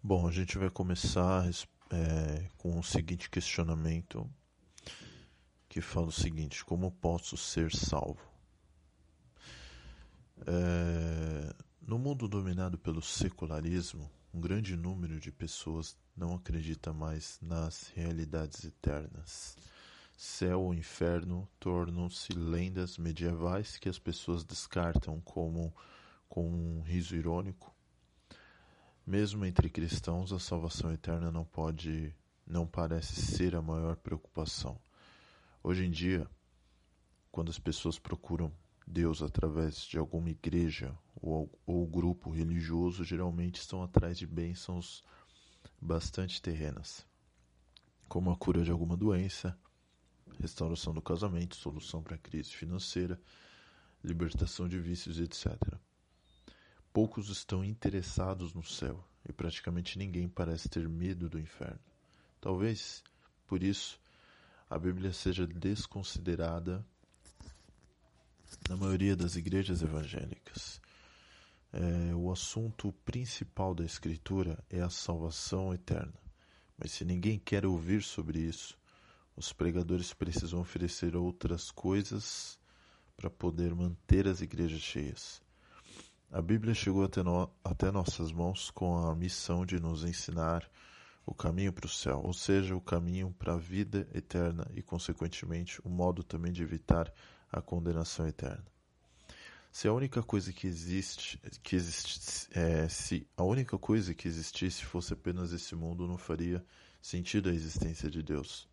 Bom, a gente vai começar é, com o seguinte questionamento que fala o seguinte: como posso ser salvo? É, no mundo dominado pelo secularismo, um grande número de pessoas não acredita mais nas realidades eternas. Céu ou inferno tornam-se lendas medievais que as pessoas descartam como com um riso irônico mesmo entre cristãos, a salvação eterna não pode, não parece ser a maior preocupação. Hoje em dia, quando as pessoas procuram Deus através de alguma igreja ou, ou grupo religioso, geralmente estão atrás de bênçãos bastante terrenas, como a cura de alguma doença, restauração do casamento, solução para a crise financeira, libertação de vícios, etc. Poucos estão interessados no céu e praticamente ninguém parece ter medo do inferno. Talvez, por isso, a Bíblia seja desconsiderada na maioria das igrejas evangélicas. É, o assunto principal da Escritura é a salvação eterna. Mas se ninguém quer ouvir sobre isso, os pregadores precisam oferecer outras coisas para poder manter as igrejas cheias. A Bíblia chegou até, no, até nossas mãos com a missão de nos ensinar o caminho para o céu, ou seja, o caminho para a vida eterna e, consequentemente, o modo também de evitar a condenação eterna. Se a única coisa que existe, que existe é, se a única coisa que existisse fosse apenas esse mundo, não faria sentido a existência de Deus.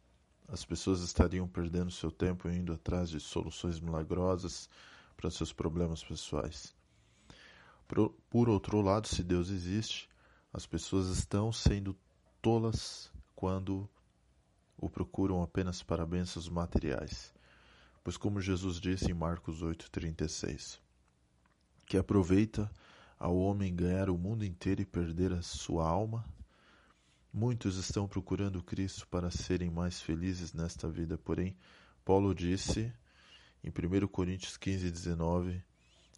As pessoas estariam perdendo seu tempo indo atrás de soluções milagrosas para seus problemas pessoais. Por outro lado, se Deus existe, as pessoas estão sendo tolas quando o procuram apenas para bênçãos materiais. Pois, como Jesus disse em Marcos 8,36, que aproveita ao homem ganhar o mundo inteiro e perder a sua alma, muitos estão procurando Cristo para serem mais felizes nesta vida. Porém, Paulo disse em 1 Coríntios 15, 19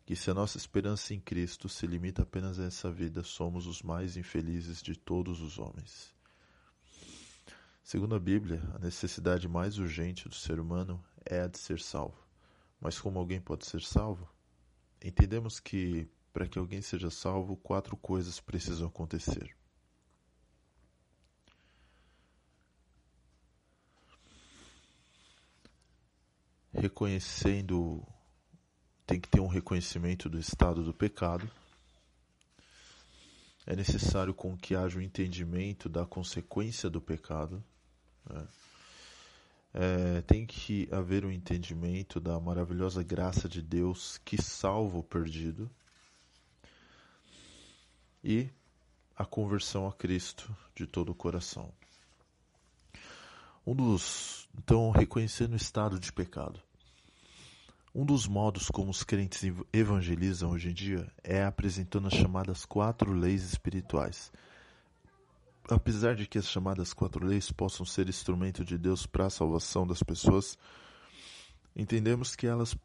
que se a nossa esperança em Cristo se limita apenas a essa vida, somos os mais infelizes de todos os homens. Segundo a Bíblia, a necessidade mais urgente do ser humano é a de ser salvo. Mas como alguém pode ser salvo? Entendemos que, para que alguém seja salvo, quatro coisas precisam acontecer. Reconhecendo tem que ter um reconhecimento do estado do pecado. É necessário com que haja um entendimento da consequência do pecado. Né? É, tem que haver um entendimento da maravilhosa graça de Deus que salva o perdido. E a conversão a Cristo de todo o coração. Um dos. Então, reconhecendo o estado de pecado. Um dos modos como os crentes evangelizam hoje em dia é apresentando as chamadas quatro leis espirituais. Apesar de que as chamadas quatro leis possam ser instrumento de Deus para a salvação das pessoas, entendemos que elas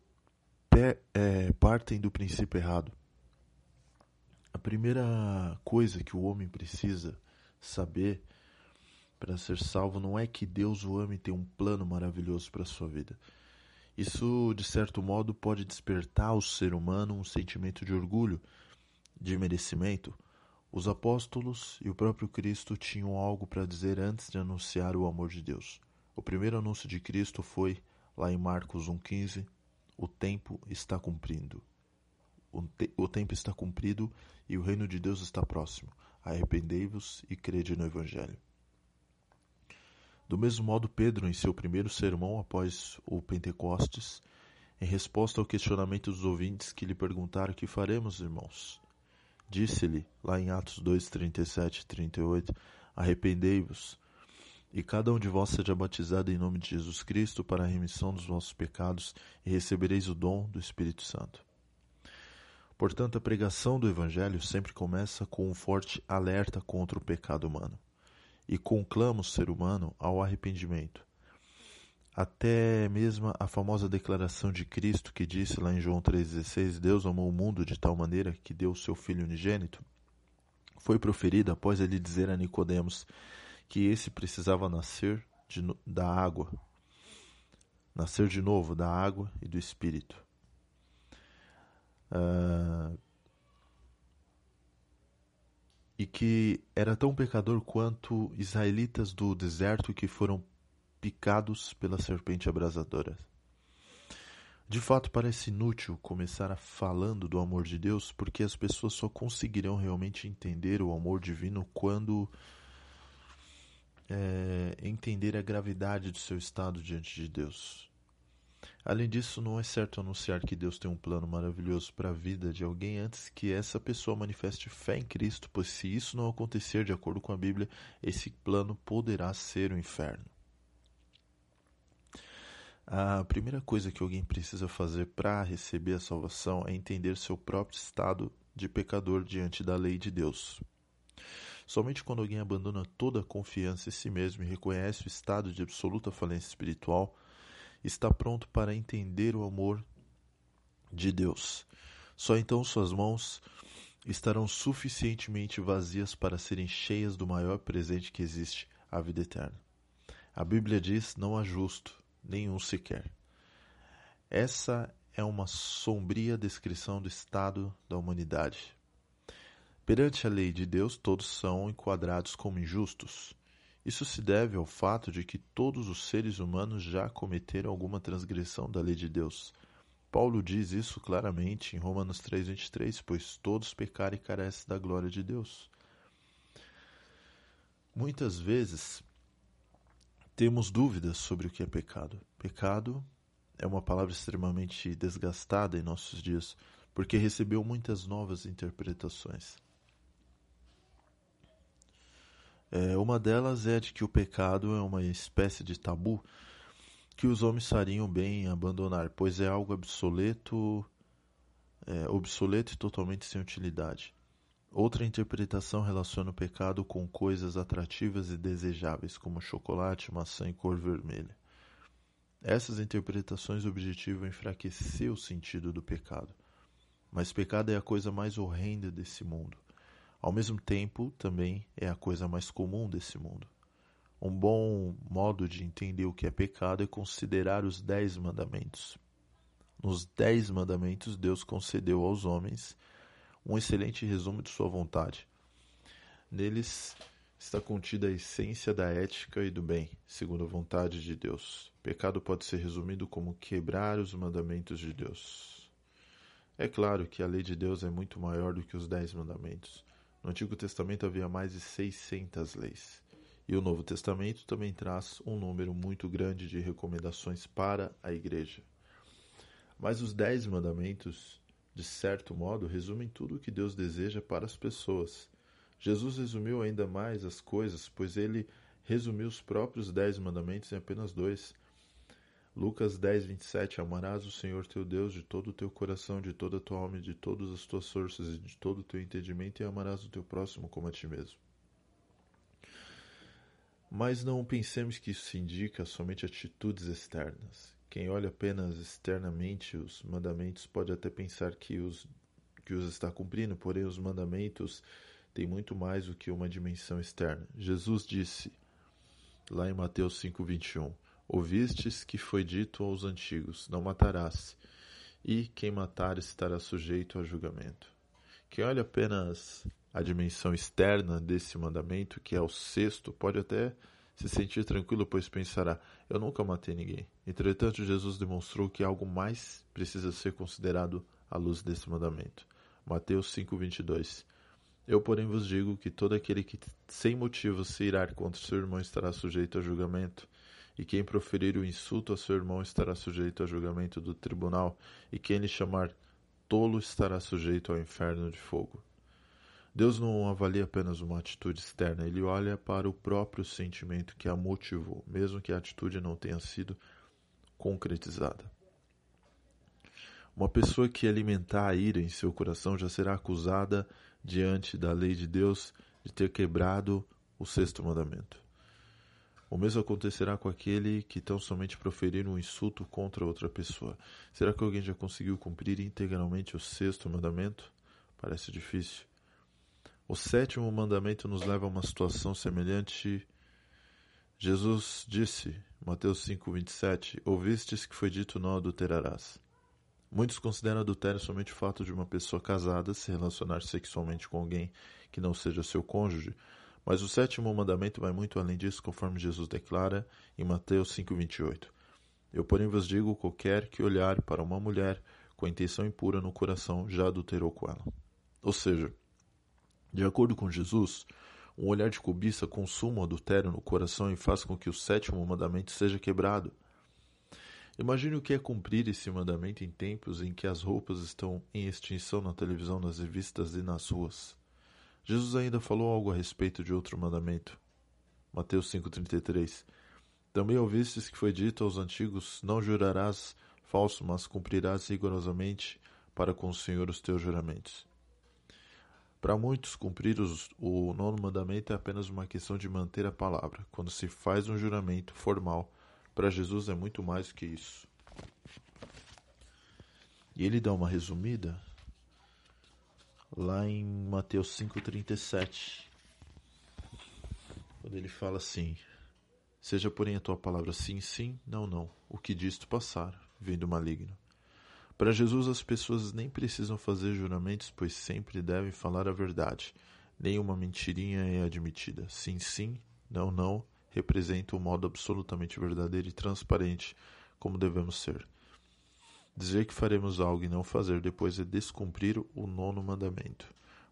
é, partem do princípio errado. A primeira coisa que o homem precisa saber para ser salvo não é que Deus o ame e tem um plano maravilhoso para a sua vida. Isso, de certo modo, pode despertar ao ser humano um sentimento de orgulho, de merecimento. Os apóstolos e o próprio Cristo tinham algo para dizer antes de anunciar o amor de Deus. O primeiro anúncio de Cristo foi, lá em Marcos 1,15: O tempo está cumprindo. O, te o tempo está cumprido e o reino de Deus está próximo. Arrependei-vos e crede no Evangelho. Do mesmo modo, Pedro, em seu primeiro sermão após o Pentecostes, em resposta ao questionamento dos ouvintes que lhe perguntaram: Que faremos, irmãos? Disse-lhe, lá em Atos 2, 37 e 38, Arrependei-vos, e cada um de vós seja batizado em nome de Jesus Cristo para a remissão dos vossos pecados, e recebereis o dom do Espírito Santo. Portanto, a pregação do Evangelho sempre começa com um forte alerta contra o pecado humano e conclama o ser humano ao arrependimento. Até mesmo a famosa declaração de Cristo que disse lá em João 3,16: Deus amou o mundo de tal maneira que deu o seu Filho unigênito, foi proferida após ele dizer a Nicodemos que esse precisava nascer de, da água, nascer de novo da água e do Espírito. Uh, e que era tão pecador quanto israelitas do deserto que foram picados pela serpente abrasadora. De fato, parece inútil começar falando do amor de Deus, porque as pessoas só conseguirão realmente entender o amor divino quando é, entender a gravidade do seu estado diante de Deus. Além disso, não é certo anunciar que Deus tem um plano maravilhoso para a vida de alguém antes que essa pessoa manifeste fé em Cristo, pois se isso não acontecer de acordo com a Bíblia, esse plano poderá ser o inferno. A primeira coisa que alguém precisa fazer para receber a salvação é entender seu próprio estado de pecador diante da lei de Deus. Somente quando alguém abandona toda a confiança em si mesmo e reconhece o estado de absoluta falência espiritual, está pronto para entender o amor de Deus. Só então suas mãos estarão suficientemente vazias para serem cheias do maior presente que existe, a vida eterna. A Bíblia diz: não há justo, nenhum sequer. Essa é uma sombria descrição do estado da humanidade. Perante a lei de Deus, todos são enquadrados como injustos. Isso se deve ao fato de que todos os seres humanos já cometeram alguma transgressão da lei de Deus. Paulo diz isso claramente em Romanos 3,23, pois todos pecaram e carecem da glória de Deus. Muitas vezes temos dúvidas sobre o que é pecado. Pecado é uma palavra extremamente desgastada em nossos dias, porque recebeu muitas novas interpretações. É, uma delas é de que o pecado é uma espécie de tabu que os homens fariam bem em abandonar, pois é algo obsoleto, é, obsoleto e totalmente sem utilidade. Outra interpretação relaciona o pecado com coisas atrativas e desejáveis, como chocolate, maçã e cor vermelha. Essas interpretações objetivam enfraquecer o sentido do pecado. Mas pecado é a coisa mais horrenda desse mundo. Ao mesmo tempo, também é a coisa mais comum desse mundo. Um bom modo de entender o que é pecado é considerar os Dez Mandamentos. Nos Dez Mandamentos, Deus concedeu aos homens um excelente resumo de sua vontade. Neles está contida a essência da ética e do bem, segundo a vontade de Deus. Pecado pode ser resumido como quebrar os mandamentos de Deus. É claro que a lei de Deus é muito maior do que os Dez Mandamentos. No Antigo Testamento havia mais de 600 leis. E o Novo Testamento também traz um número muito grande de recomendações para a igreja. Mas os Dez Mandamentos, de certo modo, resumem tudo o que Deus deseja para as pessoas. Jesus resumiu ainda mais as coisas, pois ele resumiu os próprios Dez Mandamentos em apenas dois. Lucas 10, 27 Amarás o Senhor teu Deus de todo o teu coração, de toda a tua alma de todas as tuas forças e de todo o teu entendimento, e amarás o teu próximo como a ti mesmo. Mas não pensemos que isso indica somente atitudes externas. Quem olha apenas externamente os mandamentos pode até pensar que os, que os está cumprindo, porém os mandamentos têm muito mais do que uma dimensão externa. Jesus disse, lá em Mateus 5, 21, Ouvistes que foi dito aos antigos: Não matarás, e quem matar estará sujeito a julgamento. Quem olha apenas a dimensão externa desse mandamento, que é o sexto, pode até se sentir tranquilo, pois pensará: Eu nunca matei ninguém. Entretanto, Jesus demonstrou que algo mais precisa ser considerado à luz desse mandamento. Mateus 5:22 Eu, porém, vos digo que todo aquele que sem motivo se irar contra seu irmão estará sujeito a julgamento. E quem proferir o insulto a seu irmão estará sujeito a julgamento do tribunal, e quem lhe chamar tolo estará sujeito ao inferno de fogo. Deus não avalia apenas uma atitude externa, ele olha para o próprio sentimento que a motivou, mesmo que a atitude não tenha sido concretizada. Uma pessoa que alimentar a ira em seu coração já será acusada diante da lei de Deus de ter quebrado o sexto mandamento. O mesmo acontecerá com aquele que tão somente proferir um insulto contra outra pessoa. Será que alguém já conseguiu cumprir integralmente o sexto mandamento? Parece difícil. O sétimo mandamento nos leva a uma situação semelhante. Jesus disse, Mateus 5:27, ouvistes que foi dito não adulterarás. Muitos consideram adultério somente o fato de uma pessoa casada se relacionar sexualmente com alguém que não seja seu cônjuge, mas o sétimo mandamento vai muito além disso, conforme Jesus declara em Mateus 5:28. Eu, porém, vos digo: qualquer que olhar para uma mulher com intenção impura no coração já adulterou com ela. Ou seja, de acordo com Jesus, um olhar de cobiça consuma o adultério no coração e faz com que o sétimo mandamento seja quebrado. Imagine o que é cumprir esse mandamento em tempos em que as roupas estão em extinção na televisão, nas revistas e nas ruas. Jesus ainda falou algo a respeito de outro mandamento. Mateus 5,33 Também ouvistes que foi dito aos antigos: Não jurarás falso, mas cumprirás rigorosamente para com o Senhor os teus juramentos. Para muitos, cumprir os, o nono mandamento é apenas uma questão de manter a palavra. Quando se faz um juramento formal, para Jesus é muito mais que isso. E ele dá uma resumida lá em Mateus 5,37, quando ele fala assim: Seja, porém, a tua palavra sim, sim, não, não, o que disto passar, vem do maligno. Para Jesus, as pessoas nem precisam fazer juramentos, pois sempre devem falar a verdade. Nenhuma mentirinha é admitida. Sim, sim, não, não, representa um modo absolutamente verdadeiro e transparente, como devemos ser. Dizer que faremos algo e não fazer depois é descumprir o nono mandamento.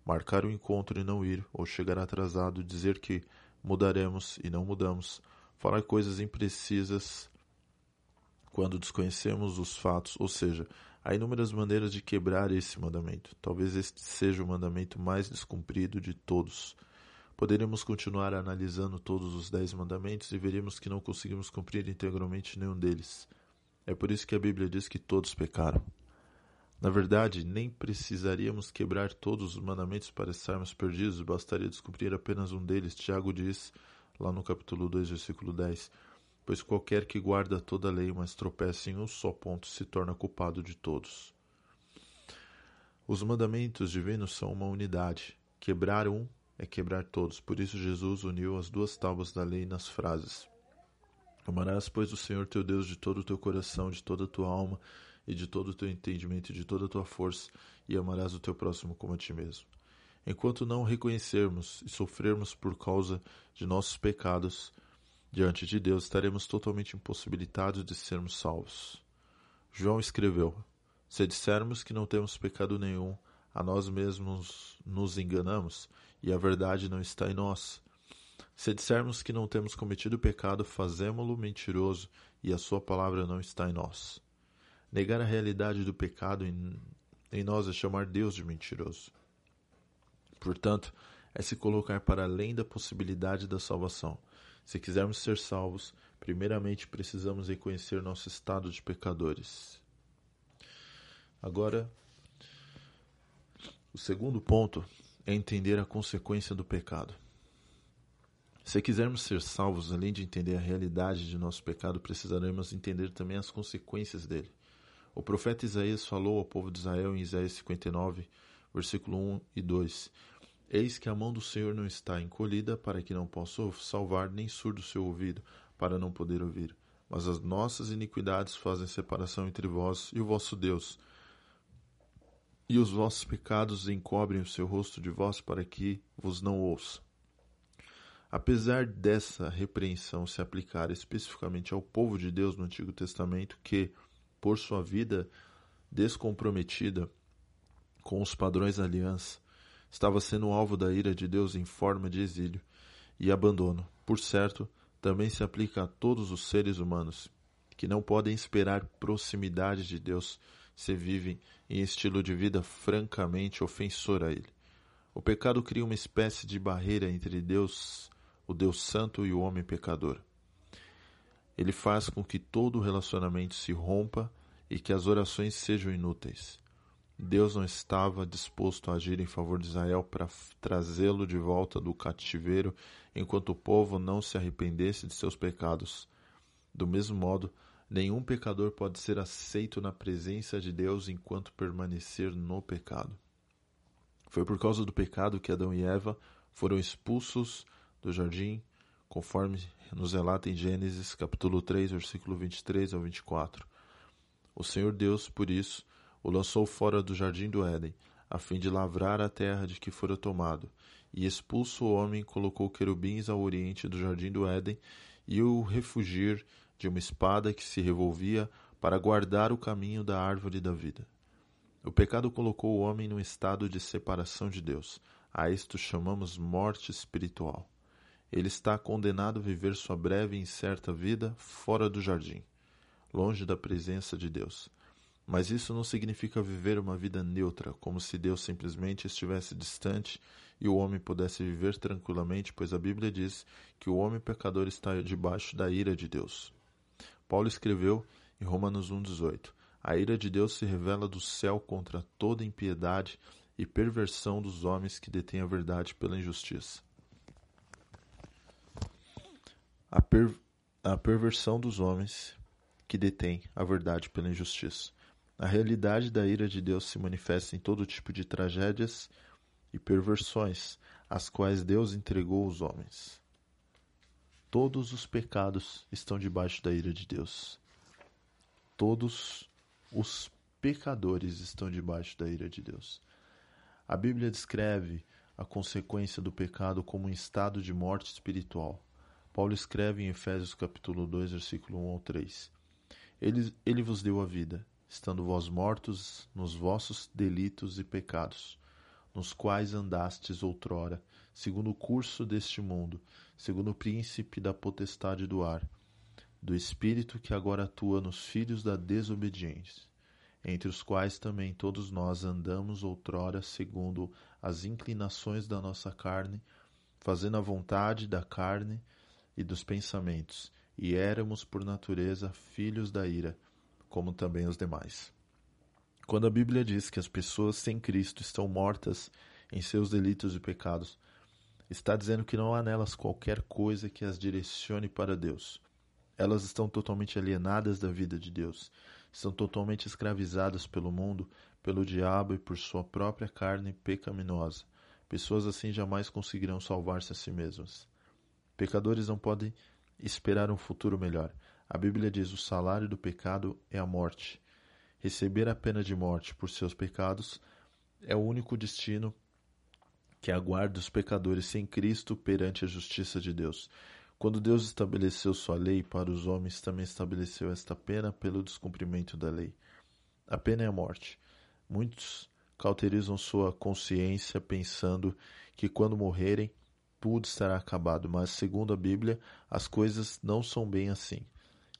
Marcar o encontro e não ir, ou chegar atrasado, dizer que mudaremos e não mudamos, falar coisas imprecisas quando desconhecemos os fatos, ou seja, Há inúmeras maneiras de quebrar esse mandamento. Talvez este seja o mandamento mais descumprido de todos. Poderíamos continuar analisando todos os dez mandamentos e veríamos que não conseguimos cumprir integralmente nenhum deles. É por isso que a Bíblia diz que todos pecaram. Na verdade, nem precisaríamos quebrar todos os mandamentos para estarmos perdidos, bastaria descumprir apenas um deles. Tiago diz, lá no capítulo 2, versículo 10 pois qualquer que guarda toda a lei, mas tropeça em um só ponto, se torna culpado de todos. Os mandamentos divinos são uma unidade. Quebrar um é quebrar todos. Por isso Jesus uniu as duas tábuas da lei nas frases: Amarás, pois, o Senhor teu Deus de todo o teu coração, de toda a tua alma e de todo o teu entendimento e de toda a tua força, e amarás o teu próximo como a ti mesmo. Enquanto não reconhecermos e sofrermos por causa de nossos pecados, Diante de Deus estaremos totalmente impossibilitados de sermos salvos. João escreveu: Se dissermos que não temos pecado nenhum, a nós mesmos nos enganamos e a verdade não está em nós. Se dissermos que não temos cometido pecado, fazemo-lo mentiroso e a sua palavra não está em nós. Negar a realidade do pecado em, em nós é chamar Deus de mentiroso. Portanto, é se colocar para além da possibilidade da salvação se quisermos ser salvos, primeiramente precisamos reconhecer nosso estado de pecadores. Agora, o segundo ponto é entender a consequência do pecado. Se quisermos ser salvos, além de entender a realidade de nosso pecado, precisaremos entender também as consequências dele. O profeta Isaías falou ao povo de Israel em Isaías 59, versículo 1 e 2: Eis que a mão do Senhor não está encolhida para que não possa salvar, nem surdo seu ouvido para não poder ouvir. Mas as nossas iniquidades fazem separação entre vós e o vosso Deus. E os vossos pecados encobrem o seu rosto de vós para que vos não ouça. Apesar dessa repreensão se aplicar especificamente ao povo de Deus no Antigo Testamento, que, por sua vida descomprometida com os padrões da aliança, estava sendo alvo da ira de Deus em forma de exílio e abandono. Por certo, também se aplica a todos os seres humanos, que não podem esperar proximidade de Deus se vivem em estilo de vida francamente ofensor a Ele. O pecado cria uma espécie de barreira entre Deus, o Deus Santo, e o homem pecador. Ele faz com que todo relacionamento se rompa e que as orações sejam inúteis. Deus não estava disposto a agir em favor de Israel para trazê-lo de volta do cativeiro enquanto o povo não se arrependesse de seus pecados. Do mesmo modo, nenhum pecador pode ser aceito na presença de Deus enquanto permanecer no pecado. Foi por causa do pecado que Adão e Eva foram expulsos do jardim, conforme nos relata em Gênesis capítulo 3, versículo 23 ao 24. O Senhor Deus, por isso, o lançou fora do jardim do Éden, a fim de lavrar a terra de que fora tomado. E expulso o homem, colocou querubins ao oriente do jardim do Éden e o refugir de uma espada que se revolvia para guardar o caminho da árvore da vida. O pecado colocou o homem num estado de separação de Deus. A isto chamamos morte espiritual. Ele está condenado a viver sua breve e incerta vida fora do jardim, longe da presença de Deus. Mas isso não significa viver uma vida neutra, como se Deus simplesmente estivesse distante e o homem pudesse viver tranquilamente, pois a Bíblia diz que o homem pecador está debaixo da ira de Deus. Paulo escreveu em Romanos 1,18: a ira de Deus se revela do céu contra toda impiedade e perversão dos homens que detêm a verdade pela injustiça. A, per a perversão dos homens que detêm a verdade pela injustiça. A realidade da ira de Deus se manifesta em todo tipo de tragédias e perversões, às quais Deus entregou os homens. Todos os pecados estão debaixo da ira de Deus. Todos os pecadores estão debaixo da ira de Deus. A Bíblia descreve a consequência do pecado como um estado de morte espiritual. Paulo escreve em Efésios capítulo 2, versículo 1 ao 3. Ele, ele vos deu a vida, estando vós mortos nos vossos delitos e pecados, nos quais andastes outrora, segundo o curso deste mundo, segundo o príncipe da potestade do ar, do espírito que agora atua nos filhos da desobediência, entre os quais também todos nós andamos outrora segundo as inclinações da nossa carne, fazendo a vontade da carne e dos pensamentos, e éramos por natureza filhos da ira, como também os demais. Quando a Bíblia diz que as pessoas sem Cristo estão mortas em seus delitos e pecados, está dizendo que não há nelas qualquer coisa que as direcione para Deus. Elas estão totalmente alienadas da vida de Deus, estão totalmente escravizadas pelo mundo, pelo diabo e por sua própria carne pecaminosa. Pessoas assim jamais conseguirão salvar-se a si mesmas. Pecadores não podem esperar um futuro melhor. A Bíblia diz: o salário do pecado é a morte. Receber a pena de morte por seus pecados é o único destino que aguarda os pecadores sem Cristo perante a justiça de Deus. Quando Deus estabeleceu sua lei para os homens, também estabeleceu esta pena pelo descumprimento da lei. A pena é a morte. Muitos cauterizam sua consciência pensando que quando morrerem tudo estará acabado, mas segundo a Bíblia, as coisas não são bem assim.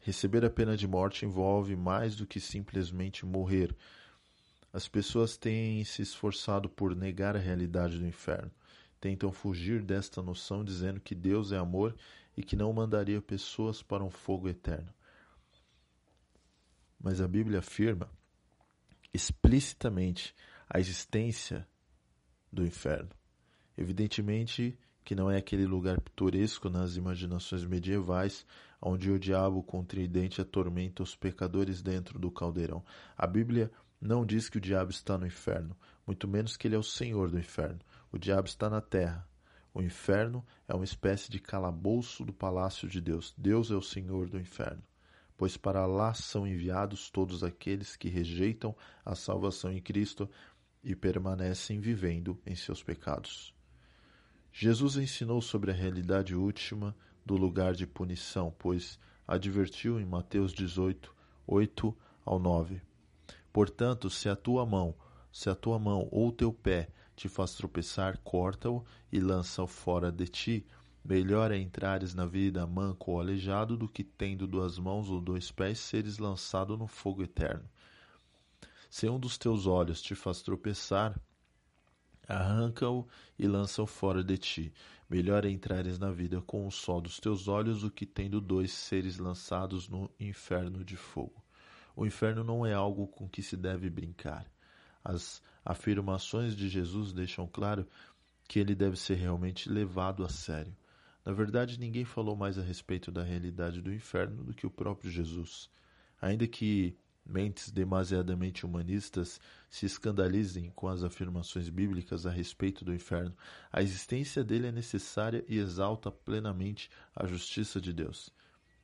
Receber a pena de morte envolve mais do que simplesmente morrer. As pessoas têm se esforçado por negar a realidade do inferno. Tentam fugir desta noção dizendo que Deus é amor e que não mandaria pessoas para um fogo eterno. Mas a Bíblia afirma explicitamente a existência do inferno. Evidentemente que não é aquele lugar pitoresco nas imaginações medievais onde o diabo com tridente atormenta os pecadores dentro do caldeirão. A Bíblia não diz que o diabo está no inferno, muito menos que ele é o senhor do inferno. O diabo está na terra, o inferno é uma espécie de calabouço do palácio de Deus. Deus é o Senhor do inferno, pois para lá são enviados todos aqueles que rejeitam a salvação em Cristo e permanecem vivendo em seus pecados. Jesus ensinou sobre a realidade última do lugar de punição, pois advertiu em Mateus 18, 8 ao 9. Portanto, se a tua mão, se a tua mão ou teu pé te faz tropeçar, corta-o e lança-o fora de ti. Melhor é entrares na vida manco ou aleijado do que tendo duas mãos ou dois pés seres lançado no fogo eterno. Se um dos teus olhos te faz tropeçar, arranca-o e lança-o fora de ti. Melhor é entrares na vida com um só dos teus olhos do que tendo dois seres lançados no inferno de fogo. O inferno não é algo com que se deve brincar. As afirmações de Jesus deixam claro que ele deve ser realmente levado a sério. Na verdade, ninguém falou mais a respeito da realidade do inferno do que o próprio Jesus. Ainda que mentes demasiadamente humanistas se escandalizem com as afirmações bíblicas a respeito do inferno, a existência dele é necessária e exalta plenamente a justiça de Deus.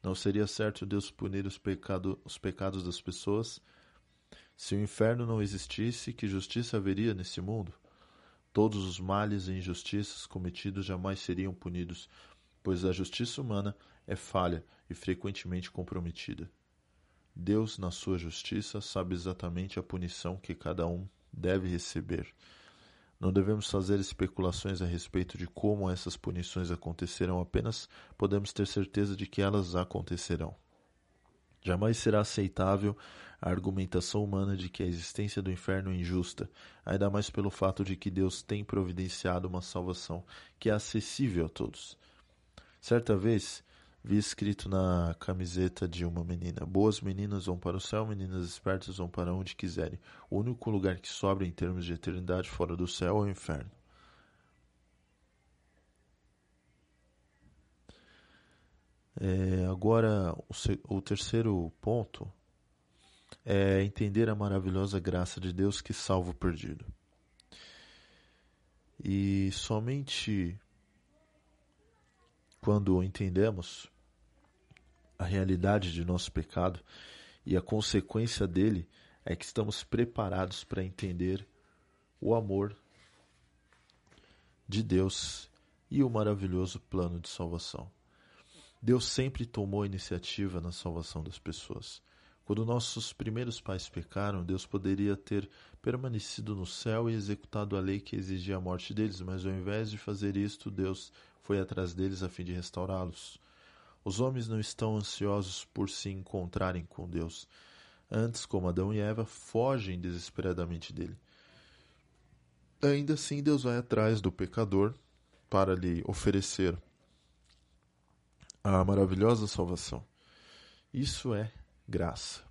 Não seria certo Deus punir os, pecado, os pecados das pessoas? Se o inferno não existisse, que justiça haveria nesse mundo? Todos os males e injustiças cometidos jamais seriam punidos, pois a justiça humana é falha e frequentemente comprometida. Deus, na sua justiça, sabe exatamente a punição que cada um deve receber. Não devemos fazer especulações a respeito de como essas punições acontecerão, apenas podemos ter certeza de que elas acontecerão. Jamais será aceitável a argumentação humana de que a existência do inferno é injusta, ainda mais pelo fato de que Deus tem providenciado uma salvação que é acessível a todos. Certa vez, Vi escrito na camiseta de uma menina: Boas meninas vão para o céu, meninas espertas vão para onde quiserem. O único lugar que sobra em termos de eternidade fora do céu é o inferno. É, agora, o, o terceiro ponto é entender a maravilhosa graça de Deus que salva o perdido. E somente quando entendemos a realidade de nosso pecado e a consequência dele é que estamos preparados para entender o amor de Deus e o maravilhoso plano de salvação. Deus sempre tomou iniciativa na salvação das pessoas. Quando nossos primeiros pais pecaram, Deus poderia ter permanecido no céu e executado a lei que exigia a morte deles, mas ao invés de fazer isto, Deus foi atrás deles a fim de restaurá-los. Os homens não estão ansiosos por se encontrarem com Deus. Antes, como Adão e Eva, fogem desesperadamente dele. Ainda assim, Deus vai atrás do pecador para lhe oferecer a maravilhosa salvação. Isso é graça.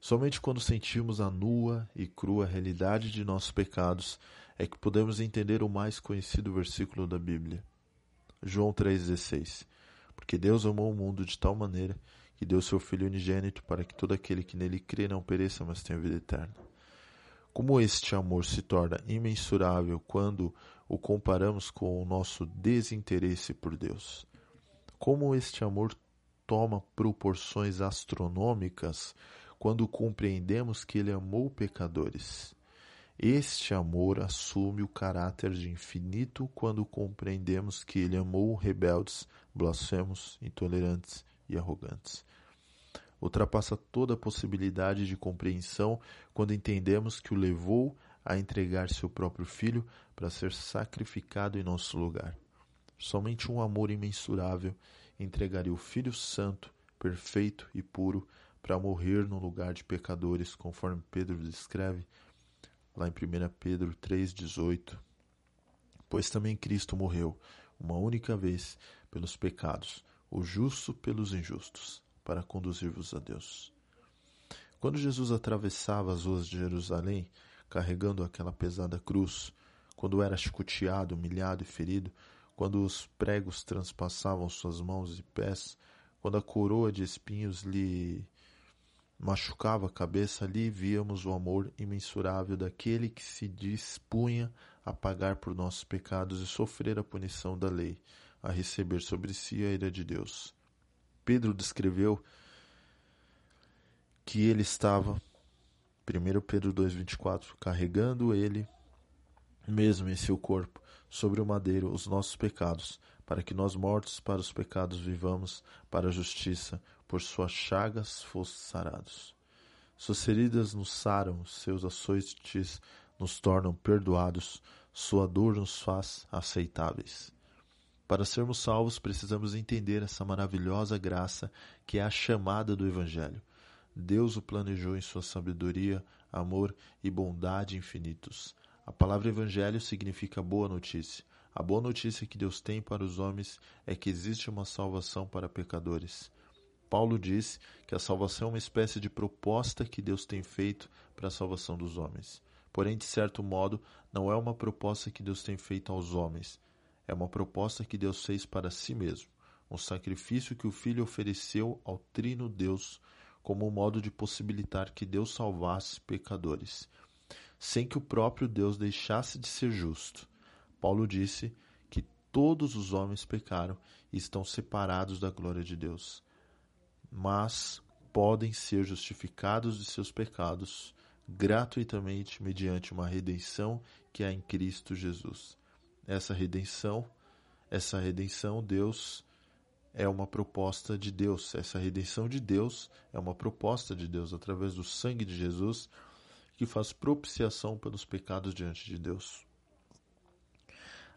Somente quando sentimos a nua e crua realidade de nossos pecados é que podemos entender o mais conhecido versículo da Bíblia. João 3,16 porque Deus amou o mundo de tal maneira que deu seu Filho unigênito para que todo aquele que nele crê não pereça, mas tenha vida eterna. Como este amor se torna imensurável quando o comparamos com o nosso desinteresse por Deus. Como este amor toma proporções astronômicas quando compreendemos que ele amou pecadores. Este amor assume o caráter de infinito quando compreendemos que ele amou rebeldes, blasfemos, intolerantes e arrogantes. Ultrapassa toda a possibilidade de compreensão quando entendemos que o levou a entregar seu próprio filho para ser sacrificado em nosso lugar. Somente um amor imensurável entregaria o Filho Santo, perfeito e puro, para morrer no lugar de pecadores, conforme Pedro descreve lá em 1 Pedro 3,18. Pois também Cristo morreu, uma única vez, pelos pecados, o justo pelos injustos, para conduzir-vos a Deus. Quando Jesus atravessava as ruas de Jerusalém, carregando aquela pesada cruz, quando era chicoteado, humilhado e ferido, quando os pregos transpassavam suas mãos e pés, quando a coroa de espinhos lhe machucava a cabeça, ali víamos o amor imensurável daquele que se dispunha a pagar por nossos pecados e sofrer a punição da lei, a receber sobre si a ira de Deus. Pedro descreveu que ele estava, 1 Pedro 2,24, carregando ele mesmo em seu corpo, sobre o madeiro, os nossos pecados, para que nós mortos para os pecados vivamos para a justiça, por suas chagas fosse sarados. Suas feridas nos saram, seus açoites nos tornam perdoados, sua dor nos faz aceitáveis. Para sermos salvos, precisamos entender essa maravilhosa graça que é a chamada do Evangelho. Deus o planejou em sua sabedoria, amor e bondade infinitos. A palavra Evangelho significa boa notícia. A boa notícia que Deus tem para os homens é que existe uma salvação para pecadores. Paulo diz que a salvação é uma espécie de proposta que Deus tem feito para a salvação dos homens. Porém, de certo modo, não é uma proposta que Deus tem feito aos homens. É uma proposta que Deus fez para si mesmo, um sacrifício que o Filho ofereceu ao Trino Deus como um modo de possibilitar que Deus salvasse pecadores, sem que o próprio Deus deixasse de ser justo. Paulo disse que todos os homens pecaram e estão separados da glória de Deus, mas podem ser justificados de seus pecados gratuitamente mediante uma redenção que há em Cristo Jesus. Essa redenção, essa redenção Deus é uma proposta de Deus. Essa redenção de Deus é uma proposta de Deus através do sangue de Jesus que faz propiciação pelos pecados diante de Deus.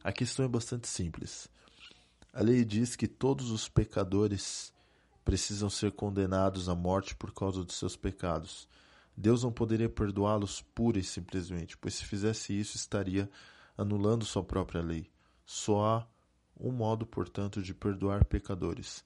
A questão é bastante simples. A lei diz que todos os pecadores precisam ser condenados à morte por causa de seus pecados. Deus não poderia perdoá-los pura e simplesmente, pois se fizesse isso estaria anulando sua própria lei. Só há um modo, portanto, de perdoar pecadores.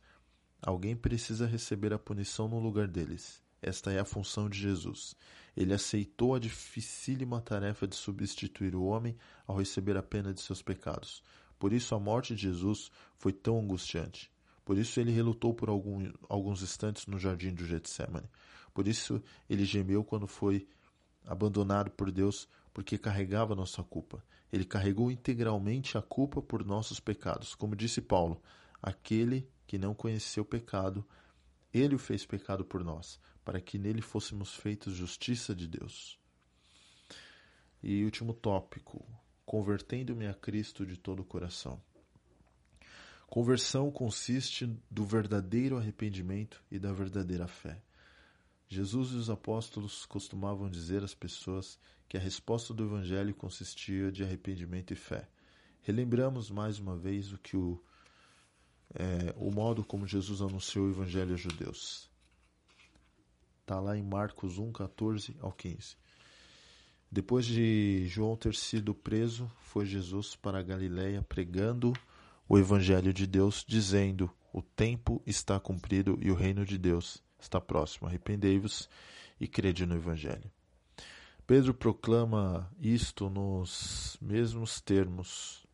Alguém precisa receber a punição no lugar deles. Esta é a função de Jesus. Ele aceitou a dificílima tarefa de substituir o homem ao receber a pena de seus pecados. Por isso a morte de Jesus foi tão angustiante. Por isso ele relutou por algum, alguns instantes no jardim do Getsemane. Por isso ele gemeu quando foi abandonado por Deus, porque carregava nossa culpa. Ele carregou integralmente a culpa por nossos pecados. Como disse Paulo, aquele que não conheceu pecado, ele o fez pecado por nós, para que nele fôssemos feitos justiça de Deus. E último tópico: convertendo-me a Cristo de todo o coração. Conversão consiste do verdadeiro arrependimento e da verdadeira fé. Jesus e os apóstolos costumavam dizer às pessoas que a resposta do Evangelho consistia de arrependimento e fé. Relembramos mais uma vez o que o, é, o modo como Jesus anunciou o Evangelho aos judeus. Está lá em Marcos 1, 14 ao 15. Depois de João ter sido preso, foi Jesus para a Galiléia pregando o Evangelho de Deus, dizendo: O tempo está cumprido e o reino de Deus está próximo. Arrependei-vos e crede no Evangelho. Pedro proclama isto nos mesmos termos.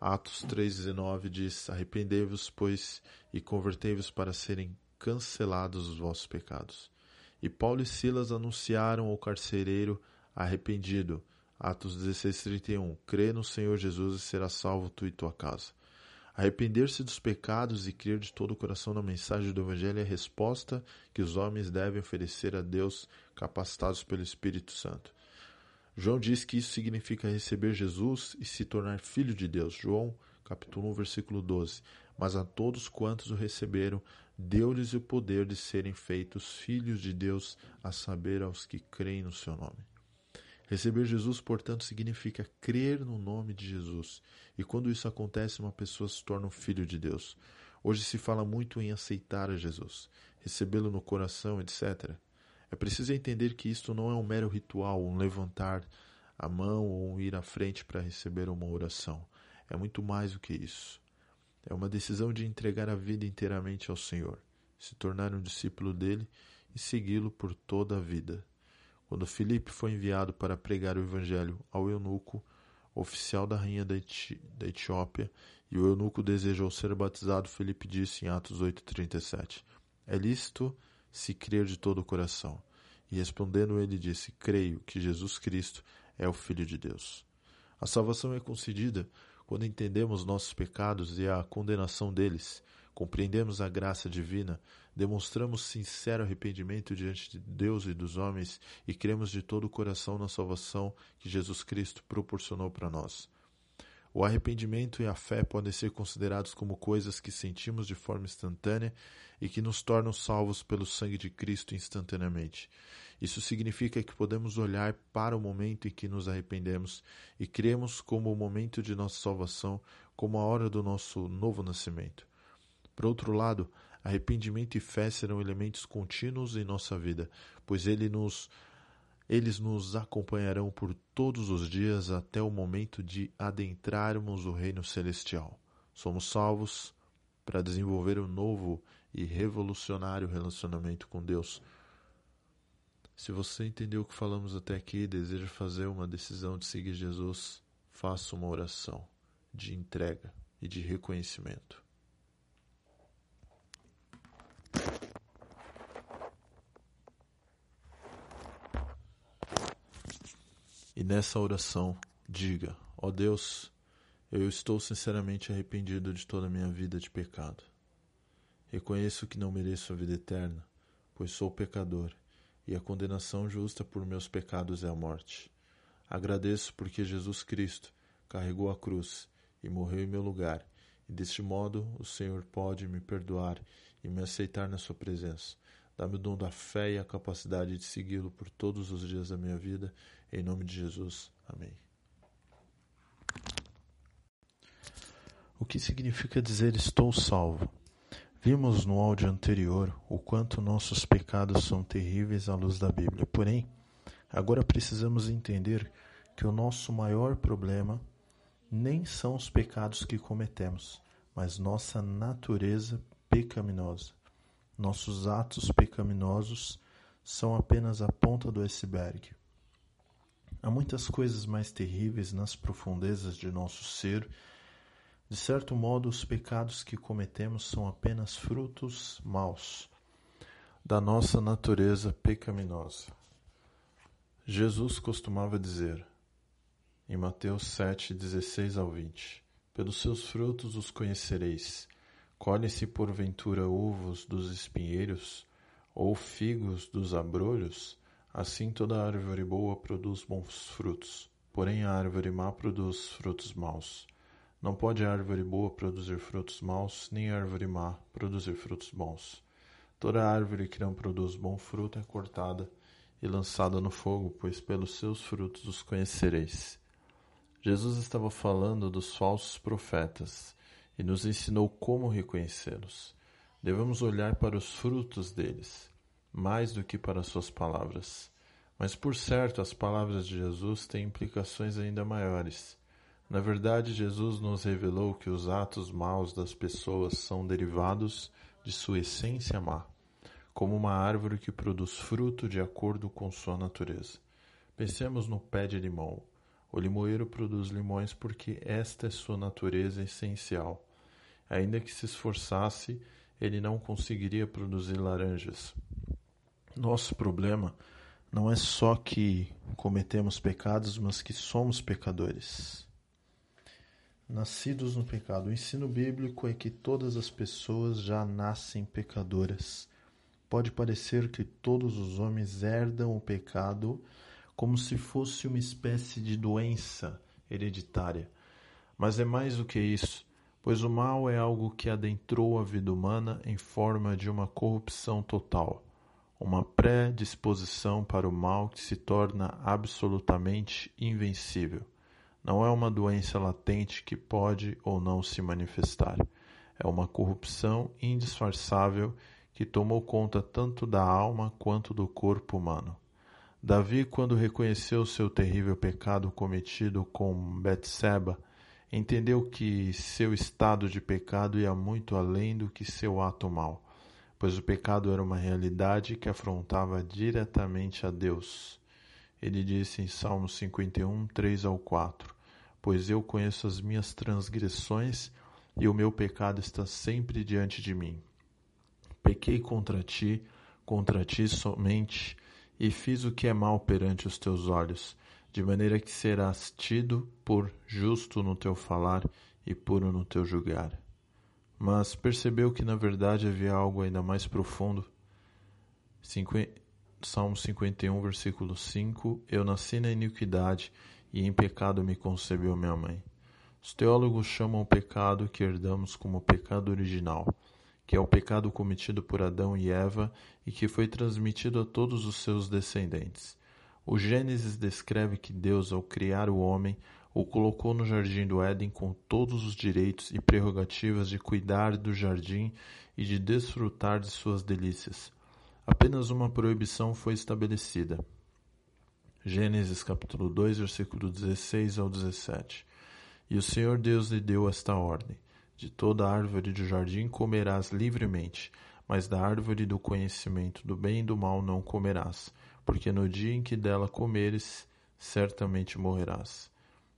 Atos 3,19 diz: Arrependei-vos, pois, e convertei-vos para serem cancelados os vossos pecados. E Paulo e Silas anunciaram ao carcereiro arrependido. Atos 16:31 Crê no Senhor Jesus e será salvo tu e tua casa. Arrepender-se dos pecados e crer de todo o coração na mensagem do Evangelho é a resposta que os homens devem oferecer a Deus, capacitados pelo Espírito Santo. João diz que isso significa receber Jesus e se tornar filho de Deus. João, capítulo 1, versículo 12. Mas a todos quantos o receberam, deu-lhes o poder de serem feitos filhos de Deus, a saber, aos que creem no seu nome. Receber Jesus, portanto, significa crer no nome de Jesus. E quando isso acontece, uma pessoa se torna um filho de Deus. Hoje se fala muito em aceitar a Jesus, recebê-lo no coração, etc. É preciso entender que isto não é um mero ritual, um levantar a mão ou um ir à frente para receber uma oração. É muito mais do que isso. É uma decisão de entregar a vida inteiramente ao Senhor, se tornar um discípulo dele e segui-lo por toda a vida. Quando Filipe foi enviado para pregar o evangelho ao eunuco, oficial da rainha da, Eti da Etiópia, e o eunuco desejou ser batizado, Filipe disse em Atos 8:37: É lícito se crer de todo o coração. E respondendo ele disse: Creio que Jesus Cristo é o filho de Deus. A salvação é concedida quando entendemos nossos pecados e a condenação deles compreendemos a graça divina, demonstramos sincero arrependimento diante de Deus e dos homens e cremos de todo o coração na salvação que Jesus Cristo proporcionou para nós. O arrependimento e a fé podem ser considerados como coisas que sentimos de forma instantânea e que nos tornam salvos pelo sangue de Cristo instantaneamente. Isso significa que podemos olhar para o momento em que nos arrependemos e cremos como o momento de nossa salvação, como a hora do nosso novo nascimento. Por outro lado, arrependimento e fé serão elementos contínuos em nossa vida, pois ele nos, eles nos acompanharão por todos os dias até o momento de adentrarmos o reino celestial. Somos salvos para desenvolver um novo e revolucionário relacionamento com Deus. Se você entendeu o que falamos até aqui e deseja fazer uma decisão de seguir Jesus, faça uma oração de entrega e de reconhecimento. Nessa oração, diga: Ó oh Deus, eu estou sinceramente arrependido de toda a minha vida de pecado. Reconheço que não mereço a vida eterna, pois sou pecador, e a condenação justa por meus pecados é a morte. Agradeço porque Jesus Cristo carregou a cruz e morreu em meu lugar, e deste modo o Senhor pode me perdoar e me aceitar na sua presença. Dá-me o dom da fé e a capacidade de segui-lo por todos os dias da minha vida. Em nome de Jesus. Amém. O que significa dizer estou salvo? Vimos no áudio anterior o quanto nossos pecados são terríveis à luz da Bíblia. Porém, agora precisamos entender que o nosso maior problema nem são os pecados que cometemos, mas nossa natureza pecaminosa. Nossos atos pecaminosos são apenas a ponta do iceberg. Há muitas coisas mais terríveis nas profundezas de nosso ser de certo modo, os pecados que cometemos são apenas frutos maus da nossa natureza pecaminosa. Jesus costumava dizer, em Mateus 7, 16 ao 20: Pelos seus frutos os conhecereis. Colhem-se porventura uvos dos espinheiros, ou figos dos abrolhos? Assim toda árvore boa produz bons frutos, porém a árvore má produz frutos maus. Não pode a árvore boa produzir frutos maus, nem a árvore má produzir frutos bons. Toda árvore que não produz bom fruto é cortada e lançada no fogo, pois pelos seus frutos os conhecereis. Jesus estava falando dos falsos profetas e nos ensinou como reconhecê-los. Devemos olhar para os frutos deles, mais do que para suas palavras. Mas, por certo, as palavras de Jesus têm implicações ainda maiores. Na verdade, Jesus nos revelou que os atos maus das pessoas são derivados de sua essência má, como uma árvore que produz fruto de acordo com sua natureza. Pensemos no pé de limão. O limoeiro produz limões porque esta é sua natureza essencial. Ainda que se esforçasse, ele não conseguiria produzir laranjas. Nosso problema não é só que cometemos pecados, mas que somos pecadores nascidos no pecado. O ensino bíblico é que todas as pessoas já nascem pecadoras. Pode parecer que todos os homens herdam o pecado como se fosse uma espécie de doença hereditária. Mas é mais do que isso, pois o mal é algo que adentrou a vida humana em forma de uma corrupção total, uma predisposição para o mal que se torna absolutamente invencível. Não é uma doença latente que pode ou não se manifestar. É uma corrupção indisfarçável que tomou conta tanto da alma quanto do corpo humano. Davi, quando reconheceu seu terrível pecado cometido com Betseba, entendeu que seu estado de pecado ia muito além do que seu ato mau, pois o pecado era uma realidade que afrontava diretamente a Deus. Ele disse em Salmo 51, 3 ao 4: pois eu conheço as minhas transgressões e o meu pecado está sempre diante de mim. Pequei contra ti, contra ti somente, e fiz o que é mal perante os teus olhos, de maneira que serás tido por justo no teu falar e puro no teu julgar. Mas percebeu que na verdade havia algo ainda mais profundo. Salmo 51, versículo 5: Eu nasci na iniquidade e em pecado me concebeu minha mãe. Os teólogos chamam o pecado que herdamos como pecado original, que é o pecado cometido por Adão e Eva e que foi transmitido a todos os seus descendentes. O Gênesis descreve que Deus, ao criar o homem, o colocou no jardim do Éden com todos os direitos e prerrogativas de cuidar do jardim e de desfrutar de suas delícias. Apenas uma proibição foi estabelecida: Gênesis capítulo 2, versículo 16 ao 17. E o Senhor Deus lhe deu esta ordem: De toda árvore do jardim comerás livremente, mas da árvore do conhecimento do bem e do mal não comerás, porque no dia em que dela comeres, certamente morrerás.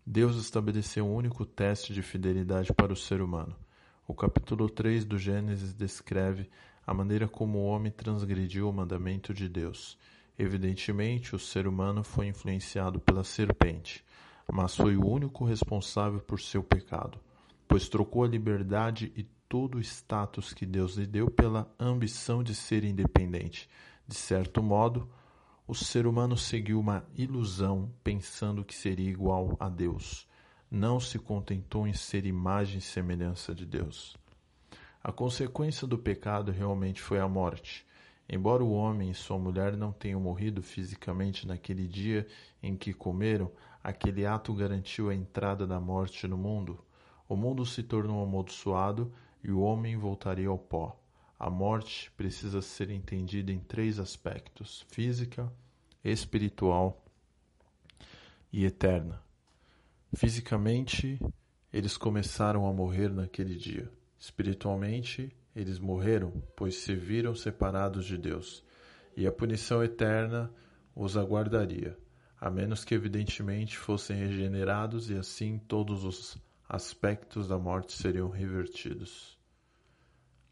Deus estabeleceu um único teste de fidelidade para o ser humano. O capítulo 3 do Gênesis descreve a maneira como o homem transgrediu o mandamento de Deus. Evidentemente, o ser humano foi influenciado pela serpente, mas foi o único responsável por seu pecado, pois trocou a liberdade e todo o status que Deus lhe deu pela ambição de ser independente. De certo modo, o ser humano seguiu uma ilusão pensando que seria igual a Deus. Não se contentou em ser imagem e semelhança de Deus. A consequência do pecado realmente foi a morte. Embora o homem e sua mulher não tenham morrido fisicamente naquele dia em que comeram, aquele ato garantiu a entrada da morte no mundo. O mundo se tornou amaldiçoado e o homem voltaria ao pó. A morte precisa ser entendida em três aspectos: física, espiritual e eterna. Fisicamente, eles começaram a morrer naquele dia. Espiritualmente, eles morreram, pois se viram separados de Deus, e a punição eterna os aguardaria, a menos que evidentemente fossem regenerados e assim todos os aspectos da morte seriam revertidos.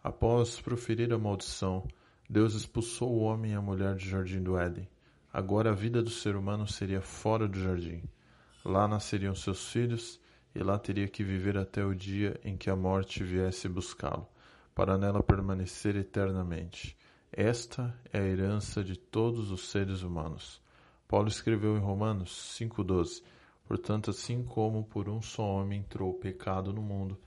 Após proferir a maldição, Deus expulsou o homem e a mulher do jardim do Éden. Agora a vida do ser humano seria fora do jardim. Lá nasceriam seus filhos e lá teria que viver até o dia em que a morte viesse buscá-lo, para nela permanecer eternamente. Esta é a herança de todos os seres humanos. Paulo escreveu em Romanos 5,12: Portanto, assim como por um só homem entrou o pecado no mundo,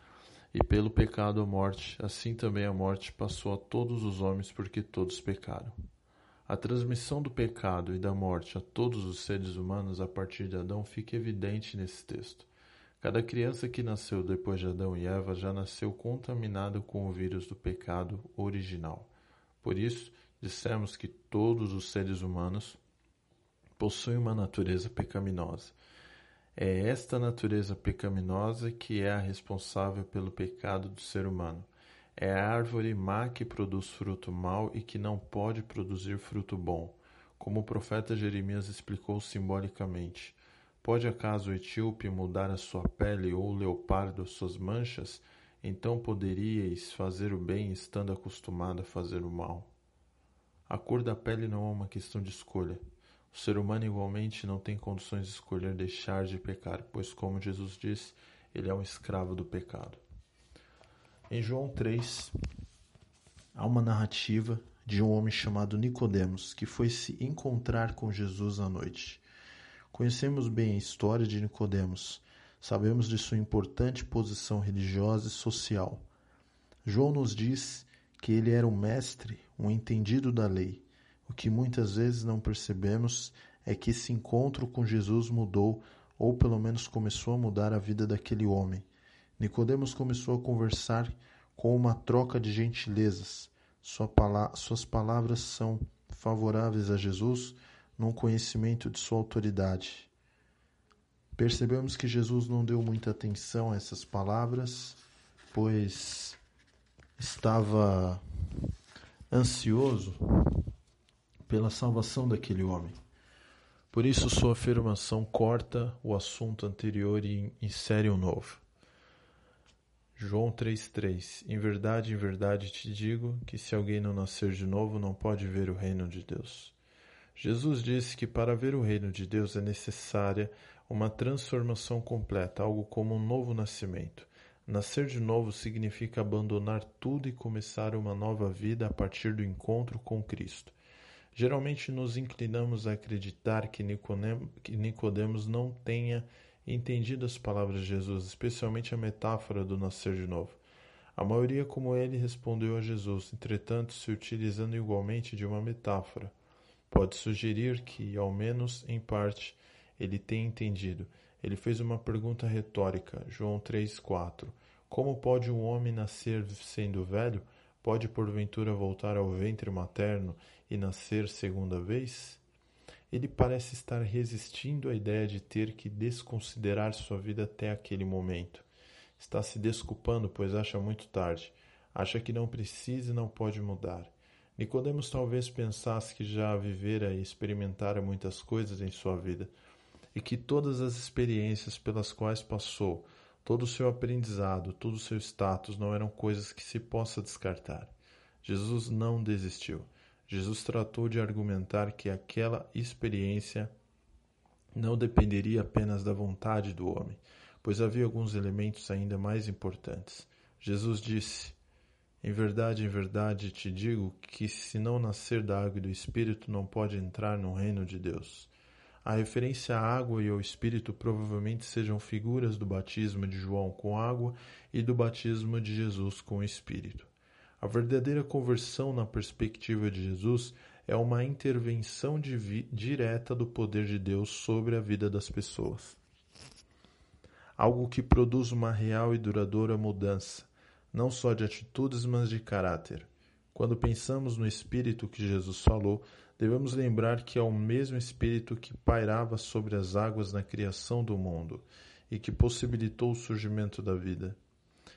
e pelo pecado a morte, assim também a morte passou a todos os homens, porque todos pecaram. A transmissão do pecado e da morte a todos os seres humanos a partir de Adão fica evidente nesse texto. Cada criança que nasceu depois de Adão e Eva já nasceu contaminada com o vírus do pecado original. Por isso, dissemos que todos os seres humanos possuem uma natureza pecaminosa. É esta natureza pecaminosa que é a responsável pelo pecado do ser humano. É a árvore má que produz fruto mau e que não pode produzir fruto bom, como o profeta Jeremias explicou simbolicamente. Pode acaso o etíope mudar a sua pele ou o leopardo suas manchas? Então poderíeis fazer o bem estando acostumado a fazer o mal. A cor da pele não é uma questão de escolha. O ser humano igualmente não tem condições de escolher deixar de pecar, pois, como Jesus disse, ele é um escravo do pecado. Em João 3, há uma narrativa de um homem chamado Nicodemos que foi se encontrar com Jesus à noite. Conhecemos bem a história de Nicodemos. Sabemos de sua importante posição religiosa e social. João nos diz que ele era um mestre, um entendido da lei. O que muitas vezes não percebemos é que esse encontro com Jesus mudou, ou pelo menos começou a mudar a vida daquele homem. Nicodemos começou a conversar com uma troca de gentilezas. Sua suas palavras são favoráveis a Jesus num conhecimento de sua autoridade. Percebemos que Jesus não deu muita atenção a essas palavras, pois estava ansioso pela salvação daquele homem. Por isso, sua afirmação corta o assunto anterior e insere um novo. João 3,3 Em verdade, em verdade te digo que se alguém não nascer de novo, não pode ver o reino de Deus. Jesus disse que para ver o reino de Deus é necessária uma transformação completa, algo como um novo nascimento. Nascer de novo significa abandonar tudo e começar uma nova vida a partir do encontro com Cristo. Geralmente nos inclinamos a acreditar que Nicodemos não tenha entendido as palavras de Jesus, especialmente a metáfora do nascer de novo. A maioria, como ele, respondeu a Jesus, entretanto, se utilizando igualmente de uma metáfora pode sugerir que, ao menos em parte, ele tenha entendido. Ele fez uma pergunta retórica, João 3,4. Como pode um homem nascer sendo velho? Pode porventura voltar ao ventre materno e nascer segunda vez? Ele parece estar resistindo à ideia de ter que desconsiderar sua vida até aquele momento. Está se desculpando, pois acha muito tarde. Acha que não precisa e não pode mudar. Nicodemos talvez pensasse que já vivera e experimentara muitas coisas em sua vida e que todas as experiências pelas quais passou, todo o seu aprendizado, todo o seu status não eram coisas que se possa descartar. Jesus não desistiu. Jesus tratou de argumentar que aquela experiência não dependeria apenas da vontade do homem, pois havia alguns elementos ainda mais importantes. Jesus disse: Em verdade, em verdade te digo que se não nascer da água e do Espírito, não pode entrar no reino de Deus. A referência à água e ao Espírito provavelmente sejam figuras do batismo de João com água e do batismo de Jesus com o Espírito. A verdadeira conversão na perspectiva de Jesus é uma intervenção direta do poder de Deus sobre a vida das pessoas. Algo que produz uma real e duradoura mudança, não só de atitudes, mas de caráter. Quando pensamos no Espírito que Jesus falou, devemos lembrar que é o mesmo Espírito que pairava sobre as águas na criação do mundo e que possibilitou o surgimento da vida.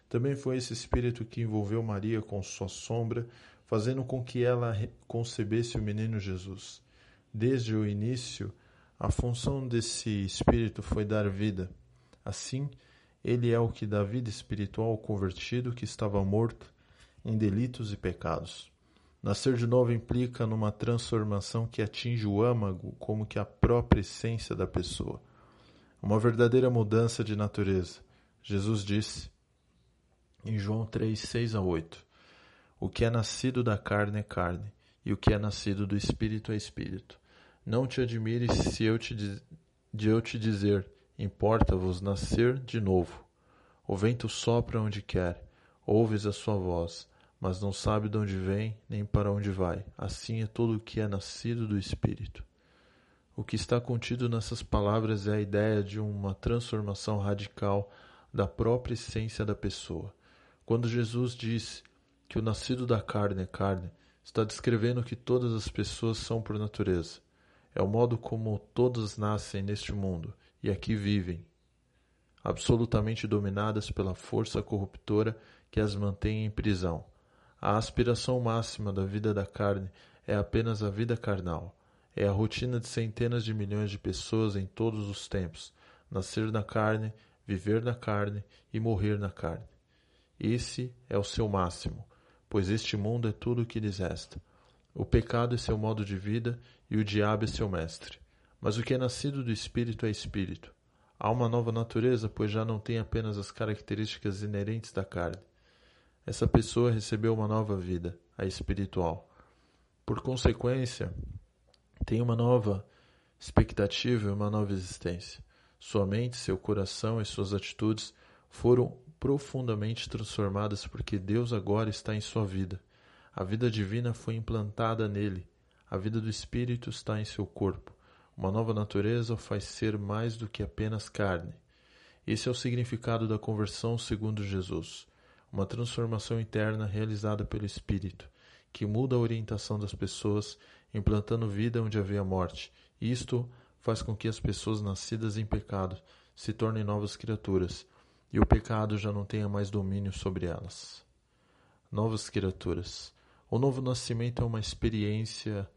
Também foi esse Espírito que envolveu Maria com sua sombra, fazendo com que ela concebesse o menino Jesus. Desde o início, a função desse Espírito foi dar vida. Assim, ele é o que dá vida espiritual ao convertido que estava morto em delitos e pecados. Nascer de novo implica numa transformação que atinge o âmago como que a própria essência da pessoa. Uma verdadeira mudança de natureza. Jesus disse em João 3, 6 a 8: O que é nascido da carne é carne, e o que é nascido do espírito é espírito. Não te admires se eu te de eu te dizer: importa-vos nascer de novo. O vento sopra onde quer, ouves a sua voz mas não sabe de onde vem nem para onde vai. Assim é todo o que é nascido do Espírito. O que está contido nessas palavras é a ideia de uma transformação radical da própria essência da pessoa. Quando Jesus diz que o nascido da carne é carne, está descrevendo que todas as pessoas são por natureza. É o modo como todas nascem neste mundo e aqui vivem, absolutamente dominadas pela força corruptora que as mantém em prisão. A aspiração máxima da vida da carne é apenas a vida carnal. É a rotina de centenas de milhões de pessoas em todos os tempos: nascer na carne, viver na carne e morrer na carne. Esse é o seu máximo, pois este mundo é tudo o que lhes resta. O pecado é seu modo de vida e o diabo é seu mestre. Mas o que é nascido do espírito é espírito. Há uma nova natureza, pois já não tem apenas as características inerentes da carne essa pessoa recebeu uma nova vida, a espiritual. Por consequência, tem uma nova expectativa e uma nova existência. Sua mente, seu coração e suas atitudes foram profundamente transformadas porque Deus agora está em sua vida. A vida divina foi implantada nele. A vida do Espírito está em seu corpo. Uma nova natureza o faz ser mais do que apenas carne. Esse é o significado da conversão segundo Jesus uma transformação interna realizada pelo Espírito, que muda a orientação das pessoas, implantando vida onde havia morte. Isto faz com que as pessoas nascidas em pecado se tornem novas criaturas e o pecado já não tenha mais domínio sobre elas. Novas criaturas. O novo nascimento é uma experiência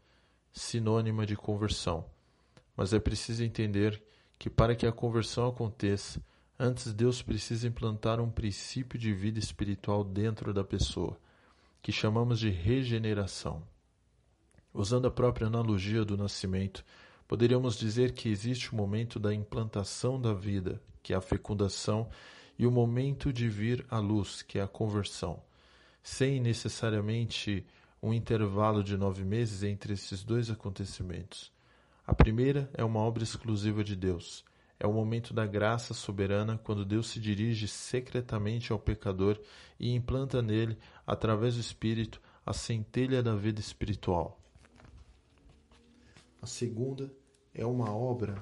sinônima de conversão, mas é preciso entender que para que a conversão aconteça, Antes, Deus precisa implantar um princípio de vida espiritual dentro da pessoa, que chamamos de regeneração. Usando a própria analogia do nascimento, poderíamos dizer que existe o momento da implantação da vida, que é a fecundação, e o momento de vir à luz, que é a conversão, sem necessariamente um intervalo de nove meses entre esses dois acontecimentos. A primeira é uma obra exclusiva de Deus é o momento da graça soberana quando Deus se dirige secretamente ao pecador e implanta nele, através do Espírito, a centelha da vida espiritual. A segunda é uma obra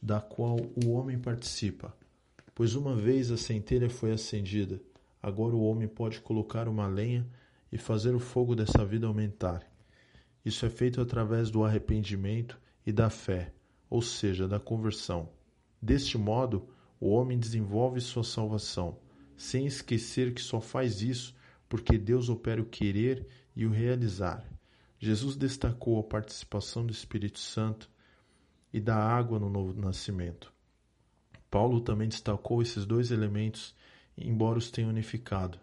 da qual o homem participa, pois uma vez a centelha foi acendida, agora o homem pode colocar uma lenha e fazer o fogo dessa vida aumentar. Isso é feito através do arrependimento e da fé ou seja, da conversão. Deste modo, o homem desenvolve sua salvação, sem esquecer que só faz isso porque Deus opera o querer e o realizar. Jesus destacou a participação do Espírito Santo e da água no novo nascimento. Paulo também destacou esses dois elementos, embora os tenha unificado.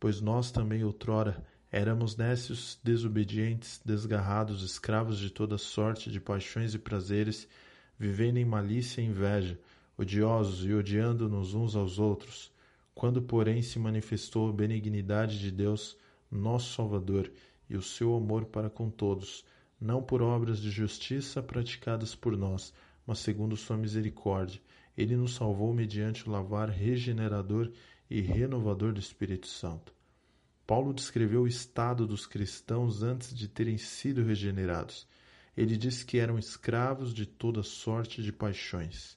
Pois nós também outrora Éramos nécios, desobedientes, desgarrados, escravos de toda sorte de paixões e prazeres, vivendo em malícia e inveja, odiosos e odiando-nos uns aos outros. Quando, porém, se manifestou a benignidade de Deus, nosso Salvador, e o seu amor para com todos, não por obras de justiça praticadas por nós, mas segundo sua misericórdia, ele nos salvou mediante o lavar regenerador e renovador do Espírito Santo Paulo descreveu o estado dos cristãos antes de terem sido regenerados. Ele disse que eram escravos de toda sorte de paixões.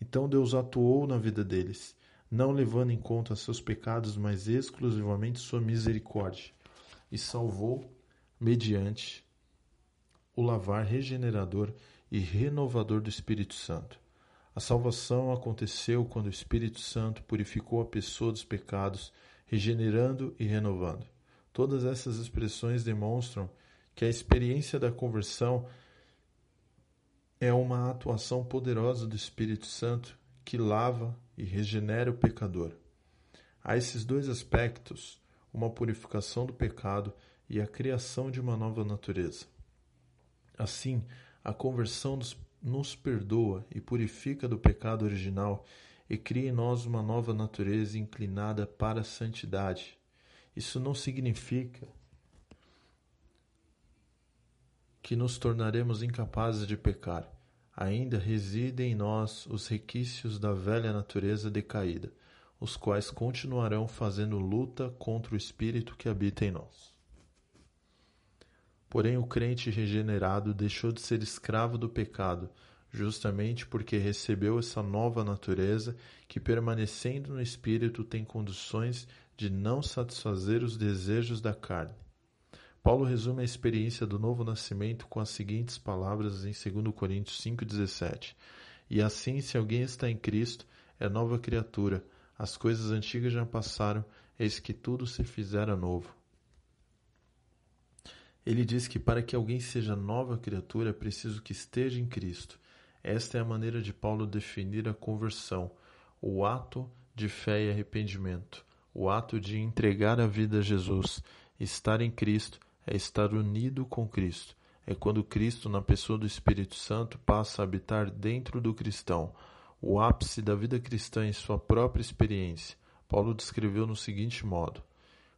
Então Deus atuou na vida deles, não levando em conta seus pecados, mas exclusivamente sua misericórdia, e salvou mediante o lavar regenerador e renovador do Espírito Santo. A salvação aconteceu quando o Espírito Santo purificou a pessoa dos pecados regenerando e renovando. Todas essas expressões demonstram que a experiência da conversão é uma atuação poderosa do Espírito Santo que lava e regenera o pecador. Há esses dois aspectos, uma purificação do pecado e a criação de uma nova natureza. Assim, a conversão nos perdoa e purifica do pecado original e cria em nós uma nova natureza inclinada para a santidade. Isso não significa que nos tornaremos incapazes de pecar. Ainda residem em nós os requisitos da velha natureza decaída, os quais continuarão fazendo luta contra o espírito que habita em nós. Porém, o crente regenerado deixou de ser escravo do pecado justamente porque recebeu essa nova natureza que, permanecendo no espírito, tem condições de não satisfazer os desejos da carne. Paulo resume a experiência do novo nascimento com as seguintes palavras em 2 Coríntios 5,17: E assim, se alguém está em Cristo, é nova criatura, as coisas antigas já passaram, eis que tudo se fizera novo. Ele diz que para que alguém seja nova criatura é preciso que esteja em Cristo. Esta é a maneira de Paulo definir a conversão, o ato de fé e arrependimento, o ato de entregar a vida a Jesus. Estar em Cristo é estar unido com Cristo. É quando Cristo, na pessoa do Espírito Santo, passa a habitar dentro do cristão, o ápice da vida cristã em sua própria experiência. Paulo descreveu no seguinte modo: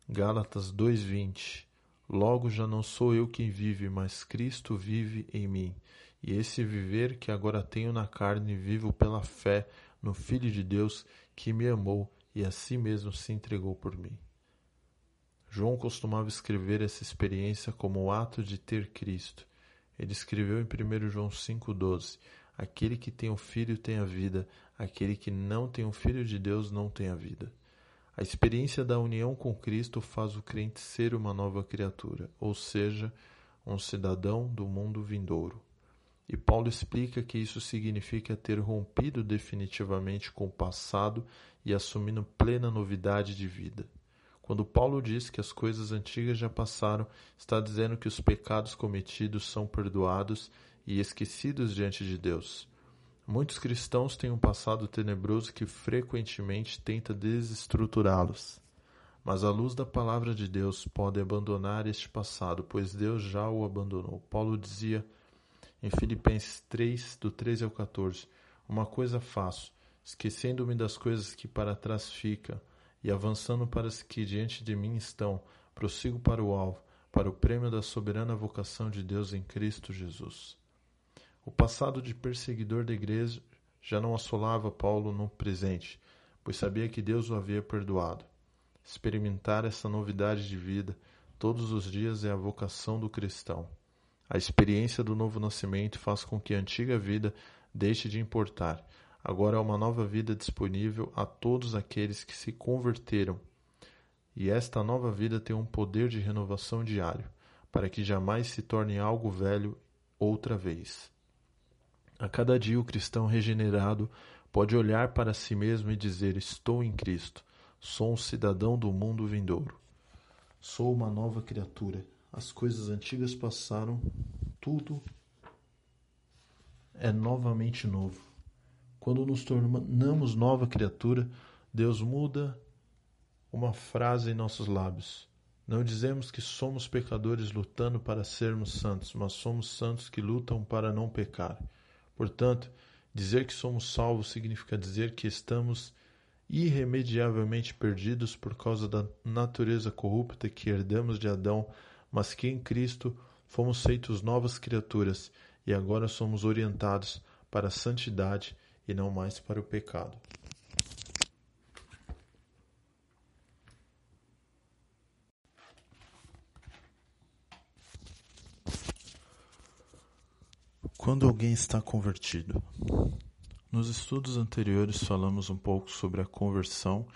Gálatas 2:20 Logo já não sou eu quem vive, mas Cristo vive em mim. E esse viver que agora tenho na carne, vivo pela fé no Filho de Deus que me amou e a si mesmo se entregou por mim. João costumava escrever essa experiência como o ato de ter Cristo. Ele escreveu em 1 João 5,12: Aquele que tem o Filho tem a vida, aquele que não tem o Filho de Deus não tem a vida. A experiência da união com Cristo faz o crente ser uma nova criatura, ou seja, um cidadão do mundo vindouro. E Paulo explica que isso significa ter rompido definitivamente com o passado e assumindo plena novidade de vida. Quando Paulo diz que as coisas antigas já passaram, está dizendo que os pecados cometidos são perdoados e esquecidos diante de Deus. Muitos cristãos têm um passado tenebroso que frequentemente tenta desestruturá-los. Mas à luz da palavra de Deus pode abandonar este passado, pois Deus já o abandonou. Paulo dizia em Filipenses 3, do 13 ao 14: Uma coisa faço, esquecendo-me das coisas que para trás ficam e avançando para as que diante de mim estão, prossigo para o alvo, para o prêmio da soberana vocação de Deus em Cristo Jesus. O passado de perseguidor da igreja já não assolava Paulo no presente, pois sabia que Deus o havia perdoado. Experimentar essa novidade de vida todos os dias é a vocação do cristão. A experiência do novo nascimento faz com que a antiga vida deixe de importar. Agora há uma nova vida disponível a todos aqueles que se converteram. E esta nova vida tem um poder de renovação diário, para que jamais se torne algo velho outra vez. A cada dia o cristão regenerado pode olhar para si mesmo e dizer: Estou em Cristo, sou um cidadão do mundo vindouro, sou uma nova criatura as coisas antigas passaram, tudo é novamente novo. Quando nos tornamos nova criatura, Deus muda uma frase em nossos lábios. Não dizemos que somos pecadores lutando para sermos santos, mas somos santos que lutam para não pecar. Portanto, dizer que somos salvos significa dizer que estamos irremediavelmente perdidos por causa da natureza corrupta que herdamos de Adão, mas que em Cristo fomos feitos novas criaturas e agora somos orientados para a santidade e não mais para o pecado. Quando alguém está convertido. Nos estudos anteriores falamos um pouco sobre a conversão,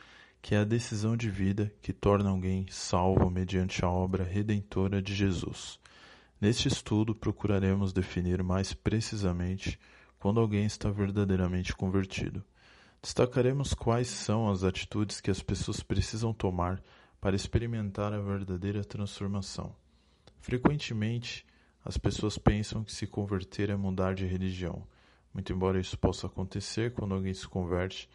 que é a decisão de vida que torna alguém salvo mediante a obra redentora de Jesus. Neste estudo procuraremos definir mais precisamente quando alguém está verdadeiramente convertido. Destacaremos quais são as atitudes que as pessoas precisam tomar para experimentar a verdadeira transformação. Frequentemente, as pessoas pensam que se converter é mudar de religião. Muito embora isso possa acontecer quando alguém se converte,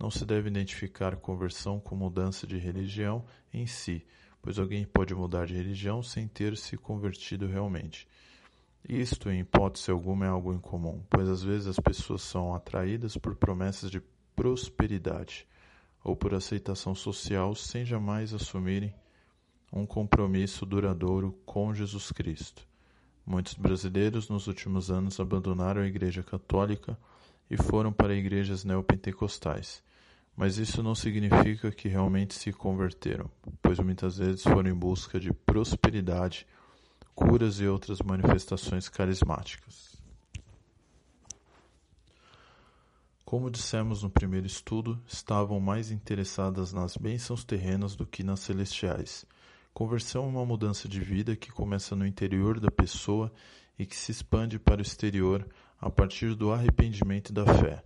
não se deve identificar conversão com mudança de religião em si, pois alguém pode mudar de religião sem ter se convertido realmente. Isto, em hipótese alguma, é algo incomum, pois às vezes as pessoas são atraídas por promessas de prosperidade ou por aceitação social sem jamais assumirem um compromisso duradouro com Jesus Cristo. Muitos brasileiros nos últimos anos abandonaram a Igreja Católica e foram para igrejas neopentecostais. Mas isso não significa que realmente se converteram, pois muitas vezes foram em busca de prosperidade, curas e outras manifestações carismáticas. Como dissemos no primeiro estudo, estavam mais interessadas nas bênçãos terrenas do que nas celestiais. Conversão é uma mudança de vida que começa no interior da pessoa e que se expande para o exterior a partir do arrependimento e da fé.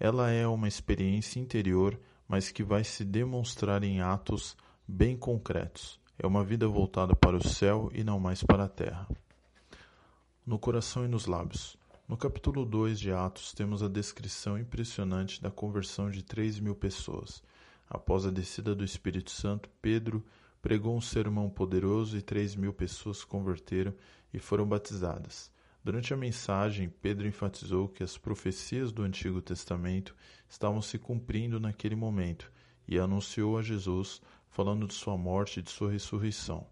Ela é uma experiência interior, mas que vai se demonstrar em atos bem concretos. É uma vida voltada para o céu e não mais para a terra. No coração e nos lábios. No capítulo 2 de Atos, temos a descrição impressionante da conversão de 3 mil pessoas. Após a descida do Espírito Santo, Pedro pregou um sermão poderoso e três mil pessoas se converteram e foram batizadas. Durante a mensagem, Pedro enfatizou que as profecias do Antigo Testamento estavam se cumprindo naquele momento e anunciou a Jesus, falando de sua morte e de sua ressurreição.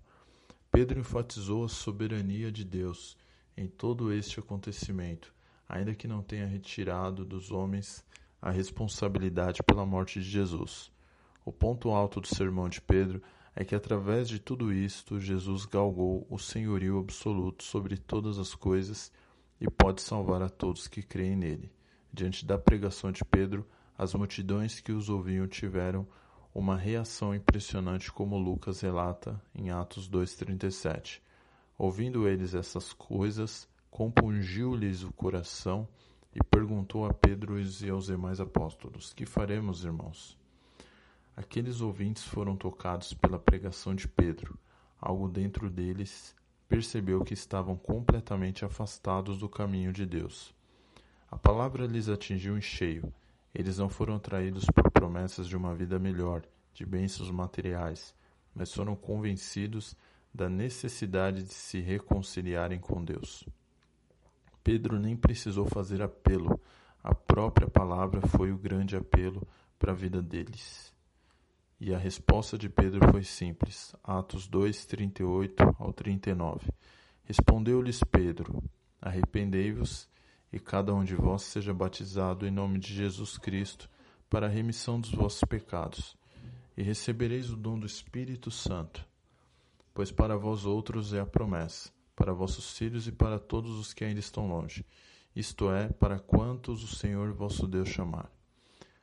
Pedro enfatizou a soberania de Deus em todo este acontecimento, ainda que não tenha retirado dos homens a responsabilidade pela morte de Jesus. O ponto alto do sermão de Pedro é que através de tudo isto Jesus galgou o senhorio absoluto sobre todas as coisas e pode salvar a todos que creem nele. Diante da pregação de Pedro, as multidões que os ouviam tiveram uma reação impressionante, como Lucas relata em Atos 2:37. Ouvindo eles essas coisas, compungiu-lhes o coração e perguntou a Pedro e aos demais apóstolos: Que faremos, irmãos? Aqueles ouvintes foram tocados pela pregação de Pedro. Algo dentro deles percebeu que estavam completamente afastados do caminho de Deus. A palavra lhes atingiu em cheio. Eles não foram atraídos por promessas de uma vida melhor, de bênçãos materiais, mas foram convencidos da necessidade de se reconciliarem com Deus. Pedro nem precisou fazer apelo, a própria palavra foi o grande apelo para a vida deles. E a resposta de Pedro foi simples. Atos 2, 38 ao 39. Respondeu-lhes Pedro: Arrependei-vos e cada um de vós seja batizado em nome de Jesus Cristo para a remissão dos vossos pecados, e recebereis o dom do Espírito Santo. Pois para vós outros é a promessa, para vossos filhos e para todos os que ainda estão longe, isto é, para quantos o Senhor vosso Deus chamar.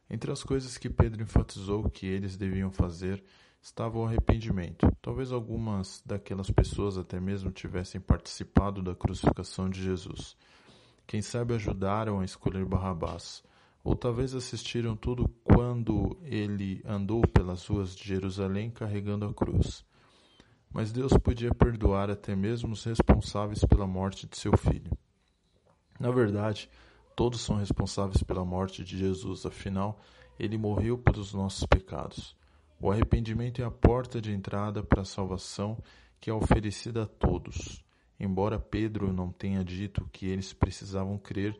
Entre as coisas que Pedro enfatizou que eles deviam fazer estava o arrependimento. Talvez algumas daquelas pessoas até mesmo tivessem participado da crucificação de Jesus. Quem sabe ajudaram a escolher Barrabás, ou talvez assistiram tudo quando ele andou pelas ruas de Jerusalém carregando a cruz. Mas Deus podia perdoar até mesmo os responsáveis pela morte de seu filho. Na verdade, Todos são responsáveis pela morte de Jesus, afinal, ele morreu pelos nossos pecados. O arrependimento é a porta de entrada para a salvação que é oferecida a todos. Embora Pedro não tenha dito que eles precisavam crer,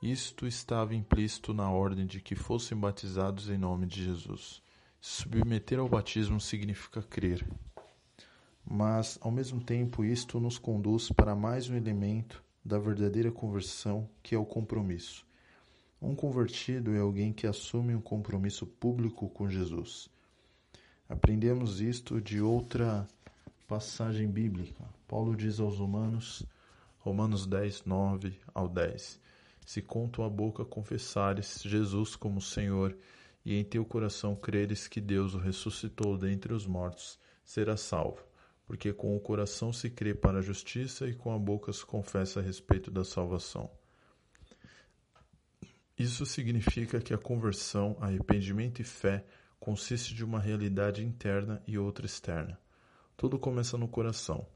isto estava implícito na ordem de que fossem batizados em nome de Jesus. Submeter ao batismo significa crer. Mas, ao mesmo tempo, isto nos conduz para mais um elemento da verdadeira conversão, que é o compromisso. Um convertido é alguém que assume um compromisso público com Jesus. Aprendemos isto de outra passagem bíblica. Paulo diz aos Romanos, Romanos 10, 9 ao 10: Se com tua boca confessares Jesus como Senhor e em teu coração creres que Deus o ressuscitou dentre os mortos, serás salvo. Porque com o coração se crê para a justiça e com a boca se confessa a respeito da salvação. Isso significa que a conversão, arrependimento e fé consiste de uma realidade interna e outra externa. Tudo começa no coração.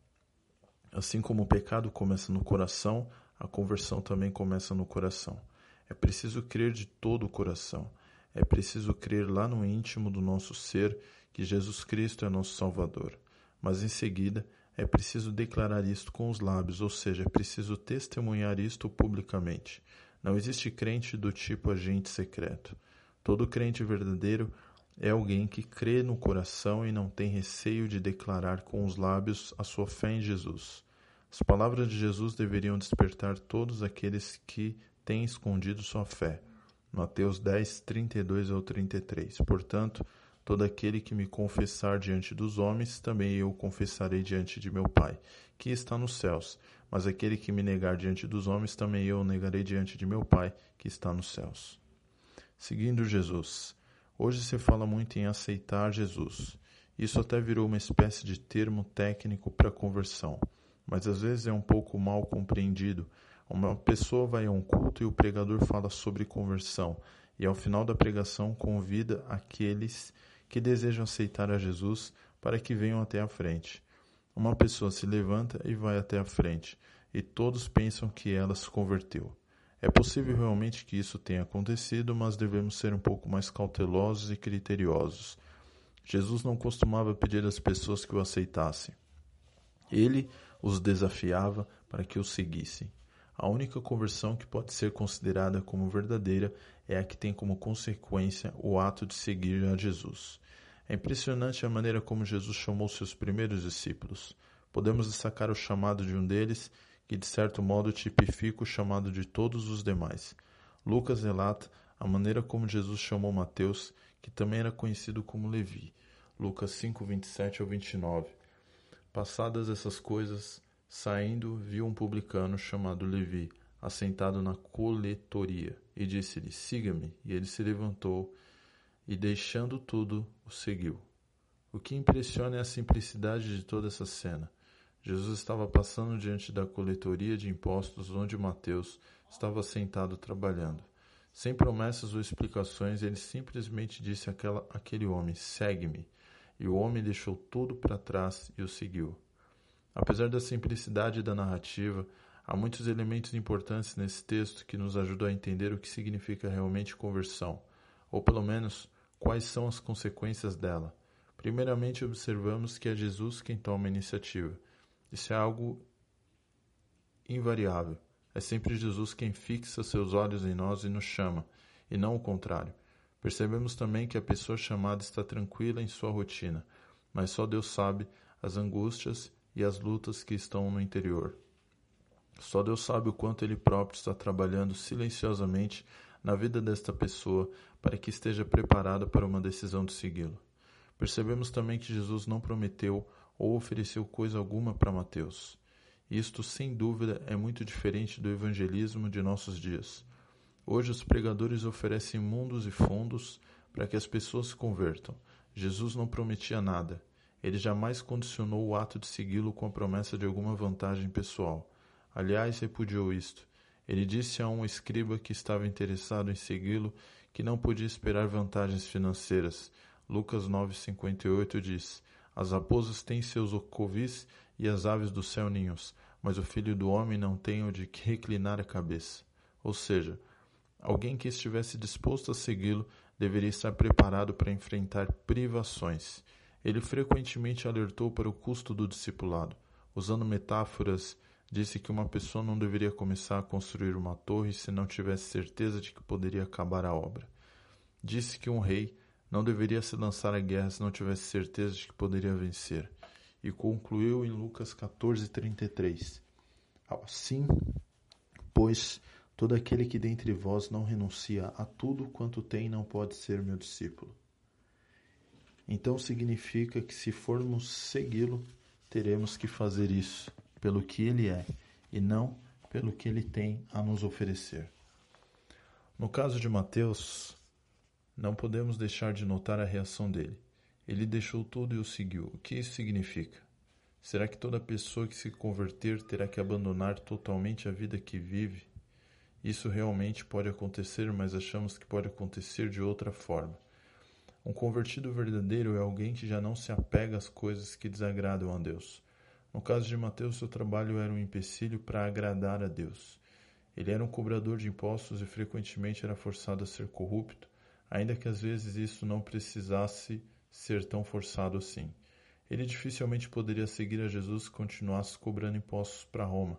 Assim como o pecado começa no coração, a conversão também começa no coração. É preciso crer de todo o coração. É preciso crer lá no íntimo do nosso ser que Jesus Cristo é nosso Salvador. Mas em seguida, é preciso declarar isto com os lábios, ou seja, é preciso testemunhar isto publicamente. Não existe crente do tipo agente secreto. Todo crente verdadeiro é alguém que crê no coração e não tem receio de declarar com os lábios a sua fé em Jesus. As palavras de Jesus deveriam despertar todos aqueles que têm escondido sua fé. Mateus 10, 32 ao 33. Portanto, todo aquele que me confessar diante dos homens, também eu confessarei diante de meu Pai, que está nos céus. Mas aquele que me negar diante dos homens, também eu negarei diante de meu Pai, que está nos céus. Seguindo Jesus. Hoje se fala muito em aceitar Jesus. Isso até virou uma espécie de termo técnico para conversão, mas às vezes é um pouco mal compreendido. Uma pessoa vai a um culto e o pregador fala sobre conversão, e ao final da pregação convida aqueles que desejam aceitar a Jesus para que venham até a frente. Uma pessoa se levanta e vai até a frente, e todos pensam que ela se converteu. É possível realmente que isso tenha acontecido, mas devemos ser um pouco mais cautelosos e criteriosos. Jesus não costumava pedir às pessoas que o aceitassem. Ele os desafiava para que o seguissem. A única conversão que pode ser considerada como verdadeira é a que tem como consequência o ato de seguir a Jesus. É impressionante a maneira como Jesus chamou seus primeiros discípulos. Podemos destacar o chamado de um deles que de certo modo tipifica o chamado de todos os demais. Lucas relata a maneira como Jesus chamou Mateus, que também era conhecido como Levi. Lucas 5, 27 ao 29. Passadas essas coisas, saindo, viu um publicano chamado Levi, assentado na coletoria, e disse-lhe: Siga-me. E ele se levantou e, deixando tudo, o seguiu. O que impressiona é a simplicidade de toda essa cena. Jesus estava passando diante da coletoria de impostos onde Mateus estava sentado trabalhando. Sem promessas ou explicações, ele simplesmente disse àquela, àquele homem: Segue-me. E o homem deixou tudo para trás e o seguiu. Apesar da simplicidade da narrativa, há muitos elementos importantes nesse texto que nos ajudam a entender o que significa realmente conversão, ou pelo menos quais são as consequências dela. Primeiramente, observamos que é Jesus quem toma a iniciativa. Isso é algo invariável. É sempre Jesus quem fixa seus olhos em nós e nos chama, e não o contrário. Percebemos também que a pessoa chamada está tranquila em sua rotina, mas só Deus sabe as angústias e as lutas que estão no interior. Só Deus sabe o quanto Ele próprio está trabalhando silenciosamente na vida desta pessoa para que esteja preparada para uma decisão de segui-lo. Percebemos também que Jesus não prometeu ou ofereceu coisa alguma para Mateus. Isto, sem dúvida, é muito diferente do evangelismo de nossos dias. Hoje, os pregadores oferecem mundos e fundos para que as pessoas se convertam. Jesus não prometia nada. Ele jamais condicionou o ato de segui-lo com a promessa de alguma vantagem pessoal. Aliás, repudiou isto. Ele disse a um escriba que estava interessado em segui-lo que não podia esperar vantagens financeiras. Lucas 9,58 diz: as raposas têm seus covis e as aves do céu ninhos, mas o filho do homem não tem onde reclinar a cabeça. Ou seja, alguém que estivesse disposto a segui-lo deveria estar preparado para enfrentar privações. Ele frequentemente alertou para o custo do discipulado. Usando metáforas, disse que uma pessoa não deveria começar a construir uma torre se não tivesse certeza de que poderia acabar a obra. Disse que um rei não deveria se lançar à guerra se não tivesse certeza de que poderia vencer. E concluiu em Lucas 14:33. Assim, pois, todo aquele que dentre vós não renuncia a tudo quanto tem não pode ser meu discípulo. Então significa que se formos segui-lo, teremos que fazer isso pelo que ele é e não pelo que ele tem a nos oferecer. No caso de Mateus, não podemos deixar de notar a reação dele. Ele deixou tudo e o seguiu. O que isso significa? Será que toda pessoa que se converter terá que abandonar totalmente a vida que vive? Isso realmente pode acontecer, mas achamos que pode acontecer de outra forma. Um convertido verdadeiro é alguém que já não se apega às coisas que desagradam a Deus. No caso de Mateus, seu trabalho era um empecilho para agradar a Deus. Ele era um cobrador de impostos e frequentemente era forçado a ser corrupto ainda que às vezes isso não precisasse ser tão forçado assim. Ele dificilmente poderia seguir a Jesus se continuasse cobrando impostos para Roma.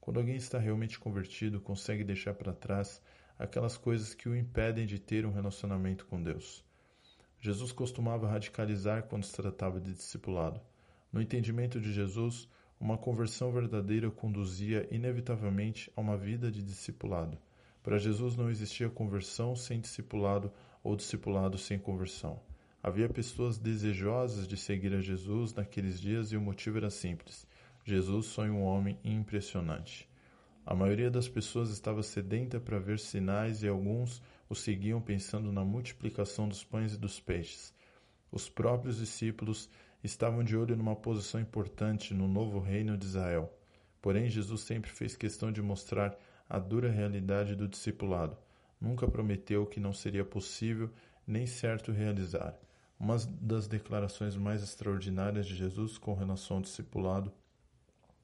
Quando alguém está realmente convertido, consegue deixar para trás aquelas coisas que o impedem de ter um relacionamento com Deus. Jesus costumava radicalizar quando se tratava de discipulado. No entendimento de Jesus, uma conversão verdadeira conduzia inevitavelmente a uma vida de discipulado. Para Jesus não existia conversão sem discipulado ou discipulado sem conversão. Havia pessoas desejosas de seguir a Jesus naqueles dias e o motivo era simples. Jesus foi um homem impressionante. A maioria das pessoas estava sedenta para ver sinais e alguns o seguiam pensando na multiplicação dos pães e dos peixes. Os próprios discípulos estavam de olho numa posição importante no novo reino de Israel. Porém, Jesus sempre fez questão de mostrar a dura realidade do discipulado nunca prometeu que não seria possível nem certo realizar. Uma das declarações mais extraordinárias de Jesus com relação ao discipulado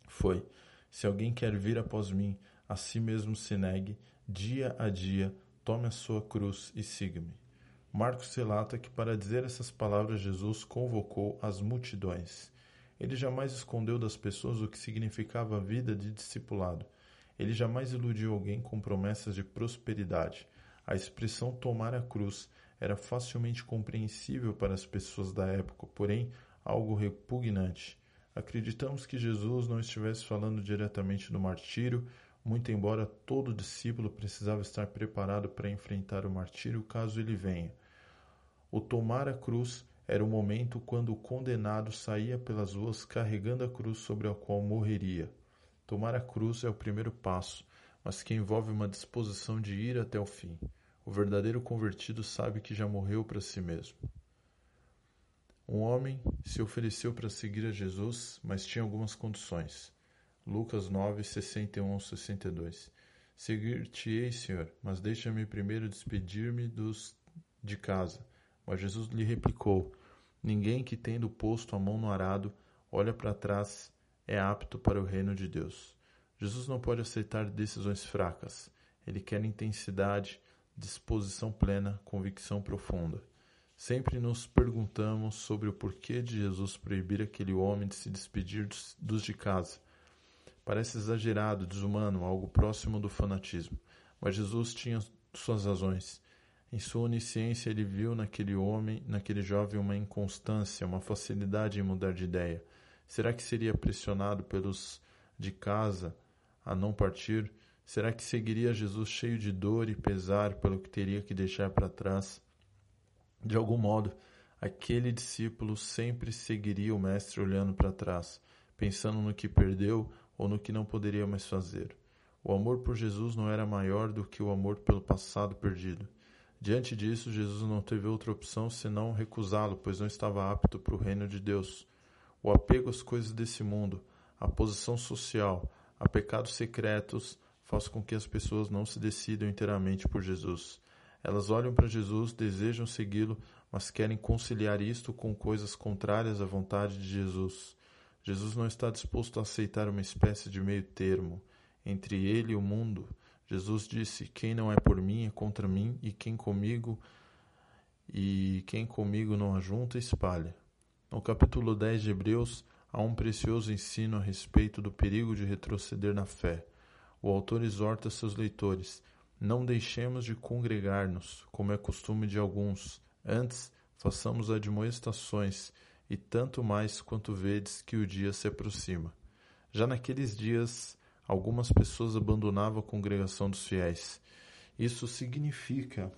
foi: Se alguém quer vir após mim, a si mesmo se negue, dia a dia, tome a sua cruz e siga-me. Marcos relata que para dizer essas palavras Jesus convocou as multidões. Ele jamais escondeu das pessoas o que significava a vida de discipulado. Ele jamais iludiu alguém com promessas de prosperidade. A expressão tomar a cruz era facilmente compreensível para as pessoas da época, porém algo repugnante. Acreditamos que Jesus não estivesse falando diretamente do martírio, muito embora todo discípulo precisava estar preparado para enfrentar o martírio caso ele venha. O tomar a cruz era o momento quando o condenado saía pelas ruas carregando a cruz sobre a qual morreria. Tomar a cruz é o primeiro passo, mas que envolve uma disposição de ir até o fim. O verdadeiro convertido sabe que já morreu para si mesmo. Um homem se ofereceu para seguir a Jesus, mas tinha algumas condições. Lucas 9, 61 62. Seguir-te-ei, Senhor, mas deixa-me primeiro despedir-me dos de casa. Mas Jesus lhe replicou: Ninguém que tendo posto a mão no arado olha para trás é apto para o reino de Deus. Jesus não pode aceitar decisões fracas. Ele quer intensidade, disposição plena, convicção profunda. Sempre nos perguntamos sobre o porquê de Jesus proibir aquele homem de se despedir dos de casa. Parece exagerado, desumano, algo próximo do fanatismo. Mas Jesus tinha suas razões. Em sua onisciência, ele viu naquele homem, naquele jovem, uma inconstância, uma facilidade em mudar de ideia. Será que seria pressionado pelos de casa a não partir? Será que seguiria Jesus cheio de dor e pesar pelo que teria que deixar para trás? De algum modo, aquele discípulo sempre seguiria o Mestre olhando para trás, pensando no que perdeu ou no que não poderia mais fazer. O amor por Jesus não era maior do que o amor pelo passado perdido. Diante disso, Jesus não teve outra opção senão recusá-lo, pois não estava apto para o reino de Deus. O apego às coisas desse mundo, a posição social, a pecados secretos faz com que as pessoas não se decidam inteiramente por Jesus. Elas olham para Jesus, desejam segui-lo, mas querem conciliar isto com coisas contrárias à vontade de Jesus. Jesus não está disposto a aceitar uma espécie de meio termo entre ele e o mundo. Jesus disse: Quem não é por mim é contra mim, e quem comigo e quem comigo não ajunta, espalha. No capítulo 10 de Hebreus, há um precioso ensino a respeito do perigo de retroceder na fé. O autor exorta seus leitores: não deixemos de congregar-nos, como é costume de alguns, antes façamos admoestações, e tanto mais quanto vedes que o dia se aproxima. Já naqueles dias, algumas pessoas abandonavam a congregação dos fiéis. Isso significa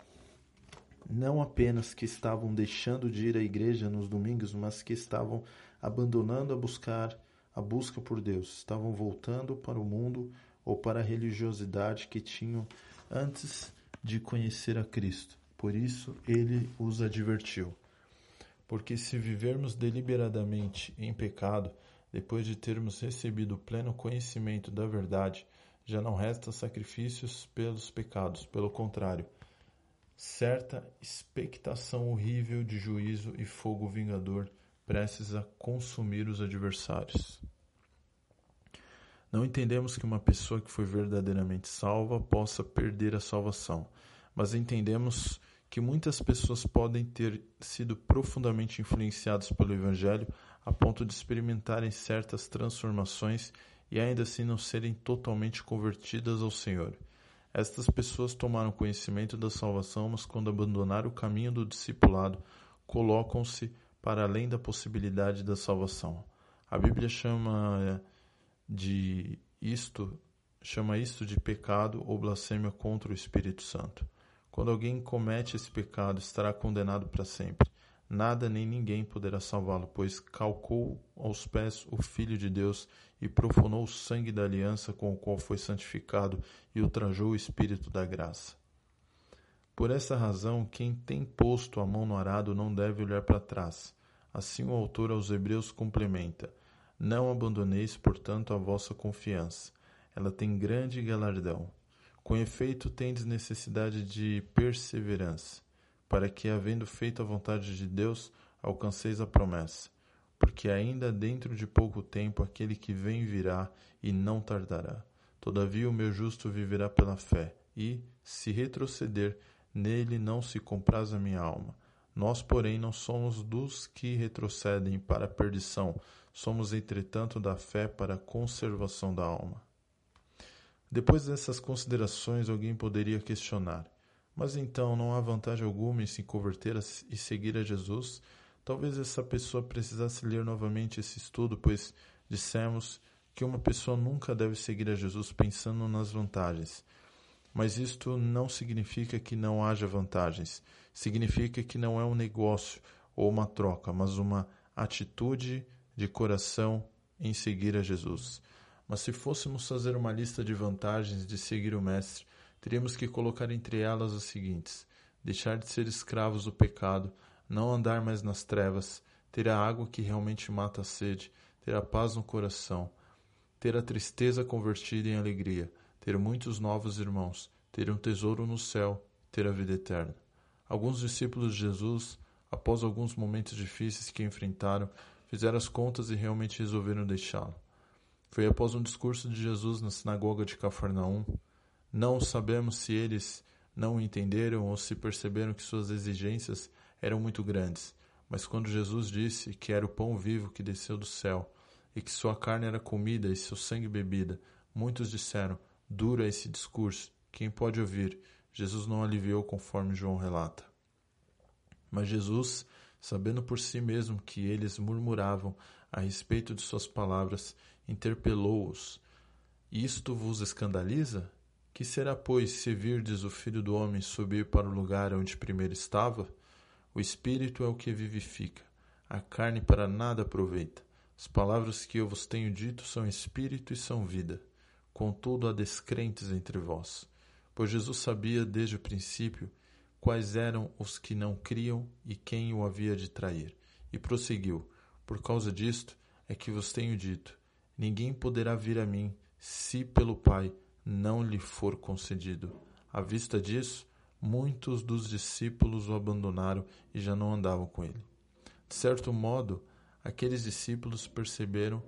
não apenas que estavam deixando de ir à igreja nos domingos, mas que estavam abandonando a buscar a busca por Deus, estavam voltando para o mundo ou para a religiosidade que tinham antes de conhecer a Cristo. Por isso ele os advertiu. Porque se vivermos deliberadamente em pecado, depois de termos recebido o pleno conhecimento da verdade, já não resta sacrifícios pelos pecados, pelo contrário, certa expectação horrível de juízo e fogo vingador prestes a consumir os adversários. Não entendemos que uma pessoa que foi verdadeiramente salva possa perder a salvação, mas entendemos que muitas pessoas podem ter sido profundamente influenciadas pelo Evangelho a ponto de experimentarem certas transformações e ainda assim não serem totalmente convertidas ao Senhor. Estas pessoas tomaram conhecimento da salvação, mas quando abandonaram o caminho do discipulado, colocam-se para além da possibilidade da salvação. A Bíblia chama de isto, chama isto de pecado ou blasfêmia contra o Espírito Santo. Quando alguém comete esse pecado, estará condenado para sempre. Nada nem ninguém poderá salvá-lo, pois calcou aos pés o Filho de Deus e profanou o sangue da aliança com o qual foi santificado e ultrajou o Espírito da graça. Por essa razão, quem tem posto a mão no arado não deve olhar para trás. Assim o autor aos Hebreus complementa: Não abandoneis, portanto, a vossa confiança. Ela tem grande galardão. Com efeito, tendes necessidade de perseverança, para que, havendo feito a vontade de Deus, alcanceis a promessa. Porque ainda dentro de pouco tempo aquele que vem virá e não tardará. Todavia o meu justo viverá pela fé, e, se retroceder, nele não se compraz a minha alma. Nós, porém, não somos dos que retrocedem para a perdição, somos, entretanto, da fé para a conservação da alma. Depois dessas considerações, alguém poderia questionar: mas então não há vantagem alguma em se converter e seguir a Jesus? Talvez essa pessoa precisasse ler novamente esse estudo, pois dissemos que uma pessoa nunca deve seguir a Jesus pensando nas vantagens. Mas isto não significa que não haja vantagens. Significa que não é um negócio ou uma troca, mas uma atitude de coração em seguir a Jesus. Mas se fôssemos fazer uma lista de vantagens de seguir o Mestre, teríamos que colocar entre elas as seguintes: deixar de ser escravos do pecado, não andar mais nas trevas, ter a água que realmente mata a sede, ter a paz no coração, ter a tristeza convertida em alegria, ter muitos novos irmãos, ter um tesouro no céu, ter a vida eterna. Alguns discípulos de Jesus, após alguns momentos difíceis que enfrentaram, fizeram as contas e realmente resolveram deixá-lo. Foi após um discurso de Jesus na sinagoga de Cafarnaum. Não sabemos se eles não entenderam ou se perceberam que suas exigências eram muito grandes, mas quando Jesus disse que era o pão vivo que desceu do céu e que sua carne era comida e seu sangue bebida, muitos disseram: Duro é esse discurso, quem pode ouvir? Jesus não aliviou conforme João relata. Mas Jesus, sabendo por si mesmo que eles murmuravam a respeito de suas palavras, interpelou-os: Isto vos escandaliza? Que será, pois, se virdes o Filho do Homem subir para o lugar onde primeiro estava? O Espírito é o que vivifica, a carne para nada aproveita. As palavras que eu vos tenho dito são espírito e são vida. Contudo, há descrentes entre vós. Pois Jesus sabia desde o princípio quais eram os que não criam e quem o havia de trair. E prosseguiu: Por causa disto é que vos tenho dito: Ninguém poderá vir a mim se pelo Pai não lhe for concedido. À vista disso, muitos dos discípulos o abandonaram e já não andavam com ele. De certo modo, aqueles discípulos perceberam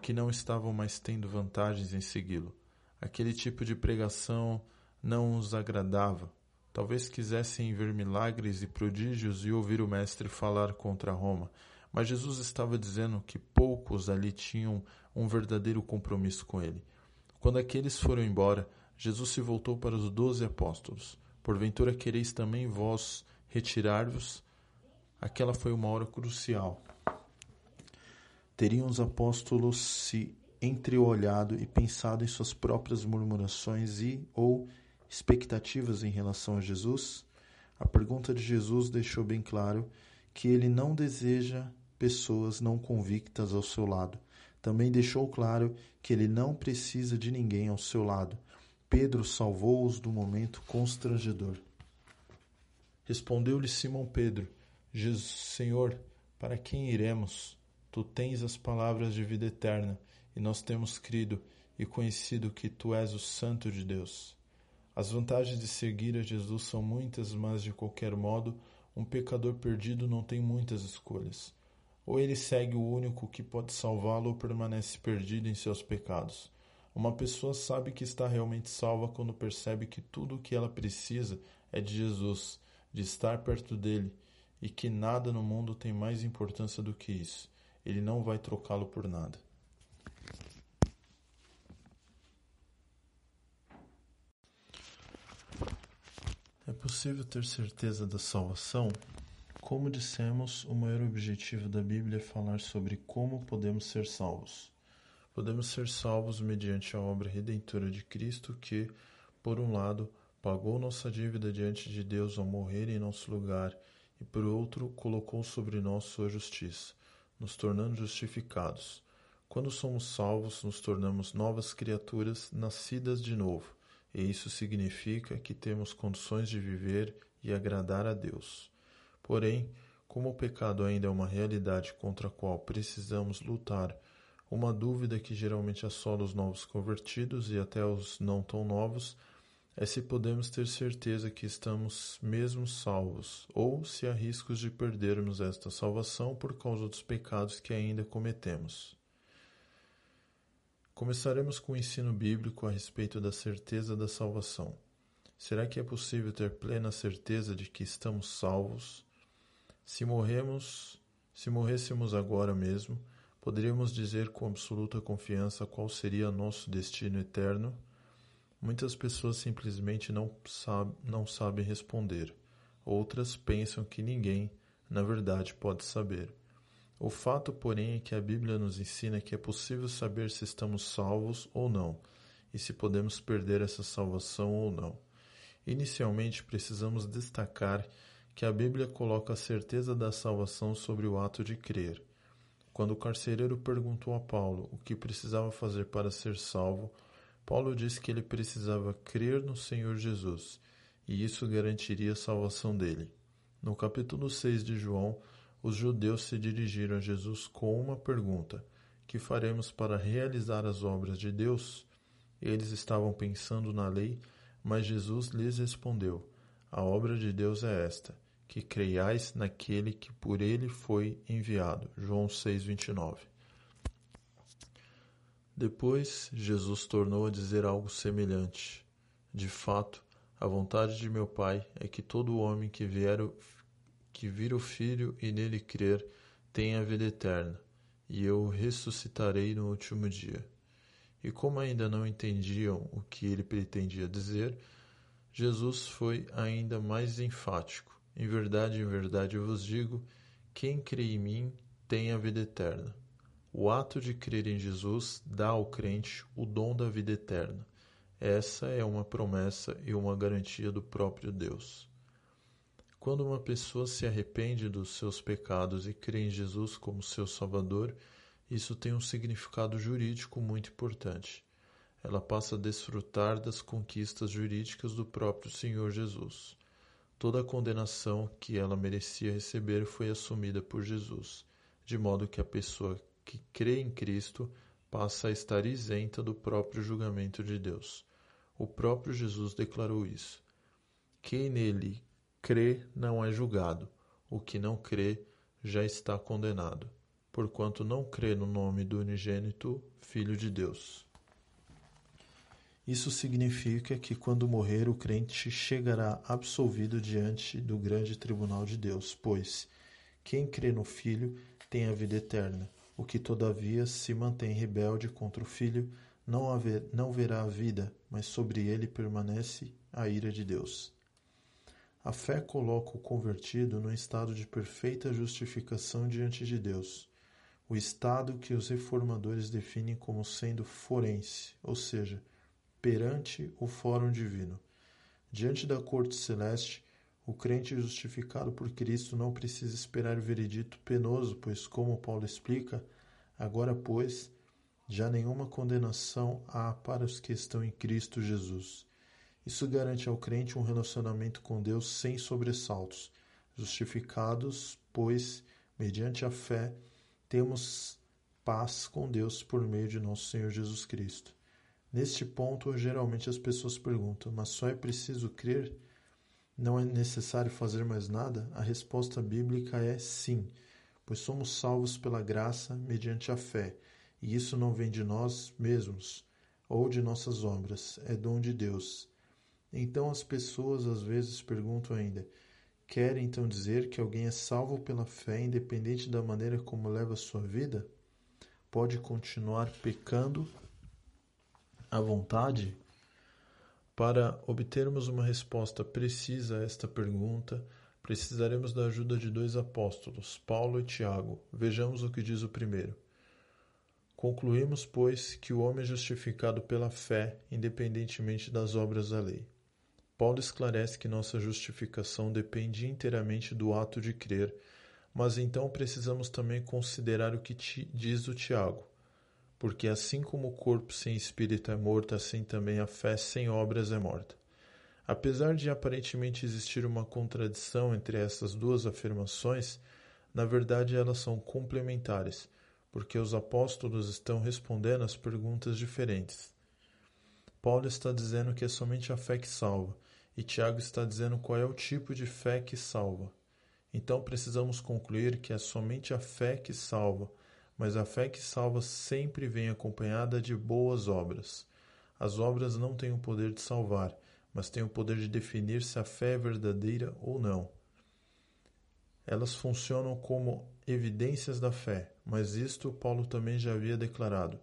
que não estavam mais tendo vantagens em segui-lo. Aquele tipo de pregação não os agradava. Talvez quisessem ver milagres e prodígios e ouvir o Mestre falar contra Roma, mas Jesus estava dizendo que poucos ali tinham um verdadeiro compromisso com ele. Quando aqueles foram embora, Jesus se voltou para os doze apóstolos. Porventura quereis também vós retirar-vos? Aquela foi uma hora crucial. Teriam os apóstolos se entreolhado e pensado em suas próprias murmurações e ou expectativas em relação a Jesus? A pergunta de Jesus deixou bem claro que ele não deseja pessoas não convictas ao seu lado. Também deixou claro que ele não precisa de ninguém ao seu lado. Pedro salvou-os do momento constrangedor. Respondeu-lhe Simão Pedro: Jesus, Senhor, para quem iremos? Tu tens as palavras de vida eterna, e nós temos crido e conhecido que tu és o Santo de Deus. As vantagens de seguir a Jesus são muitas, mas de qualquer modo, um pecador perdido não tem muitas escolhas. Ou ele segue o único que pode salvá-lo ou permanece perdido em seus pecados. Uma pessoa sabe que está realmente salva quando percebe que tudo o que ela precisa é de Jesus, de estar perto dele, e que nada no mundo tem mais importância do que isso. Ele não vai trocá-lo por nada. Possível ter certeza da salvação? Como dissemos, o maior objetivo da Bíblia é falar sobre como podemos ser salvos. Podemos ser salvos mediante a obra redentora de Cristo que, por um lado, pagou nossa dívida diante de Deus ao morrer em nosso lugar e, por outro, colocou sobre nós sua justiça nos tornando justificados. Quando somos salvos, nos tornamos novas criaturas nascidas de novo, e isso significa que temos condições de viver e agradar a Deus. Porém, como o pecado ainda é uma realidade contra a qual precisamos lutar, uma dúvida que geralmente assola os novos convertidos e até os não tão novos é se podemos ter certeza que estamos mesmo salvos, ou se há riscos de perdermos esta salvação por causa dos pecados que ainda cometemos. Começaremos com o ensino bíblico a respeito da certeza da salvação. Será que é possível ter plena certeza de que estamos salvos? Se morremos, se morrêssemos agora mesmo, poderíamos dizer com absoluta confiança qual seria nosso destino eterno? Muitas pessoas simplesmente não, sabe, não sabem responder. Outras pensam que ninguém, na verdade, pode saber. O fato, porém, é que a Bíblia nos ensina que é possível saber se estamos salvos ou não, e se podemos perder essa salvação ou não. Inicialmente, precisamos destacar que a Bíblia coloca a certeza da salvação sobre o ato de crer. Quando o carcereiro perguntou a Paulo o que precisava fazer para ser salvo, Paulo disse que ele precisava crer no Senhor Jesus, e isso garantiria a salvação dele. No capítulo 6 de João, os judeus se dirigiram a Jesus com uma pergunta: Que faremos para realizar as obras de Deus? Eles estavam pensando na lei, mas Jesus lhes respondeu: A obra de Deus é esta, que creiais naquele que por ele foi enviado. João 6:29. Depois, Jesus tornou a dizer algo semelhante. De fato, a vontade de meu Pai é que todo homem que vier que vir o Filho e nele crer tenha a vida eterna, e eu o ressuscitarei no último dia. E como ainda não entendiam o que ele pretendia dizer, Jesus foi ainda mais enfático. Em verdade, em verdade eu vos digo: quem crê em mim tem a vida eterna. O ato de crer em Jesus dá ao crente o dom da vida eterna. Essa é uma promessa e uma garantia do próprio Deus. Quando uma pessoa se arrepende dos seus pecados e crê em Jesus como seu Salvador, isso tem um significado jurídico muito importante. Ela passa a desfrutar das conquistas jurídicas do próprio Senhor Jesus. Toda a condenação que ela merecia receber foi assumida por Jesus, de modo que a pessoa que crê em Cristo passa a estar isenta do próprio julgamento de Deus. O próprio Jesus declarou isso. Quem nele crê não é julgado, o que não crê já está condenado, porquanto não crê no nome do unigênito Filho de Deus. Isso significa que quando morrer o crente chegará absolvido diante do grande tribunal de Deus, pois quem crê no Filho tem a vida eterna. O que todavia se mantém rebelde contra o Filho não, haver, não verá a vida, mas sobre ele permanece a ira de Deus. A fé coloca o convertido no estado de perfeita justificação diante de Deus, o estado que os reformadores definem como sendo forense, ou seja, perante o fórum divino. Diante da corte celeste, o crente justificado por Cristo não precisa esperar veredito penoso, pois, como Paulo explica, agora, pois, já nenhuma condenação há para os que estão em Cristo Jesus. Isso garante ao crente um relacionamento com Deus sem sobressaltos, justificados, pois, mediante a fé, temos paz com Deus por meio de nosso Senhor Jesus Cristo. Neste ponto, geralmente as pessoas perguntam: mas só é preciso crer? Não é necessário fazer mais nada? A resposta bíblica é sim, pois somos salvos pela graça mediante a fé, e isso não vem de nós mesmos ou de nossas obras, é dom de Deus. Então as pessoas às vezes perguntam ainda: quer então dizer que alguém é salvo pela fé independente da maneira como leva a sua vida? Pode continuar pecando à vontade? Para obtermos uma resposta precisa a esta pergunta, precisaremos da ajuda de dois apóstolos, Paulo e Tiago. Vejamos o que diz o primeiro. Concluímos, pois, que o homem é justificado pela fé, independentemente das obras da lei. Paulo esclarece que nossa justificação depende inteiramente do ato de crer, mas então precisamos também considerar o que diz o Tiago porque assim como o corpo sem espírito é morto, assim também a fé sem obras é morta. Apesar de aparentemente existir uma contradição entre essas duas afirmações, na verdade elas são complementares, porque os apóstolos estão respondendo às perguntas diferentes. Paulo está dizendo que é somente a fé que salva, e Tiago está dizendo qual é o tipo de fé que salva. Então precisamos concluir que é somente a fé que salva, mas a fé que salva sempre vem acompanhada de boas obras. As obras não têm o poder de salvar, mas têm o poder de definir se a fé é verdadeira ou não. Elas funcionam como evidências da fé, mas isto Paulo também já havia declarado.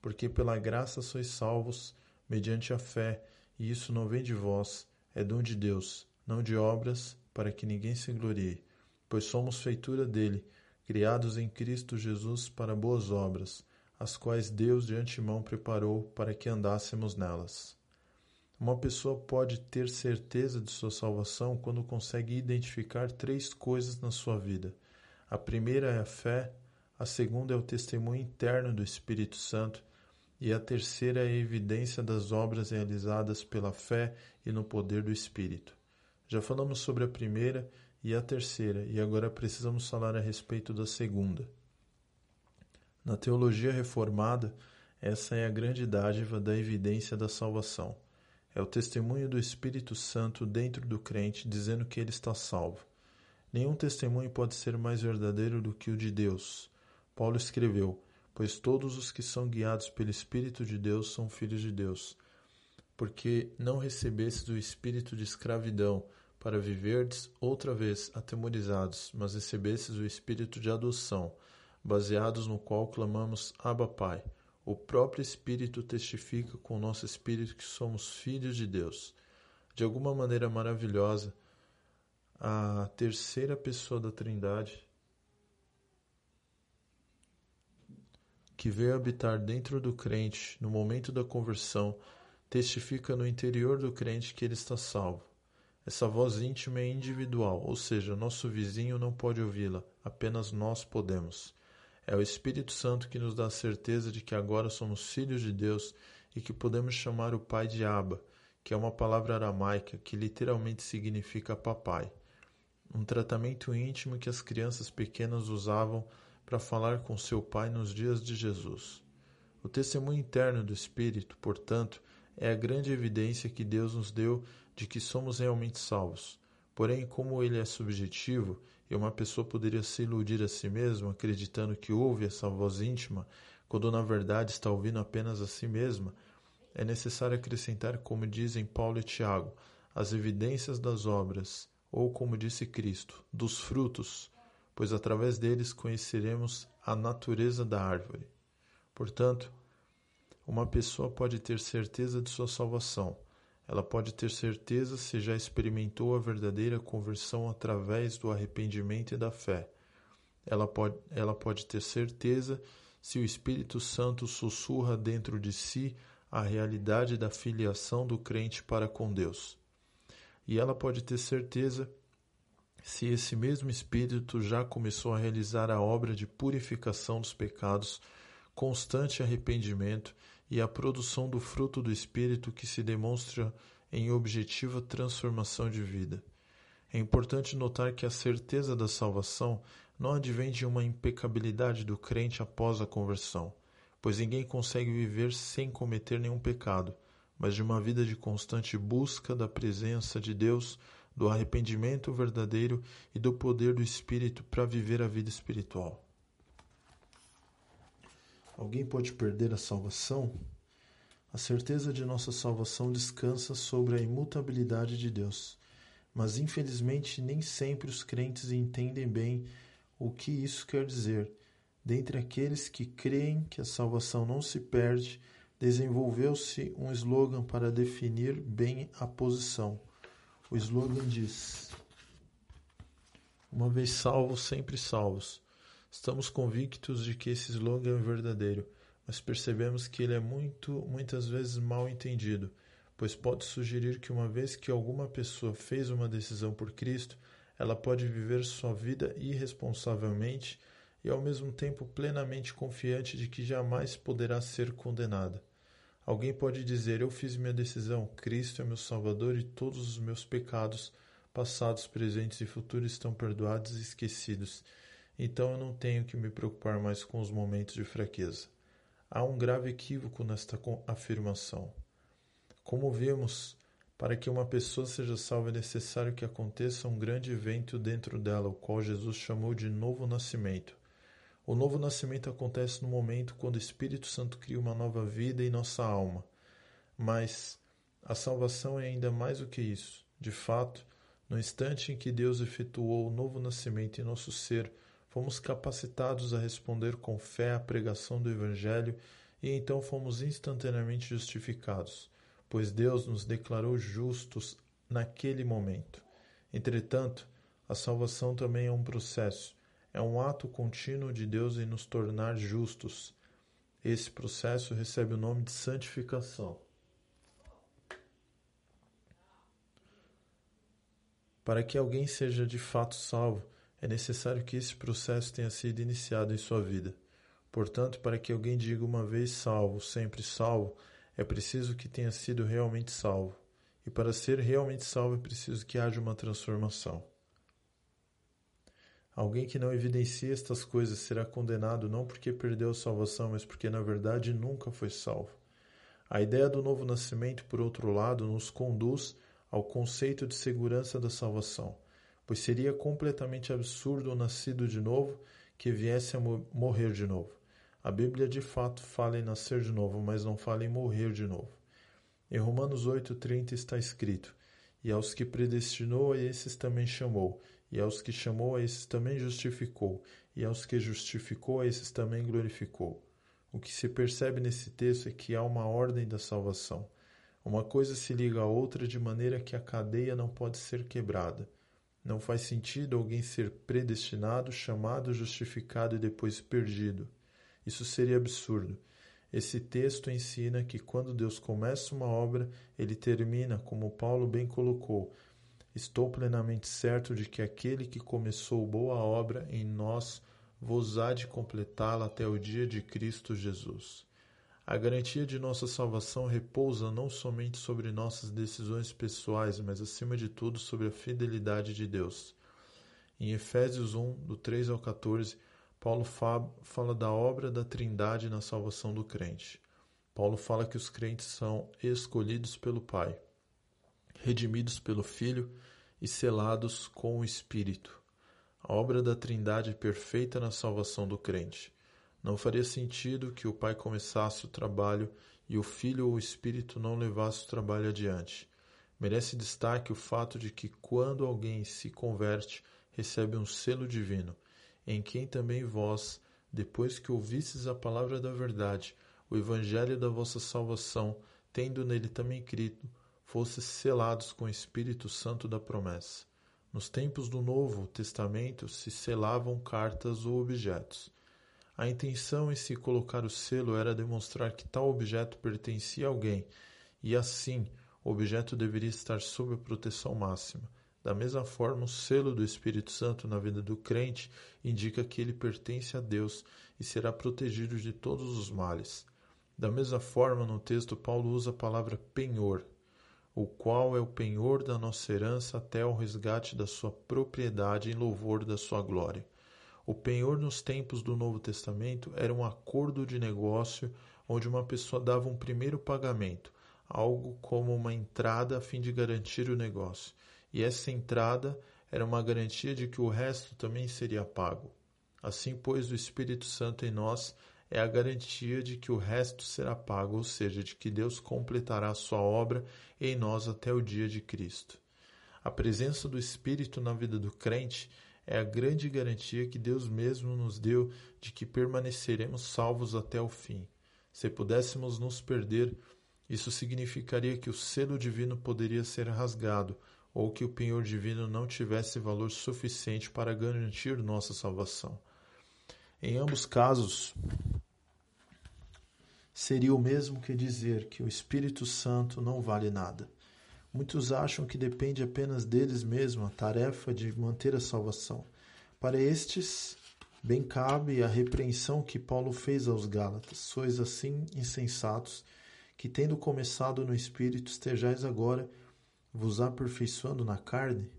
Porque pela graça sois salvos, mediante a fé, e isso não vem de vós, é dom de Deus, não de obras, para que ninguém se glorie, pois somos feitura dele, criados em Cristo Jesus para boas obras, as quais Deus de antemão preparou para que andássemos nelas. Uma pessoa pode ter certeza de sua salvação quando consegue identificar três coisas na sua vida. A primeira é a fé, a segunda é o testemunho interno do Espírito Santo e a terceira é a evidência das obras realizadas pela fé e no poder do Espírito. Já falamos sobre a primeira e a terceira, e agora precisamos falar a respeito da segunda. Na teologia reformada, essa é a grande dádiva da evidência da salvação. É o testemunho do Espírito Santo dentro do crente dizendo que ele está salvo. Nenhum testemunho pode ser mais verdadeiro do que o de Deus. Paulo escreveu: Pois todos os que são guiados pelo Espírito de Deus são filhos de Deus. Porque não recebestes o espírito de escravidão para viverdes outra vez atemorizados, mas recebesses o espírito de adoção, baseados no qual clamamos Abba Pai. O próprio Espírito testifica com o nosso espírito que somos filhos de Deus. De alguma maneira maravilhosa, a terceira pessoa da Trindade, que veio habitar dentro do crente no momento da conversão, testifica no interior do crente que ele está salvo. Essa voz íntima é individual, ou seja, nosso vizinho não pode ouvi-la, apenas nós podemos. É o Espírito Santo que nos dá a certeza de que agora somos filhos de Deus e que podemos chamar o Pai de Abba, que é uma palavra aramaica que literalmente significa papai. Um tratamento íntimo que as crianças pequenas usavam para falar com seu pai nos dias de Jesus. O testemunho interno do Espírito, portanto, é a grande evidência que Deus nos deu de que somos realmente salvos. Porém, como ele é subjetivo e uma pessoa poderia se iludir a si mesma acreditando que ouve essa voz íntima, quando na verdade está ouvindo apenas a si mesma, é necessário acrescentar, como dizem Paulo e Tiago, as evidências das obras, ou como disse Cristo, dos frutos, pois através deles conheceremos a natureza da árvore. Portanto, uma pessoa pode ter certeza de sua salvação. Ela pode ter certeza se já experimentou a verdadeira conversão através do arrependimento e da fé. Ela pode, ela pode ter certeza se o Espírito Santo sussurra dentro de si a realidade da filiação do crente para com Deus. E ela pode ter certeza se esse mesmo Espírito já começou a realizar a obra de purificação dos pecados, constante arrependimento e a produção do fruto do Espírito que se demonstra em objetiva transformação de vida. É importante notar que a certeza da salvação não advém de uma impecabilidade do crente após a conversão, pois ninguém consegue viver sem cometer nenhum pecado, mas de uma vida de constante busca da presença de Deus, do arrependimento verdadeiro e do poder do Espírito para viver a vida espiritual. Alguém pode perder a salvação? A certeza de nossa salvação descansa sobre a imutabilidade de Deus, mas infelizmente nem sempre os crentes entendem bem o que isso quer dizer. Dentre aqueles que creem que a salvação não se perde, desenvolveu-se um slogan para definir bem a posição. O slogan diz: Uma vez salvos, sempre salvos. Estamos convictos de que esse slogan é verdadeiro, mas percebemos que ele é muito, muitas vezes mal entendido, pois pode sugerir que uma vez que alguma pessoa fez uma decisão por Cristo, ela pode viver sua vida irresponsavelmente e ao mesmo tempo plenamente confiante de que jamais poderá ser condenada. Alguém pode dizer: Eu fiz minha decisão, Cristo é meu Salvador e todos os meus pecados, passados, presentes e futuros, estão perdoados e esquecidos então eu não tenho que me preocupar mais com os momentos de fraqueza. Há um grave equívoco nesta afirmação. Como vimos, para que uma pessoa seja salva é necessário que aconteça um grande evento dentro dela, o qual Jesus chamou de novo nascimento. O novo nascimento acontece no momento quando o Espírito Santo cria uma nova vida em nossa alma. Mas a salvação é ainda mais do que isso. De fato, no instante em que Deus efetuou o novo nascimento em nosso ser, fomos capacitados a responder com fé à pregação do Evangelho e então fomos instantaneamente justificados, pois Deus nos declarou justos naquele momento. Entretanto, a salvação também é um processo, é um ato contínuo de Deus em nos tornar justos. Esse processo recebe o nome de santificação. Para que alguém seja de fato salvo, é necessário que esse processo tenha sido iniciado em sua vida. Portanto, para que alguém diga uma vez salvo, sempre salvo, é preciso que tenha sido realmente salvo. E para ser realmente salvo é preciso que haja uma transformação. Alguém que não evidencia estas coisas será condenado não porque perdeu a salvação, mas porque na verdade nunca foi salvo. A ideia do novo nascimento, por outro lado, nos conduz ao conceito de segurança da salvação pois seria completamente absurdo o nascido de novo que viesse a morrer de novo. A Bíblia de fato fala em nascer de novo, mas não fala em morrer de novo. Em Romanos 8,30 está escrito: E aos que predestinou, a esses também chamou, e aos que chamou, a esses também justificou, e aos que justificou, a esses também glorificou. O que se percebe nesse texto é que há uma ordem da salvação. Uma coisa se liga à outra de maneira que a cadeia não pode ser quebrada. Não faz sentido alguém ser predestinado, chamado, justificado e depois perdido. Isso seria absurdo. Esse texto ensina que quando Deus começa uma obra, ele termina, como Paulo bem colocou. Estou plenamente certo de que aquele que começou boa obra em nós vos há de completá-la até o dia de Cristo Jesus. A garantia de nossa salvação repousa não somente sobre nossas decisões pessoais, mas acima de tudo sobre a fidelidade de Deus. Em Efésios 1, do 3 ao 14, Paulo fala da obra da Trindade na salvação do crente. Paulo fala que os crentes são escolhidos pelo Pai, redimidos pelo Filho e selados com o Espírito. A obra da Trindade é perfeita na salvação do crente. Não faria sentido que o pai começasse o trabalho e o filho ou o espírito não levasse o trabalho adiante. Merece destaque o fato de que quando alguém se converte, recebe um selo divino, em quem também vós, depois que ouvistes a palavra da verdade, o evangelho da vossa salvação, tendo nele também crido, fostes selados com o Espírito Santo da promessa. Nos tempos do Novo Testamento se selavam cartas ou objetos. A intenção em se colocar o selo era demonstrar que tal objeto pertencia a alguém, e assim o objeto deveria estar sob a proteção máxima. Da mesma forma, o selo do Espírito Santo na vida do crente indica que ele pertence a Deus e será protegido de todos os males. Da mesma forma, no texto, Paulo usa a palavra penhor, o qual é o penhor da nossa herança até o resgate da sua propriedade em louvor da sua glória. O penhor nos tempos do Novo Testamento era um acordo de negócio onde uma pessoa dava um primeiro pagamento, algo como uma entrada a fim de garantir o negócio, e essa entrada era uma garantia de que o resto também seria pago. Assim, pois, o Espírito Santo em nós é a garantia de que o resto será pago, ou seja, de que Deus completará a sua obra em nós até o dia de Cristo. A presença do Espírito na vida do crente é a grande garantia que Deus mesmo nos deu de que permaneceremos salvos até o fim. Se pudéssemos nos perder, isso significaria que o selo divino poderia ser rasgado ou que o penhor divino não tivesse valor suficiente para garantir nossa salvação. Em ambos casos, seria o mesmo que dizer que o Espírito Santo não vale nada. Muitos acham que depende apenas deles mesmos a tarefa de manter a salvação. Para estes, bem cabe a repreensão que Paulo fez aos Gálatas: Sois assim insensatos, que tendo começado no espírito, estejais agora vos aperfeiçoando na carne?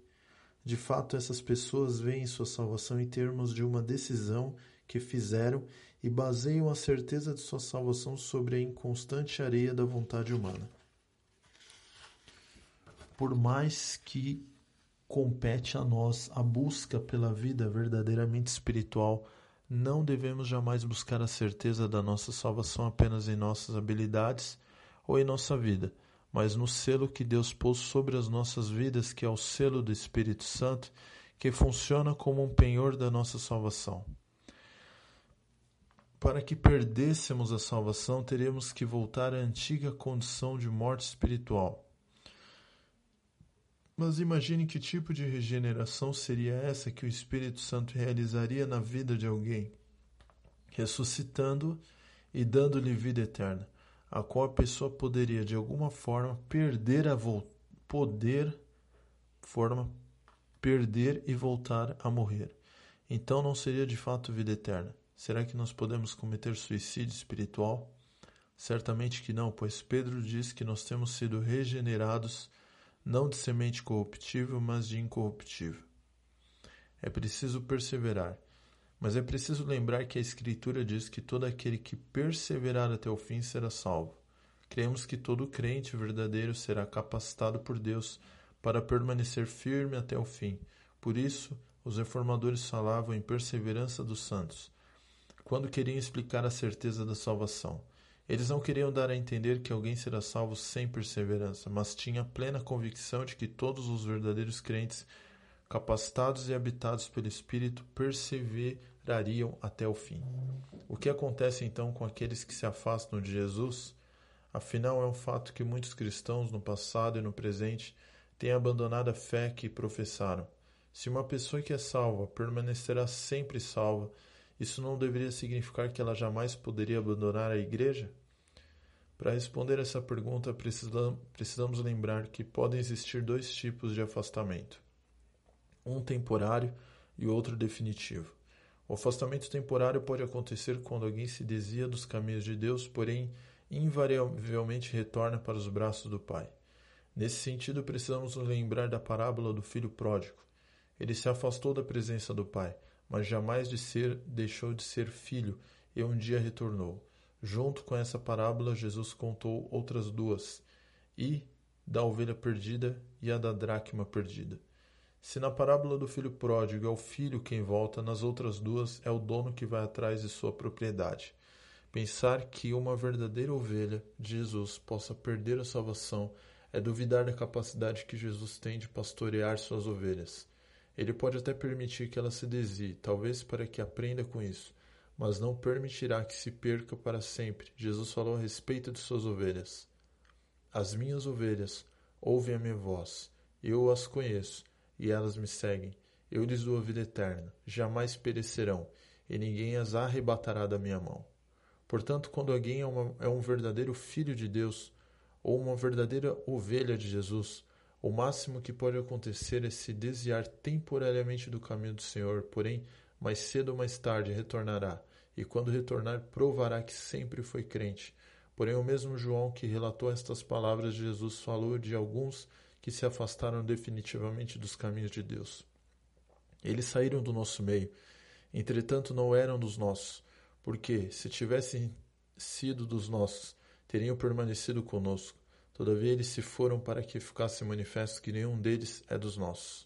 De fato, essas pessoas veem sua salvação em termos de uma decisão que fizeram e baseiam a certeza de sua salvação sobre a inconstante areia da vontade humana por mais que compete a nós a busca pela vida verdadeiramente espiritual, não devemos jamais buscar a certeza da nossa salvação apenas em nossas habilidades ou em nossa vida, mas no selo que Deus pôs sobre as nossas vidas, que é o selo do Espírito Santo, que funciona como um penhor da nossa salvação. Para que perdêssemos a salvação, teríamos que voltar à antiga condição de morte espiritual mas imagine que tipo de regeneração seria essa que o Espírito Santo realizaria na vida de alguém, ressuscitando e dando-lhe vida eterna, a qual a pessoa poderia de alguma forma perder a poder forma perder e voltar a morrer. Então não seria de fato vida eterna. Será que nós podemos cometer suicídio espiritual? Certamente que não, pois Pedro diz que nós temos sido regenerados não de semente corruptível, mas de incorruptível. É preciso perseverar, mas é preciso lembrar que a Escritura diz que todo aquele que perseverar até o fim será salvo. Cremos que todo crente verdadeiro será capacitado por Deus para permanecer firme até o fim. Por isso, os reformadores falavam em perseverança dos santos, quando queriam explicar a certeza da salvação. Eles não queriam dar a entender que alguém será salvo sem perseverança, mas tinha plena convicção de que todos os verdadeiros crentes, capacitados e habitados pelo Espírito, perseverariam até o fim. O que acontece então com aqueles que se afastam de Jesus? Afinal, é um fato que muitos cristãos no passado e no presente têm abandonado a fé que professaram. Se uma pessoa que é salva permanecerá sempre salva, isso não deveria significar que ela jamais poderia abandonar a igreja? Para responder essa pergunta, precisamos lembrar que podem existir dois tipos de afastamento: um temporário e outro definitivo. O afastamento temporário pode acontecer quando alguém se desvia dos caminhos de Deus, porém invariavelmente retorna para os braços do Pai. Nesse sentido, precisamos nos lembrar da parábola do filho pródigo. Ele se afastou da presença do Pai, mas jamais de ser deixou de ser filho e um dia retornou. Junto com essa parábola, Jesus contou outras duas, e da ovelha perdida e a da dracma perdida. Se na parábola do filho pródigo é o filho quem volta, nas outras duas é o dono que vai atrás de sua propriedade. Pensar que uma verdadeira ovelha de Jesus possa perder a salvação é duvidar da capacidade que Jesus tem de pastorear suas ovelhas. Ele pode até permitir que ela se desvie, talvez para que aprenda com isso, mas não permitirá que se perca para sempre. Jesus falou a respeito de suas ovelhas. As minhas ovelhas ouvem a minha voz, eu as conheço, e elas me seguem. Eu lhes dou a vida eterna, jamais perecerão, e ninguém as arrebatará da minha mão. Portanto, quando alguém é, uma, é um verdadeiro filho de Deus, ou uma verdadeira ovelha de Jesus, o máximo que pode acontecer é se desviar temporariamente do caminho do Senhor, porém, mais cedo ou mais tarde retornará, e quando retornar, provará que sempre foi crente. Porém, o mesmo João que relatou estas palavras de Jesus falou de alguns que se afastaram definitivamente dos caminhos de Deus. Eles saíram do nosso meio, entretanto não eram dos nossos, porque, se tivessem sido dos nossos, teriam permanecido conosco. Todavia eles se foram para que ficasse manifesto que nenhum deles é dos nossos.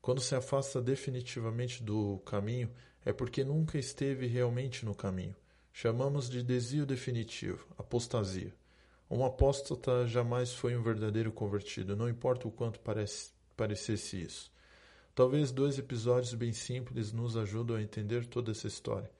Quando se afasta definitivamente do caminho, é porque nunca esteve realmente no caminho. Chamamos de desvio definitivo, apostasia. Um apóstata jamais foi um verdadeiro convertido, não importa o quanto parece, parecesse isso. Talvez dois episódios bem simples nos ajudam a entender toda essa história.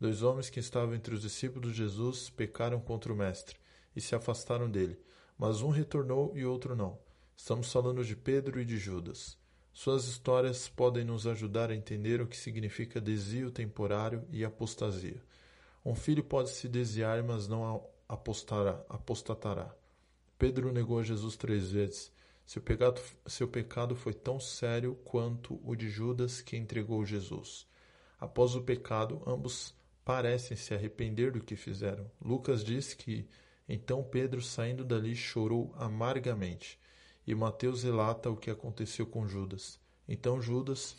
Dois homens que estavam entre os discípulos de Jesus pecaram contra o Mestre e se afastaram dele mas um retornou e outro não. Estamos falando de Pedro e de Judas. Suas histórias podem nos ajudar a entender o que significa desvio temporário e apostasia. Um filho pode se desviar, mas não apostará, apostatará. Pedro negou Jesus três vezes. Seu pecado, seu pecado foi tão sério quanto o de Judas que entregou Jesus. Após o pecado, ambos parecem se arrepender do que fizeram. Lucas diz que então Pedro, saindo dali, chorou amargamente. E Mateus relata o que aconteceu com Judas. Então Judas,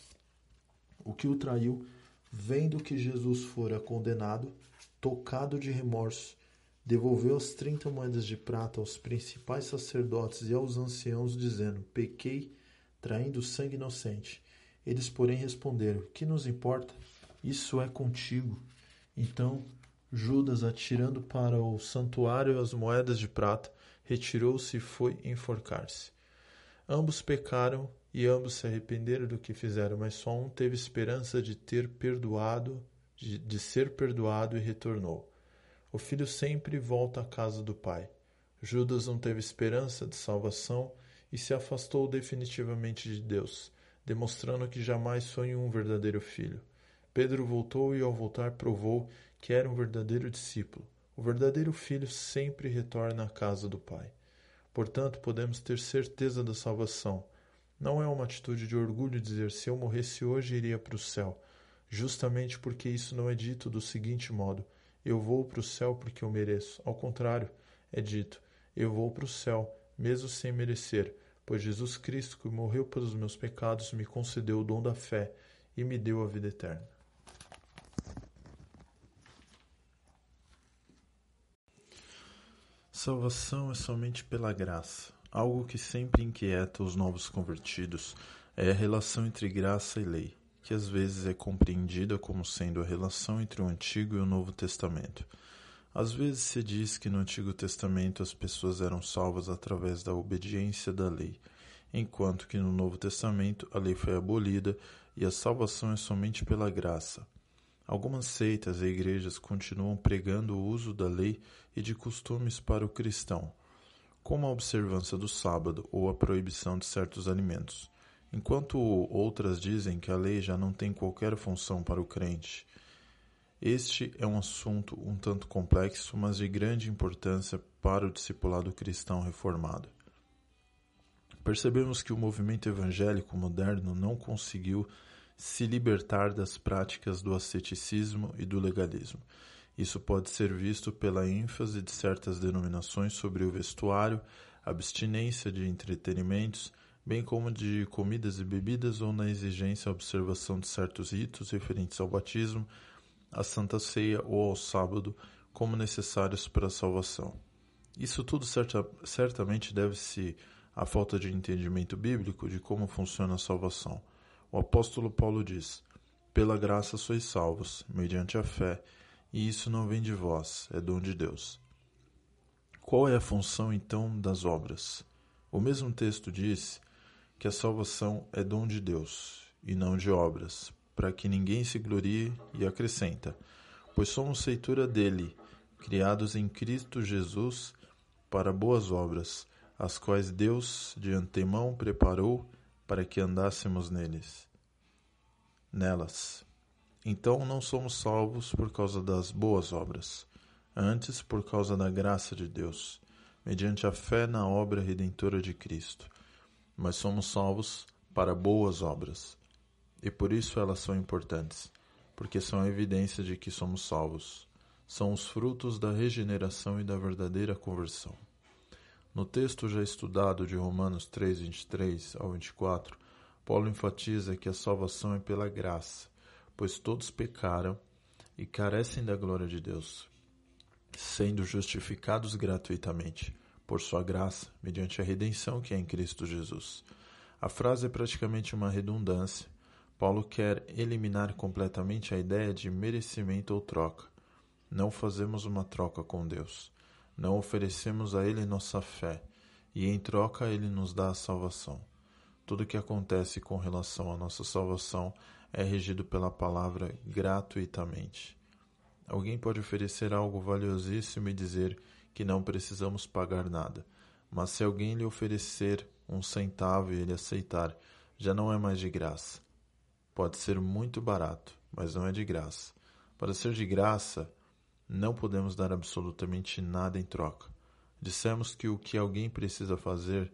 o que o traiu, vendo que Jesus fora condenado, tocado de remorso, devolveu as trinta moedas de prata aos principais sacerdotes e aos anciãos, dizendo: Pequei, traindo sangue inocente. Eles, porém, responderam: Que nos importa? Isso é contigo. Então Judas, atirando para o santuário as moedas de prata, retirou-se e foi enforcar-se. Ambos pecaram e ambos se arrependeram do que fizeram, mas só um teve esperança de ter perdoado, de, de ser perdoado e retornou. O filho sempre volta à casa do pai. Judas não teve esperança de salvação e se afastou definitivamente de Deus, demonstrando que jamais foi um verdadeiro filho. Pedro voltou e, ao voltar, provou que era um verdadeiro discípulo. O verdadeiro filho sempre retorna à casa do Pai. Portanto, podemos ter certeza da salvação. Não é uma atitude de orgulho dizer se eu morresse hoje iria para o céu, justamente porque isso não é dito do seguinte modo: eu vou para o céu porque eu mereço. Ao contrário, é dito: eu vou para o céu, mesmo sem merecer, pois Jesus Cristo, que morreu pelos meus pecados, me concedeu o dom da fé e me deu a vida eterna. Salvação é somente pela graça. Algo que sempre inquieta os novos convertidos é a relação entre graça e lei, que às vezes é compreendida como sendo a relação entre o Antigo e o Novo Testamento. Às vezes se diz que no Antigo Testamento as pessoas eram salvas através da obediência da lei, enquanto que no Novo Testamento a lei foi abolida e a salvação é somente pela graça. Algumas seitas e igrejas continuam pregando o uso da lei e de costumes para o cristão, como a observância do sábado ou a proibição de certos alimentos, enquanto outras dizem que a lei já não tem qualquer função para o crente. Este é um assunto um tanto complexo, mas de grande importância para o discipulado cristão reformado. Percebemos que o movimento evangélico moderno não conseguiu se libertar das práticas do asceticismo e do legalismo. Isso pode ser visto pela ênfase de certas denominações sobre o vestuário, abstinência de entretenimentos, bem como de comidas e bebidas ou na exigência e observação de certos ritos referentes ao batismo, à Santa Ceia ou ao sábado como necessários para a salvação. Isso tudo certa, certamente deve-se a falta de entendimento bíblico de como funciona a salvação. O apóstolo Paulo diz: Pela graça sois salvos, mediante a fé, e isso não vem de vós, é dom de Deus. Qual é a função então das obras? O mesmo texto diz que a salvação é dom de Deus e não de obras, para que ninguém se glorie e acrescenta, pois somos feitura dele, criados em Cristo Jesus para boas obras, as quais Deus de antemão preparou para que andássemos neles. Nelas. Então não somos salvos por causa das boas obras, antes por causa da graça de Deus, mediante a fé na obra redentora de Cristo. Mas somos salvos para boas obras. E por isso elas são importantes, porque são a evidência de que somos salvos. São os frutos da regeneração e da verdadeira conversão. No texto já estudado de Romanos 3, 23 ao 24, Paulo enfatiza que a salvação é pela graça, pois todos pecaram e carecem da glória de Deus, sendo justificados gratuitamente por sua graça, mediante a redenção que é em Cristo Jesus. A frase é praticamente uma redundância. Paulo quer eliminar completamente a ideia de merecimento ou troca. Não fazemos uma troca com Deus. Não oferecemos a Ele nossa fé, e em troca Ele nos dá a salvação. Tudo o que acontece com relação à nossa salvação é regido pela palavra gratuitamente. Alguém pode oferecer algo valiosíssimo e dizer que não precisamos pagar nada, mas se alguém lhe oferecer um centavo e ele aceitar, já não é mais de graça. Pode ser muito barato, mas não é de graça. Para ser de graça, não podemos dar absolutamente nada em troca. Dissemos que o que alguém precisa fazer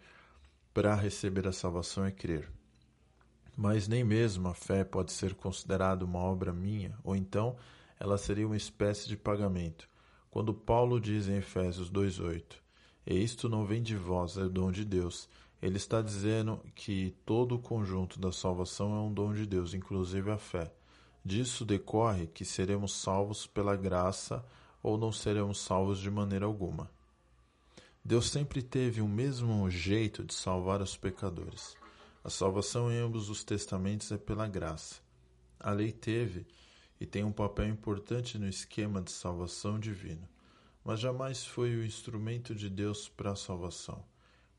para receber a salvação é crer. Mas nem mesmo a fé pode ser considerada uma obra minha, ou então ela seria uma espécie de pagamento. Quando Paulo diz em Efésios 2:8, "E isto não vem de vós, é dom de Deus", ele está dizendo que todo o conjunto da salvação é um dom de Deus, inclusive a fé. Disso decorre que seremos salvos pela graça ou não seremos salvos de maneira alguma. Deus sempre teve o mesmo jeito de salvar os pecadores. A salvação em ambos os testamentos é pela graça. A lei teve e tem um papel importante no esquema de salvação divino, mas jamais foi o instrumento de Deus para a salvação.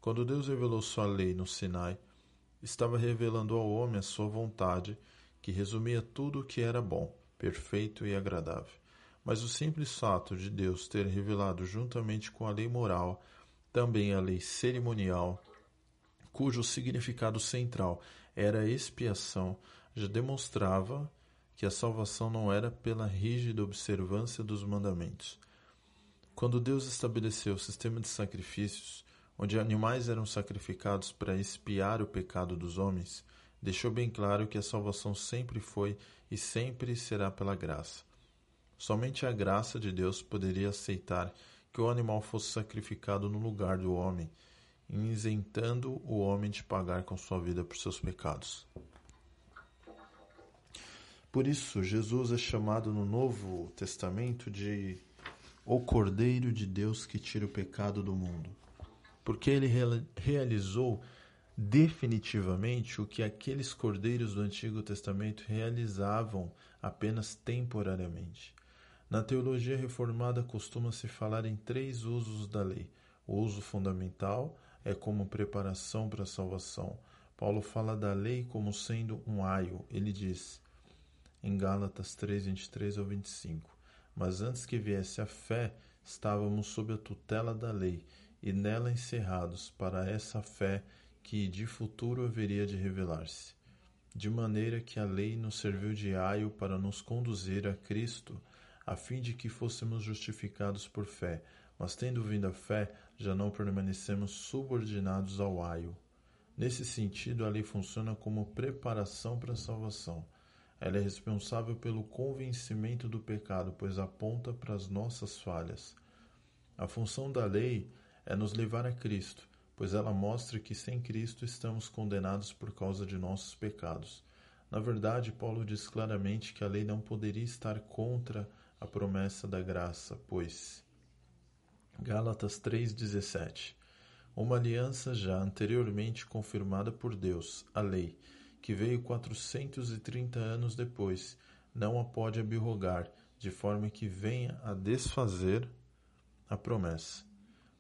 Quando Deus revelou sua lei no Sinai, estava revelando ao homem a sua vontade que resumia tudo o que era bom, perfeito e agradável. Mas o simples fato de Deus ter revelado juntamente com a lei moral também a lei cerimonial, cujo significado central era expiação, já demonstrava que a salvação não era pela rígida observância dos mandamentos. Quando Deus estabeleceu o sistema de sacrifícios, onde animais eram sacrificados para expiar o pecado dos homens, deixou bem claro que a salvação sempre foi e sempre será pela graça. Somente a graça de Deus poderia aceitar que o animal fosse sacrificado no lugar do homem, isentando o homem de pagar com sua vida por seus pecados. Por isso, Jesus é chamado no Novo Testamento de o Cordeiro de Deus que tira o pecado do mundo, porque ele realizou definitivamente o que aqueles cordeiros do Antigo Testamento realizavam apenas temporariamente. Na teologia reformada costuma-se falar em três usos da lei. O uso fundamental é como preparação para a salvação. Paulo fala da lei como sendo um aio. Ele diz em Gálatas 3, 23 ao 25: Mas antes que viesse a fé, estávamos sob a tutela da lei, e nela encerrados para essa fé que de futuro haveria de revelar-se. De maneira que a lei nos serviu de aio para nos conduzir a Cristo, a fim de que fôssemos justificados por fé. Mas tendo vindo a fé, já não permanecemos subordinados ao aio. Nesse sentido, a lei funciona como preparação para a salvação. Ela é responsável pelo convencimento do pecado, pois aponta para as nossas falhas. A função da lei é nos levar a Cristo, pois ela mostra que sem Cristo estamos condenados por causa de nossos pecados. Na verdade, Paulo diz claramente que a lei não poderia estar contra a promessa da graça, pois Gálatas 3:17 uma aliança já anteriormente confirmada por Deus, a lei, que veio 430 anos depois, não a pode abrogar, de forma que venha a desfazer a promessa.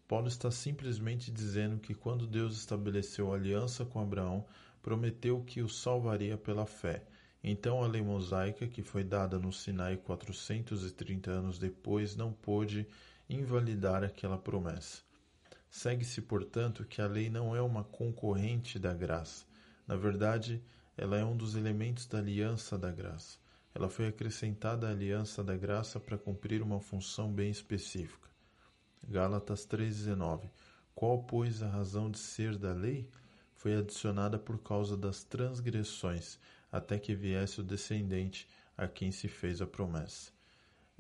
Paulo está simplesmente dizendo que quando Deus estabeleceu a aliança com Abraão, prometeu que o salvaria pela fé. Então a lei mosaica, que foi dada no Sinai 430 anos depois, não pôde invalidar aquela promessa. Segue-se, portanto, que a lei não é uma concorrente da graça. Na verdade, ela é um dos elementos da aliança da graça. Ela foi acrescentada à aliança da graça para cumprir uma função bem específica. Gálatas 3,19 Qual, pois, a razão de ser da lei? Foi adicionada por causa das transgressões, até que viesse o descendente a quem se fez a promessa.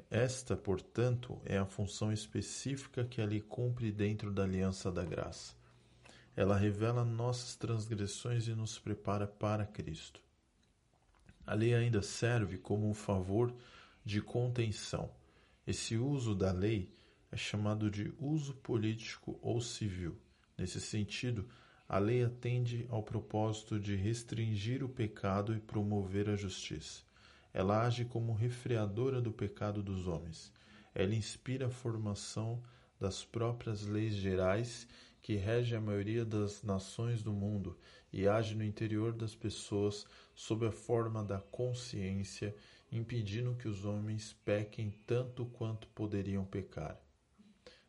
Esta, portanto, é a função específica que ali cumpre dentro da aliança da graça. Ela revela nossas transgressões e nos prepara para Cristo. A lei ainda serve como um favor de contenção. Esse uso da lei é chamado de uso político ou civil. Nesse sentido, a lei atende ao propósito de restringir o pecado e promover a justiça. Ela age como refreadora do pecado dos homens. Ela inspira a formação das próprias leis gerais que regem a maioria das nações do mundo e age no interior das pessoas sob a forma da consciência, impedindo que os homens pequem tanto quanto poderiam pecar.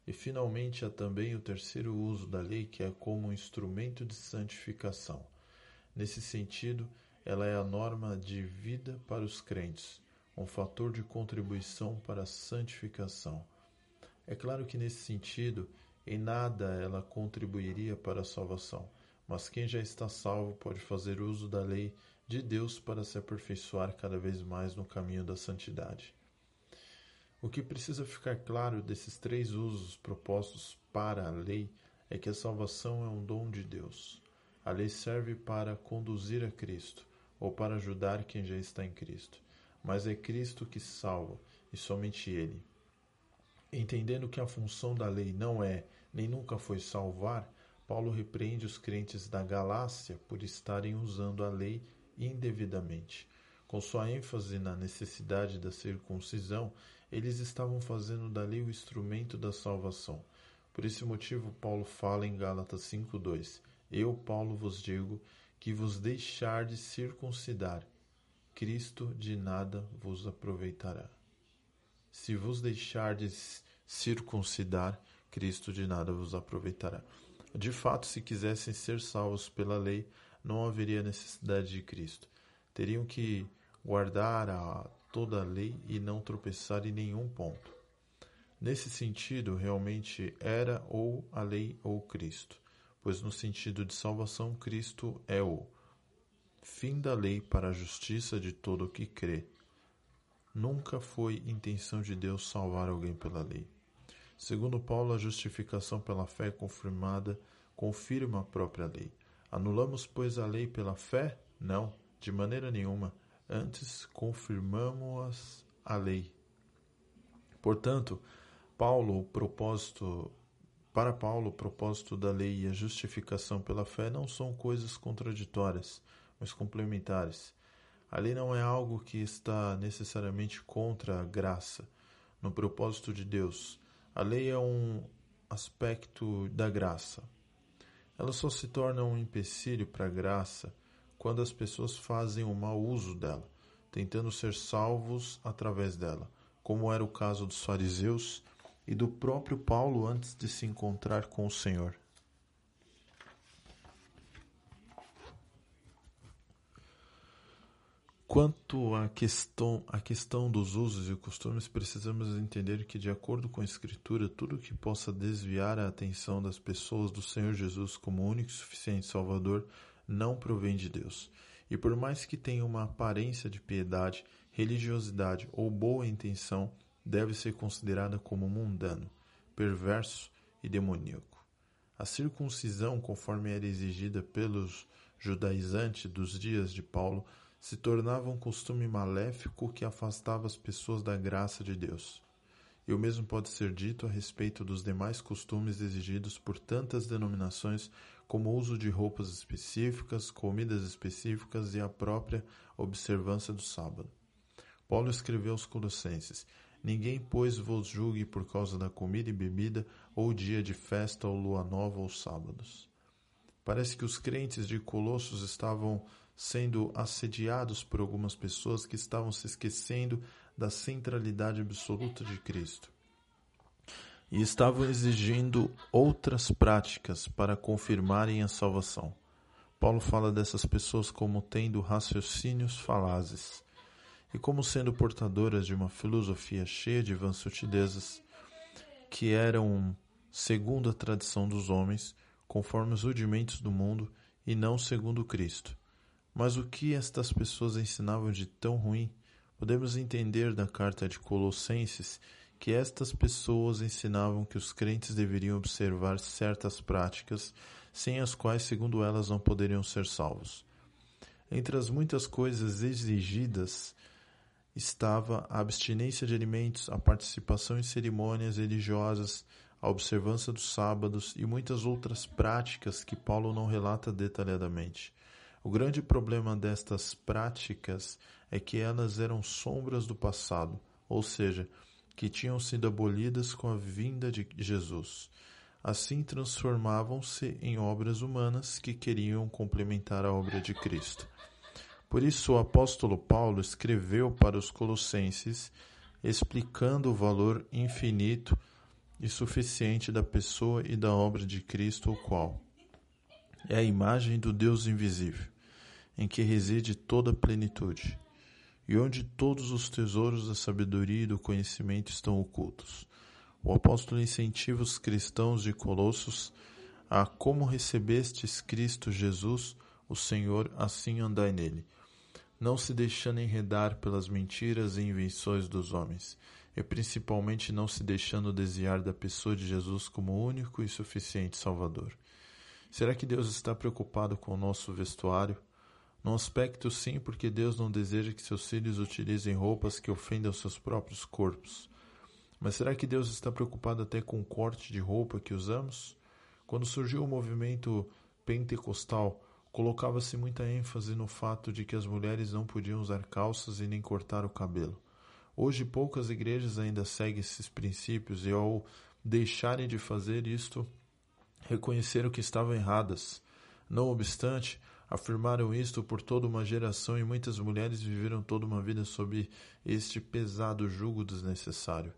E finalmente há também o terceiro uso da lei, que é como um instrumento de santificação. Nesse sentido, ela é a norma de vida para os crentes, um fator de contribuição para a santificação. É claro que nesse sentido, em nada ela contribuiria para a salvação, mas quem já está salvo pode fazer uso da lei de Deus para se aperfeiçoar cada vez mais no caminho da santidade. O que precisa ficar claro desses três usos propostos para a lei é que a salvação é um dom de Deus. A lei serve para conduzir a Cristo, ou para ajudar quem já está em Cristo. Mas é Cristo que salva, e somente Ele. Entendendo que a função da lei não é, nem nunca foi salvar, Paulo repreende os crentes da Galácia por estarem usando a lei indevidamente. Com sua ênfase na necessidade da circuncisão, eles estavam fazendo da lei o instrumento da salvação. Por esse motivo, Paulo fala em Gálatas 5:2: Eu, Paulo, vos digo que vos deixardes circuncidar, Cristo de nada vos aproveitará. Se vos deixardes circuncidar, Cristo de nada vos aproveitará. De fato, se quisessem ser salvos pela lei, não haveria necessidade de Cristo. Teriam que guardar a, toda a lei e não tropeçar em nenhum ponto. Nesse sentido, realmente era ou a lei ou Cristo pois no sentido de salvação Cristo é o fim da lei para a justiça de todo o que crê. Nunca foi intenção de Deus salvar alguém pela lei. Segundo Paulo, a justificação pela fé confirmada confirma a própria lei. Anulamos, pois, a lei pela fé? Não, de maneira nenhuma. Antes confirmamos a lei. Portanto, Paulo, o propósito para Paulo, o propósito da lei e a justificação pela fé não são coisas contraditórias, mas complementares. A lei não é algo que está necessariamente contra a graça, no propósito de Deus. A lei é um aspecto da graça. Ela só se torna um empecilho para a graça quando as pessoas fazem um mau uso dela, tentando ser salvos através dela, como era o caso dos fariseus e do próprio Paulo antes de se encontrar com o Senhor. Quanto à questão, à questão dos usos e costumes, precisamos entender que, de acordo com a Escritura, tudo que possa desviar a atenção das pessoas do Senhor Jesus como único e suficiente Salvador não provém de Deus. E por mais que tenha uma aparência de piedade, religiosidade ou boa intenção, deve ser considerada como mundano, perverso e demoníaco. A circuncisão, conforme era exigida pelos judaizantes dos dias de Paulo, se tornava um costume maléfico que afastava as pessoas da graça de Deus. e o mesmo pode ser dito a respeito dos demais costumes exigidos por tantas denominações como o uso de roupas específicas, comidas específicas e a própria observância do sábado. Paulo escreveu aos Colossenses: Ninguém, pois, vos julgue por causa da comida e bebida, ou dia de festa, ou lua nova, ou sábados. Parece que os crentes de Colossos estavam sendo assediados por algumas pessoas que estavam se esquecendo da centralidade absoluta de Cristo e estavam exigindo outras práticas para confirmarem a salvação. Paulo fala dessas pessoas como tendo raciocínios falazes e como sendo portadoras de uma filosofia cheia de vãs sutilezas que eram segundo a tradição dos homens, conforme os rudimentos do mundo e não segundo Cristo. Mas o que estas pessoas ensinavam de tão ruim? Podemos entender da carta de Colossenses que estas pessoas ensinavam que os crentes deveriam observar certas práticas sem as quais, segundo elas, não poderiam ser salvos. Entre as muitas coisas exigidas estava a abstinência de alimentos, a participação em cerimônias religiosas, a observância dos sábados e muitas outras práticas que Paulo não relata detalhadamente. O grande problema destas práticas é que elas eram sombras do passado, ou seja, que tinham sido abolidas com a vinda de Jesus. Assim transformavam-se em obras humanas que queriam complementar a obra de Cristo. Por isso, o apóstolo Paulo escreveu para os Colossenses, explicando o valor infinito e suficiente da pessoa e da obra de Cristo, o qual é a imagem do Deus invisível, em que reside toda a plenitude, e onde todos os tesouros da sabedoria e do conhecimento estão ocultos. O apóstolo incentiva os cristãos de Colossos a como recebestes Cristo Jesus, o Senhor, assim andai nele não se deixando enredar pelas mentiras e invenções dos homens, e principalmente não se deixando desviar da pessoa de Jesus como único e suficiente Salvador. Será que Deus está preocupado com o nosso vestuário? Num aspecto, sim, porque Deus não deseja que seus filhos utilizem roupas que ofendam seus próprios corpos. Mas será que Deus está preocupado até com o corte de roupa que usamos? Quando surgiu o movimento pentecostal, colocava-se muita ênfase no fato de que as mulheres não podiam usar calças e nem cortar o cabelo. Hoje poucas igrejas ainda seguem esses princípios e ao deixarem de fazer isto, reconheceram que estavam erradas. Não obstante, afirmaram isto por toda uma geração e muitas mulheres viveram toda uma vida sob este pesado jugo desnecessário.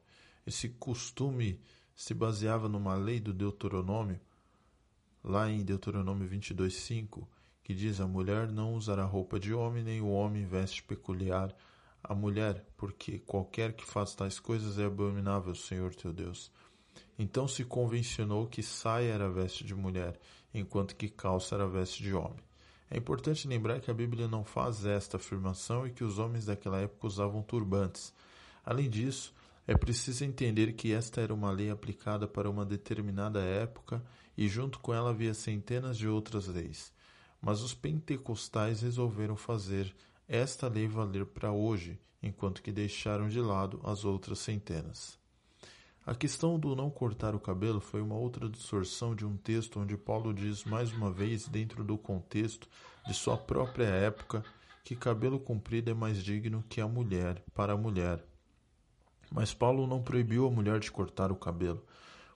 Esse costume se baseava numa lei do Deuteronômio, lá em Deuteronômio 22:5, que diz: A mulher não usará roupa de homem, nem o homem veste peculiar a mulher, porque qualquer que faça tais coisas é abominável, Senhor teu Deus. Então se convencionou que saia era veste de mulher, enquanto que calça era veste de homem. É importante lembrar que a Bíblia não faz esta afirmação e que os homens daquela época usavam turbantes. Além disso, é preciso entender que esta era uma lei aplicada para uma determinada época e junto com ela havia centenas de outras leis mas os pentecostais resolveram fazer esta lei valer para hoje, enquanto que deixaram de lado as outras centenas. A questão do não cortar o cabelo foi uma outra distorção de um texto onde Paulo diz mais uma vez, dentro do contexto de sua própria época, que cabelo comprido é mais digno que a mulher para a mulher. Mas Paulo não proibiu a mulher de cortar o cabelo.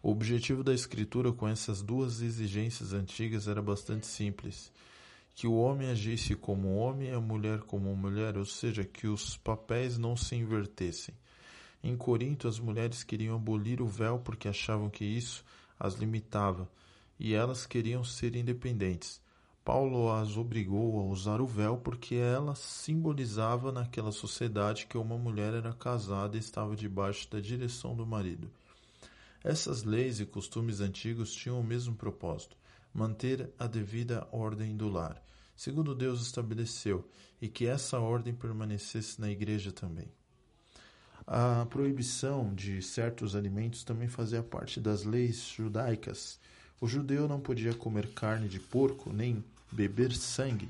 O objetivo da escritura com essas duas exigências antigas era bastante simples que o homem agisse como homem e a mulher como mulher, ou seja, que os papéis não se invertessem. Em Corinto, as mulheres queriam abolir o véu porque achavam que isso as limitava, e elas queriam ser independentes. Paulo as obrigou a usar o véu porque ela simbolizava naquela sociedade que uma mulher era casada e estava debaixo da direção do marido. Essas leis e costumes antigos tinham o mesmo propósito: manter a devida ordem do lar, segundo Deus estabeleceu, e que essa ordem permanecesse na igreja também. A proibição de certos alimentos também fazia parte das leis judaicas. O judeu não podia comer carne de porco nem beber sangue.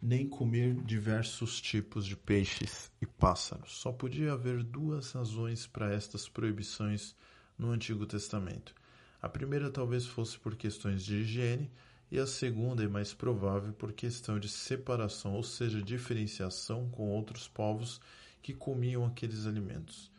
nem comer diversos tipos de peixes e pássaros. Só podia haver duas razões para estas proibições no Antigo Testamento. A primeira talvez fosse por questões de higiene, e a segunda é mais provável por questão de separação, ou seja, diferenciação com outros povos que comiam aqueles alimentos.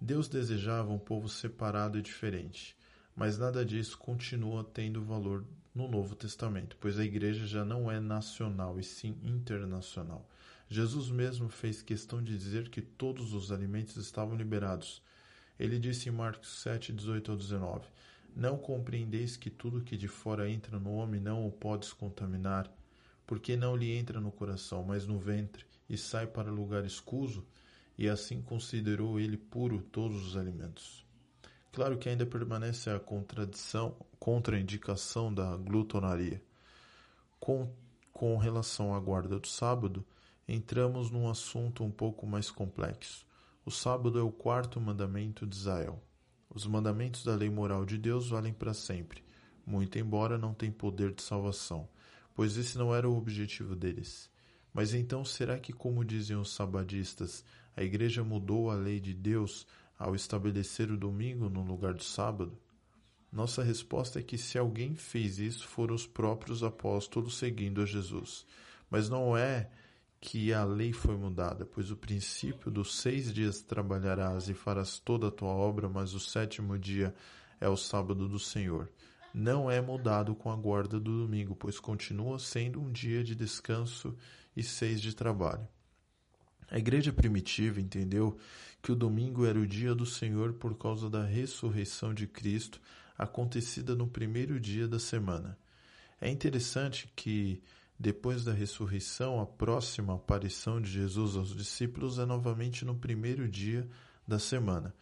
Deus desejava um povo separado e diferente, mas nada disso continua tendo valor no Novo Testamento, pois a igreja já não é nacional e sim internacional. Jesus mesmo fez questão de dizer que todos os alimentos estavam liberados. Ele disse em Marcos 7, 18 ao 19: Não compreendeis que tudo que de fora entra no homem não o podes contaminar, porque não lhe entra no coração, mas no ventre, e sai para lugar escuso, e assim considerou ele puro todos os alimentos. Claro que ainda permanece a contradição, contraindicação da glutonaria. Com, com relação à guarda do sábado, entramos num assunto um pouco mais complexo. O sábado é o quarto mandamento de Israel. Os mandamentos da lei moral de Deus valem para sempre, muito embora não tenham poder de salvação, pois esse não era o objetivo deles. Mas então, será que, como dizem os sabadistas, a igreja mudou a lei de Deus ao estabelecer o domingo no lugar do sábado? Nossa resposta é que se alguém fez isso foram os próprios apóstolos seguindo a Jesus. Mas não é que a lei foi mudada, pois o princípio dos seis dias trabalharás e farás toda a tua obra, mas o sétimo dia é o sábado do Senhor. Não é mudado com a guarda do domingo, pois continua sendo um dia de descanso e seis de trabalho. A igreja primitiva entendeu que o domingo era o dia do Senhor por causa da ressurreição de Cristo acontecida no primeiro dia da semana. É interessante que, depois da ressurreição, a próxima aparição de Jesus aos discípulos é novamente no primeiro dia da semana.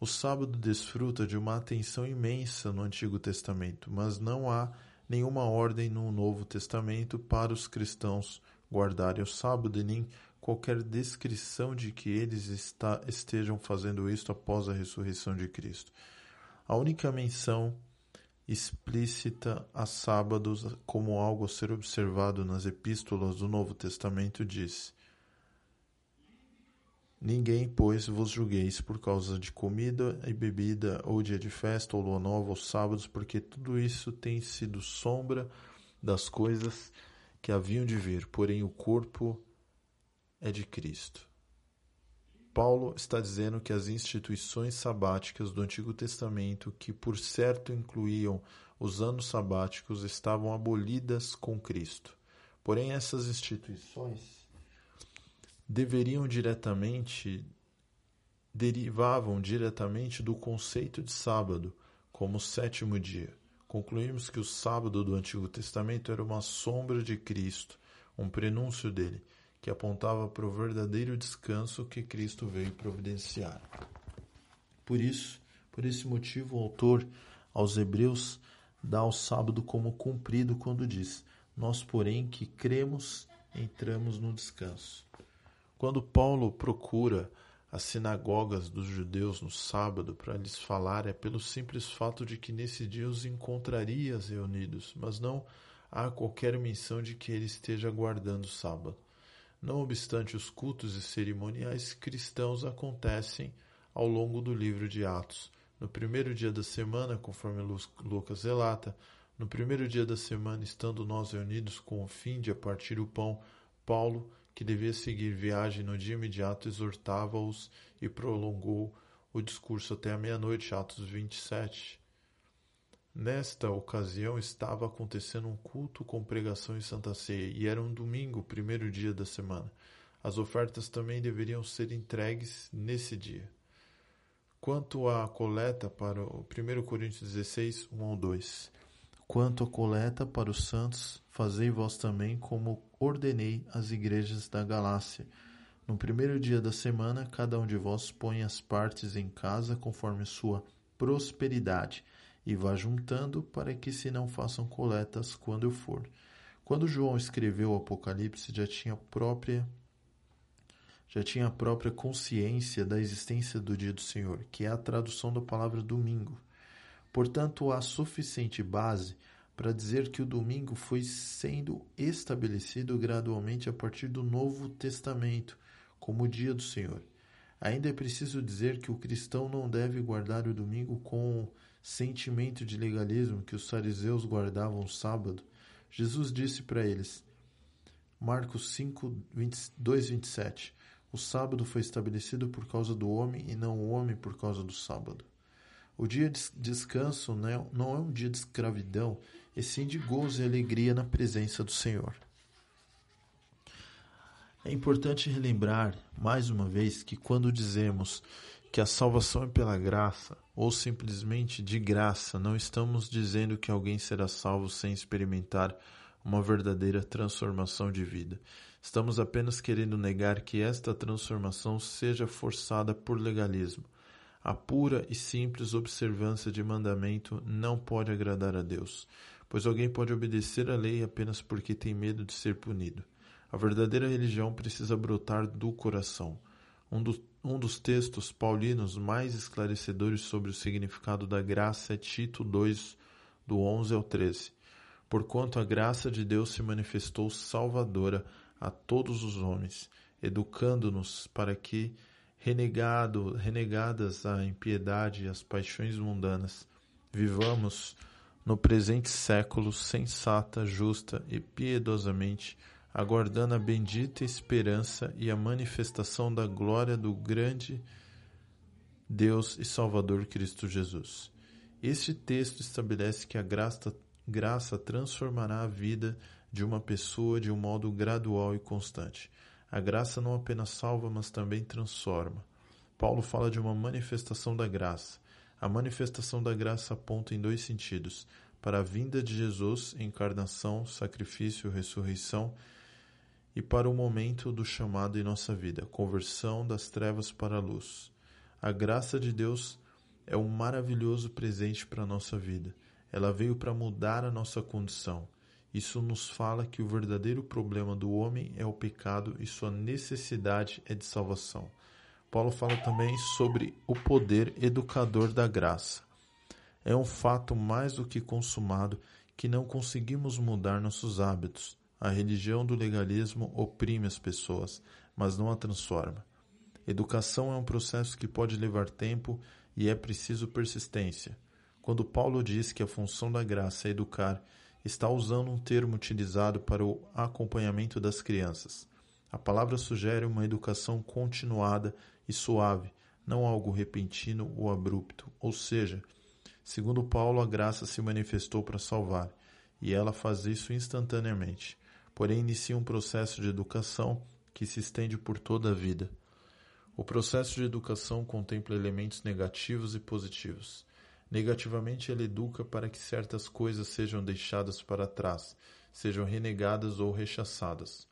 O sábado desfruta de uma atenção imensa no Antigo Testamento, mas não há nenhuma ordem no Novo Testamento para os cristãos guardarem o sábado e nem qualquer descrição de que eles está, estejam fazendo isto após a ressurreição de Cristo. A única menção explícita a sábados como algo a ser observado nas epístolas do Novo Testamento diz: Ninguém, pois, vos julgueis por causa de comida e bebida, ou dia de festa, ou lua nova, ou sábados, porque tudo isso tem sido sombra das coisas que haviam de vir, porém o corpo é de Cristo. Paulo está dizendo que as instituições sabáticas do Antigo Testamento, que por certo incluíam os anos sabáticos, estavam abolidas com Cristo. Porém, essas instituições deveriam diretamente derivavam diretamente do conceito de sábado como sétimo dia. Concluímos que o sábado do Antigo Testamento era uma sombra de Cristo, um prenúncio dele que apontava para o verdadeiro descanso que Cristo veio providenciar. Por isso, por esse motivo, o autor aos Hebreus dá o sábado como cumprido quando diz: Nós, porém, que cremos, entramos no descanso. Quando Paulo procura as sinagogas dos judeus no sábado para lhes falar, é pelo simples fato de que nesse dia os encontrarias reunidos, mas não há qualquer menção de que ele esteja guardando o sábado. Não obstante, os cultos e cerimoniais cristãos acontecem ao longo do livro de Atos. No primeiro dia da semana, conforme Lucas relata, no primeiro dia da semana, estando nós reunidos com o fim de partir o pão, Paulo, que devia seguir viagem no dia imediato, exortava-os e prolongou o discurso até a meia-noite, Atos 27. Nesta ocasião estava acontecendo um culto com pregação e santa ceia, e era um domingo, primeiro dia da semana. As ofertas também deveriam ser entregues nesse dia. Quanto à coleta para o 1 Coríntios 16, 1 ao 2. Quanto à coleta para os santos, fazei vós também como ordenei às igrejas da Galácia. No primeiro dia da semana, cada um de vós põe as partes em casa conforme sua prosperidade e vá juntando para que se não façam coletas quando eu for. Quando João escreveu o Apocalipse, já tinha própria já tinha a própria consciência da existência do dia do Senhor, que é a tradução da palavra domingo. Portanto, há suficiente base para dizer que o domingo foi sendo estabelecido gradualmente a partir do Novo Testamento, como o dia do Senhor. Ainda é preciso dizer que o cristão não deve guardar o domingo com sentimento de legalismo que os fariseus guardavam sábado. Jesus disse para eles, Marcos 5, 22, 27, o sábado foi estabelecido por causa do homem e não o homem por causa do sábado. O dia de descanso não é um dia de escravidão, e sim de gozo e alegria na presença do Senhor. É importante relembrar, mais uma vez, que quando dizemos que a salvação é pela graça, ou simplesmente de graça, não estamos dizendo que alguém será salvo sem experimentar uma verdadeira transformação de vida. Estamos apenas querendo negar que esta transformação seja forçada por legalismo. A pura e simples observância de mandamento não pode agradar a Deus pois alguém pode obedecer à lei apenas porque tem medo de ser punido. A verdadeira religião precisa brotar do coração. Um, do, um dos textos paulinos mais esclarecedores sobre o significado da graça é Tito 2, do 11 ao 13. Porquanto a graça de Deus se manifestou salvadora a todos os homens, educando-nos para que, renegado, renegadas a impiedade e as paixões mundanas, vivamos no presente século sensata, justa e piedosamente, aguardando a bendita esperança e a manifestação da glória do grande Deus e Salvador Cristo Jesus. Este texto estabelece que a graça, graça transformará a vida de uma pessoa de um modo gradual e constante. A graça não apenas salva, mas também transforma. Paulo fala de uma manifestação da graça. A manifestação da graça aponta em dois sentidos: para a vinda de Jesus, encarnação, sacrifício, ressurreição, e para o momento do chamado em nossa vida, conversão das trevas para a luz. A graça de Deus é um maravilhoso presente para a nossa vida. Ela veio para mudar a nossa condição. Isso nos fala que o verdadeiro problema do homem é o pecado e sua necessidade é de salvação. Paulo fala também sobre o poder educador da graça. É um fato mais do que consumado que não conseguimos mudar nossos hábitos. A religião do legalismo oprime as pessoas, mas não a transforma. Educação é um processo que pode levar tempo e é preciso persistência. Quando Paulo diz que a função da graça é educar, está usando um termo utilizado para o acompanhamento das crianças. A palavra sugere uma educação continuada e suave, não algo repentino ou abrupto. Ou seja, segundo Paulo, a graça se manifestou para salvar, e ela faz isso instantaneamente. Porém, inicia um processo de educação que se estende por toda a vida. O processo de educação contempla elementos negativos e positivos. Negativamente, ele educa para que certas coisas sejam deixadas para trás, sejam renegadas ou rechaçadas.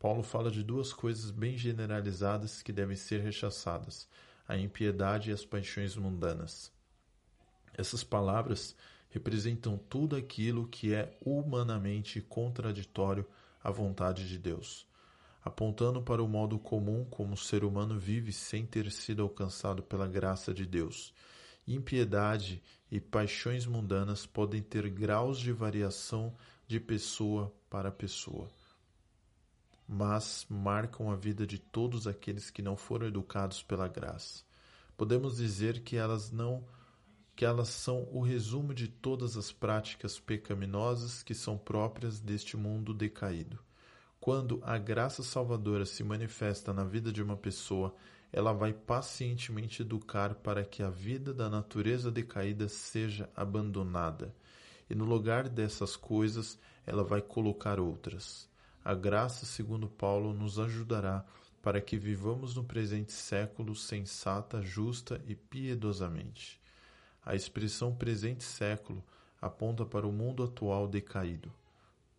Paulo fala de duas coisas bem generalizadas que devem ser rechaçadas: a impiedade e as paixões mundanas. Essas palavras representam tudo aquilo que é humanamente contraditório à vontade de Deus, apontando para o modo comum como o ser humano vive sem ter sido alcançado pela graça de Deus. Impiedade e paixões mundanas podem ter graus de variação de pessoa para pessoa mas marcam a vida de todos aqueles que não foram educados pela graça. Podemos dizer que elas não que elas são o resumo de todas as práticas pecaminosas que são próprias deste mundo decaído. Quando a graça salvadora se manifesta na vida de uma pessoa, ela vai pacientemente educar para que a vida da natureza decaída seja abandonada, e no lugar dessas coisas ela vai colocar outras. A graça, segundo Paulo, nos ajudará para que vivamos no presente século sensata, justa e piedosamente. A expressão presente século aponta para o mundo atual decaído.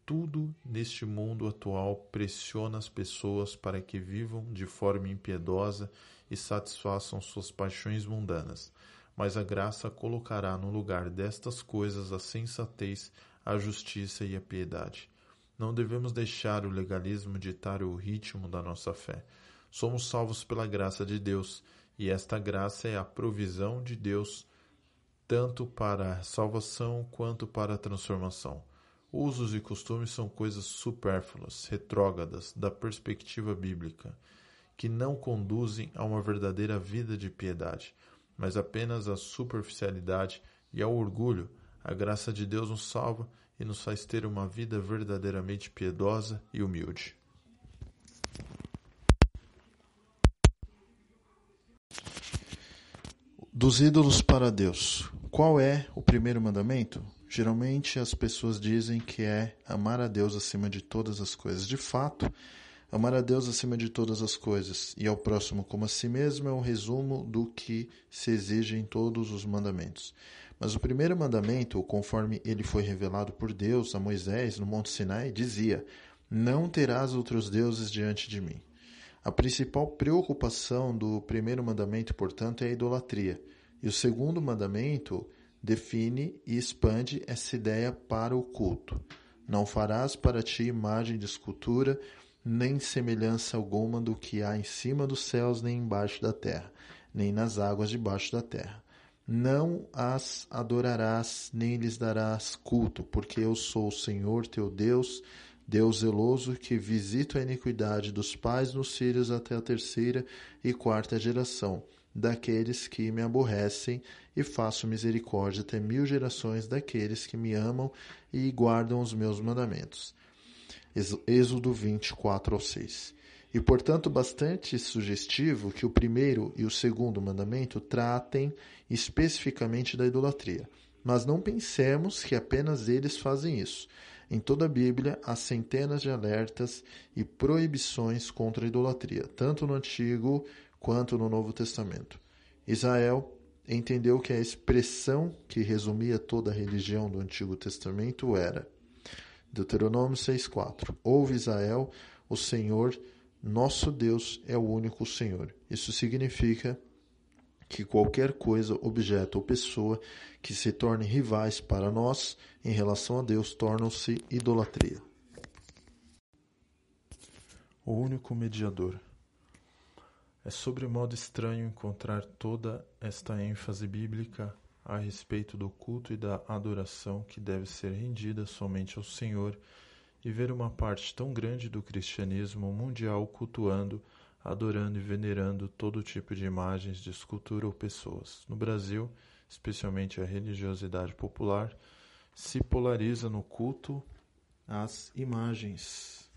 Tudo neste mundo atual pressiona as pessoas para que vivam de forma impiedosa e satisfaçam suas paixões mundanas, mas a graça colocará no lugar destas coisas a sensatez, a justiça e a piedade. Não devemos deixar o legalismo ditar o ritmo da nossa fé. Somos salvos pela graça de Deus, e esta graça é a provisão de Deus tanto para a salvação quanto para a transformação. Usos e costumes são coisas supérfluas, retrógradas, da perspectiva bíblica, que não conduzem a uma verdadeira vida de piedade, mas apenas à superficialidade e ao orgulho. A graça de Deus nos salva e nos faz ter uma vida verdadeiramente piedosa e humilde. Dos ídolos para Deus. Qual é o primeiro mandamento? Geralmente as pessoas dizem que é amar a Deus acima de todas as coisas. De fato, amar a Deus acima de todas as coisas e ao próximo como a si mesmo é o resumo do que se exige em todos os mandamentos. Mas o primeiro mandamento, conforme ele foi revelado por Deus a Moisés no Monte Sinai, dizia: Não terás outros deuses diante de mim. A principal preocupação do primeiro mandamento, portanto, é a idolatria. E o segundo mandamento define e expande essa ideia para o culto. Não farás para ti imagem de escultura, nem semelhança alguma do que há em cima dos céus, nem embaixo da terra, nem nas águas debaixo da terra. Não as adorarás, nem lhes darás culto, porque eu sou o Senhor teu Deus, Deus zeloso que visita a iniquidade dos pais nos filhos até a terceira e quarta geração daqueles que me aborrecem e faço misericórdia até mil gerações daqueles que me amam e guardam os meus mandamentos. Êxodo 24 ao 6. E portanto bastante sugestivo que o primeiro e o segundo mandamento tratem especificamente da idolatria. Mas não pensemos que apenas eles fazem isso. Em toda a Bíblia há centenas de alertas e proibições contra a idolatria, tanto no Antigo quanto no Novo Testamento. Israel entendeu que a expressão que resumia toda a religião do Antigo Testamento era Deuteronômio 6,4 Ouve Israel, o Senhor, nosso Deus, é o único Senhor. Isso significa que qualquer coisa, objeto ou pessoa que se torne rivais para nós em relação a Deus tornam-se idolatria. O único mediador. É sobre modo estranho encontrar toda esta ênfase bíblica a respeito do culto e da adoração que deve ser rendida somente ao Senhor e ver uma parte tão grande do cristianismo mundial cultuando adorando e venerando todo tipo de imagens de escultura ou pessoas. No Brasil, especialmente a religiosidade popular, se polariza no culto às imagens,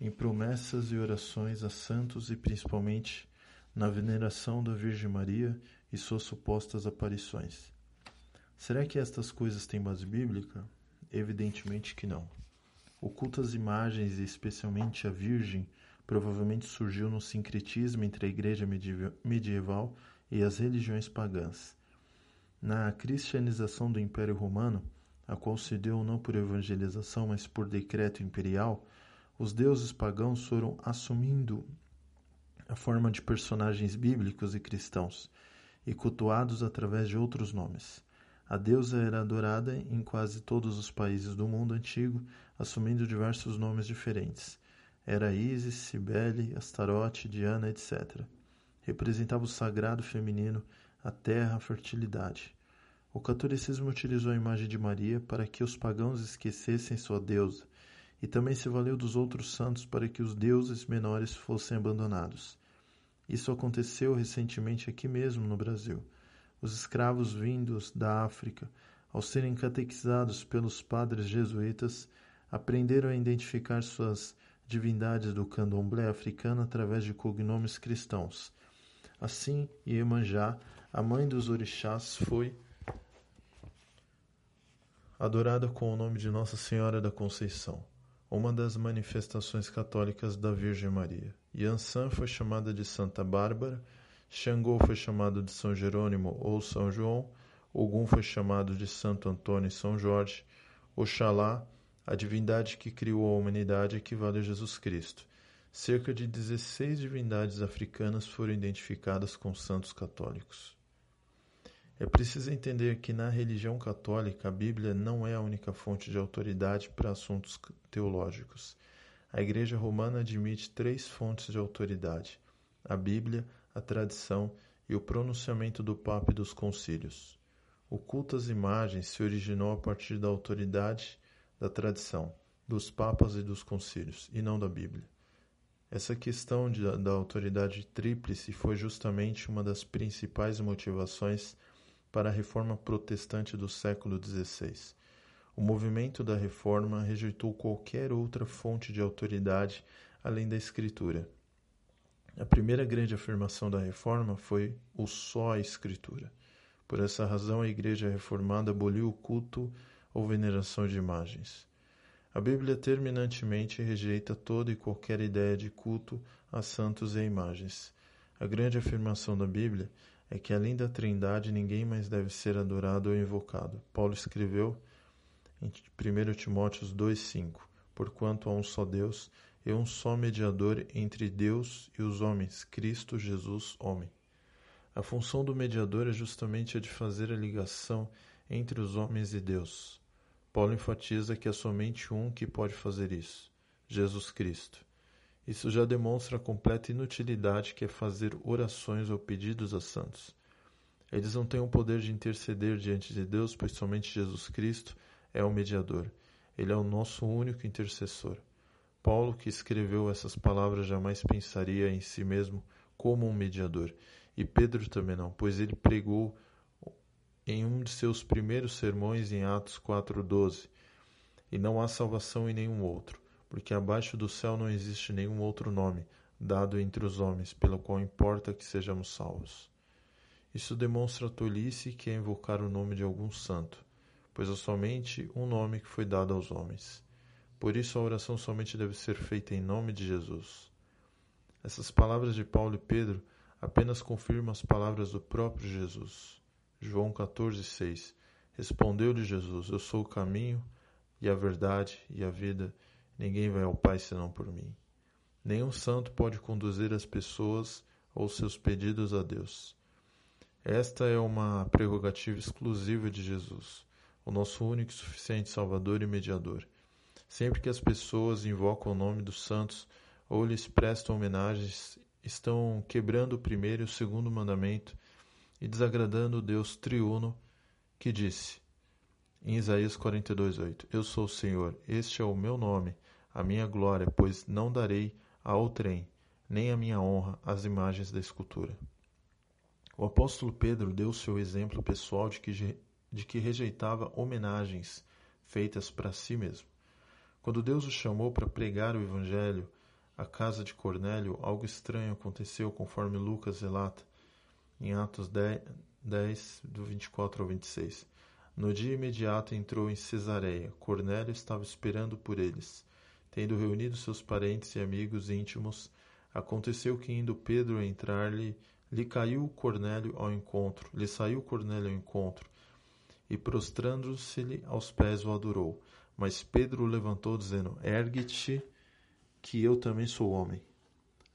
em promessas e orações a santos e principalmente na veneração da Virgem Maria e suas supostas aparições. Será que estas coisas têm base bíblica? Evidentemente que não. O culto às imagens, e especialmente à Virgem, provavelmente surgiu no sincretismo entre a Igreja medieval e as religiões pagãs. Na cristianização do Império Romano, a qual se deu não por evangelização, mas por decreto imperial, os deuses pagãos foram assumindo a forma de personagens bíblicos e cristãos e cultuados através de outros nomes. A deusa era adorada em quase todos os países do mundo antigo, assumindo diversos nomes diferentes. Era Isis, Cibele, Astarote, Diana, etc. Representava o sagrado feminino, a terra, a fertilidade. O catolicismo utilizou a imagem de Maria para que os pagãos esquecessem sua deusa, e também se valeu dos outros santos para que os deuses menores fossem abandonados. Isso aconteceu recentemente aqui mesmo no Brasil. Os escravos vindos da África, ao serem catequizados pelos padres jesuítas, aprenderam a identificar suas divindades do candomblé africano através de cognomes cristãos. Assim, Iemanjá, a mãe dos orixás, foi adorada com o nome de Nossa Senhora da Conceição, uma das manifestações católicas da Virgem Maria. Yansan foi chamada de Santa Bárbara Xangô foi chamado de São Jerônimo ou São João, Ogum foi chamado de Santo Antônio e São Jorge, Oxalá, a divindade que criou a humanidade, equivale a Jesus Cristo. Cerca de 16 divindades africanas foram identificadas com santos católicos. É preciso entender que na religião católica a Bíblia não é a única fonte de autoridade para assuntos teológicos. A Igreja Romana admite três fontes de autoridade: a Bíblia, a tradição e o pronunciamento do Papa e dos concílios. O culto às imagens se originou a partir da autoridade da tradição, dos papas e dos concílios, e não da Bíblia. Essa questão de, da autoridade tríplice foi justamente uma das principais motivações para a reforma protestante do século XVI. O movimento da reforma rejeitou qualquer outra fonte de autoridade além da Escritura. A primeira grande afirmação da reforma foi o só a Escritura. Por essa razão, a Igreja Reformada aboliu o culto ou veneração de imagens. A Bíblia terminantemente rejeita toda e qualquer ideia de culto a santos e imagens. A grande afirmação da Bíblia é que além da Trindade ninguém mais deve ser adorado ou invocado. Paulo escreveu em 1 Timóteo 2,5: Porquanto há um só Deus e um só mediador entre Deus e os homens, Cristo Jesus, homem. A função do mediador é justamente a de fazer a ligação entre os homens e Deus. Paulo enfatiza que é somente um que pode fazer isso: Jesus Cristo. Isso já demonstra a completa inutilidade que é fazer orações ou pedidos a santos. Eles não têm o poder de interceder diante de Deus, pois somente Jesus Cristo é o mediador. Ele é o nosso único intercessor. Paulo, que escreveu essas palavras, jamais pensaria em si mesmo como um mediador. E Pedro também não, pois ele pregou em um de seus primeiros sermões em Atos 4:12, e não há salvação em nenhum outro, porque abaixo do céu não existe nenhum outro nome dado entre os homens pelo qual importa que sejamos salvos. Isso demonstra a tolice que é invocar o nome de algum santo, pois é somente um nome que foi dado aos homens. Por isso a oração somente deve ser feita em nome de Jesus. Essas palavras de Paulo e Pedro apenas confirmam as palavras do próprio Jesus. João 14,6 Respondeu-lhe Jesus: Eu sou o caminho e a verdade e a vida. Ninguém vai ao Pai senão por mim. Nenhum santo pode conduzir as pessoas ou seus pedidos a Deus. Esta é uma prerrogativa exclusiva de Jesus, o nosso único e suficiente Salvador e Mediador. Sempre que as pessoas invocam o nome dos santos ou lhes prestam homenagens, estão quebrando o primeiro e o segundo mandamento e desagradando o Deus triuno, que disse, em Isaías 42:8, Eu sou o Senhor, este é o meu nome, a minha glória, pois não darei a outrem, nem a minha honra às imagens da escultura. O apóstolo Pedro deu seu exemplo pessoal de que, de que rejeitava homenagens feitas para si mesmo. Quando Deus o chamou para pregar o evangelho à casa de Cornélio, algo estranho aconteceu, conforme Lucas relata em Atos 10, 10, do 24 ao 26. No dia imediato entrou em Cesareia. Cornélio estava esperando por eles. Tendo reunido seus parentes e amigos íntimos, aconteceu que indo Pedro entrar-lhe, lhe caiu Cornélio ao encontro, lhe saiu Cornélio ao encontro, e prostrando-se-lhe aos pés o adorou. Mas Pedro levantou, dizendo: Ergue-te, que eu também sou homem.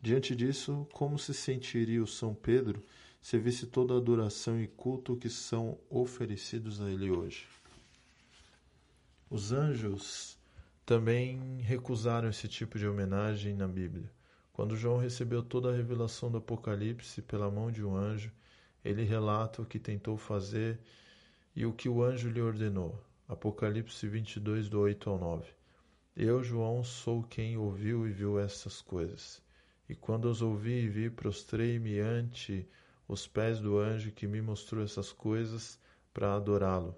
Diante disso, como se sentiria o São Pedro se visse toda a adoração e culto que são oferecidos a Ele hoje. Os anjos também recusaram esse tipo de homenagem na Bíblia. Quando João recebeu toda a revelação do Apocalipse pela mão de um anjo, ele relata o que tentou fazer e o que o anjo lhe ordenou. Apocalipse 22, do 8 ao 9. Eu, João, sou quem ouviu e viu essas coisas. E quando as ouvi e vi, prostrei-me ante os pés do anjo que me mostrou essas coisas para adorá-lo.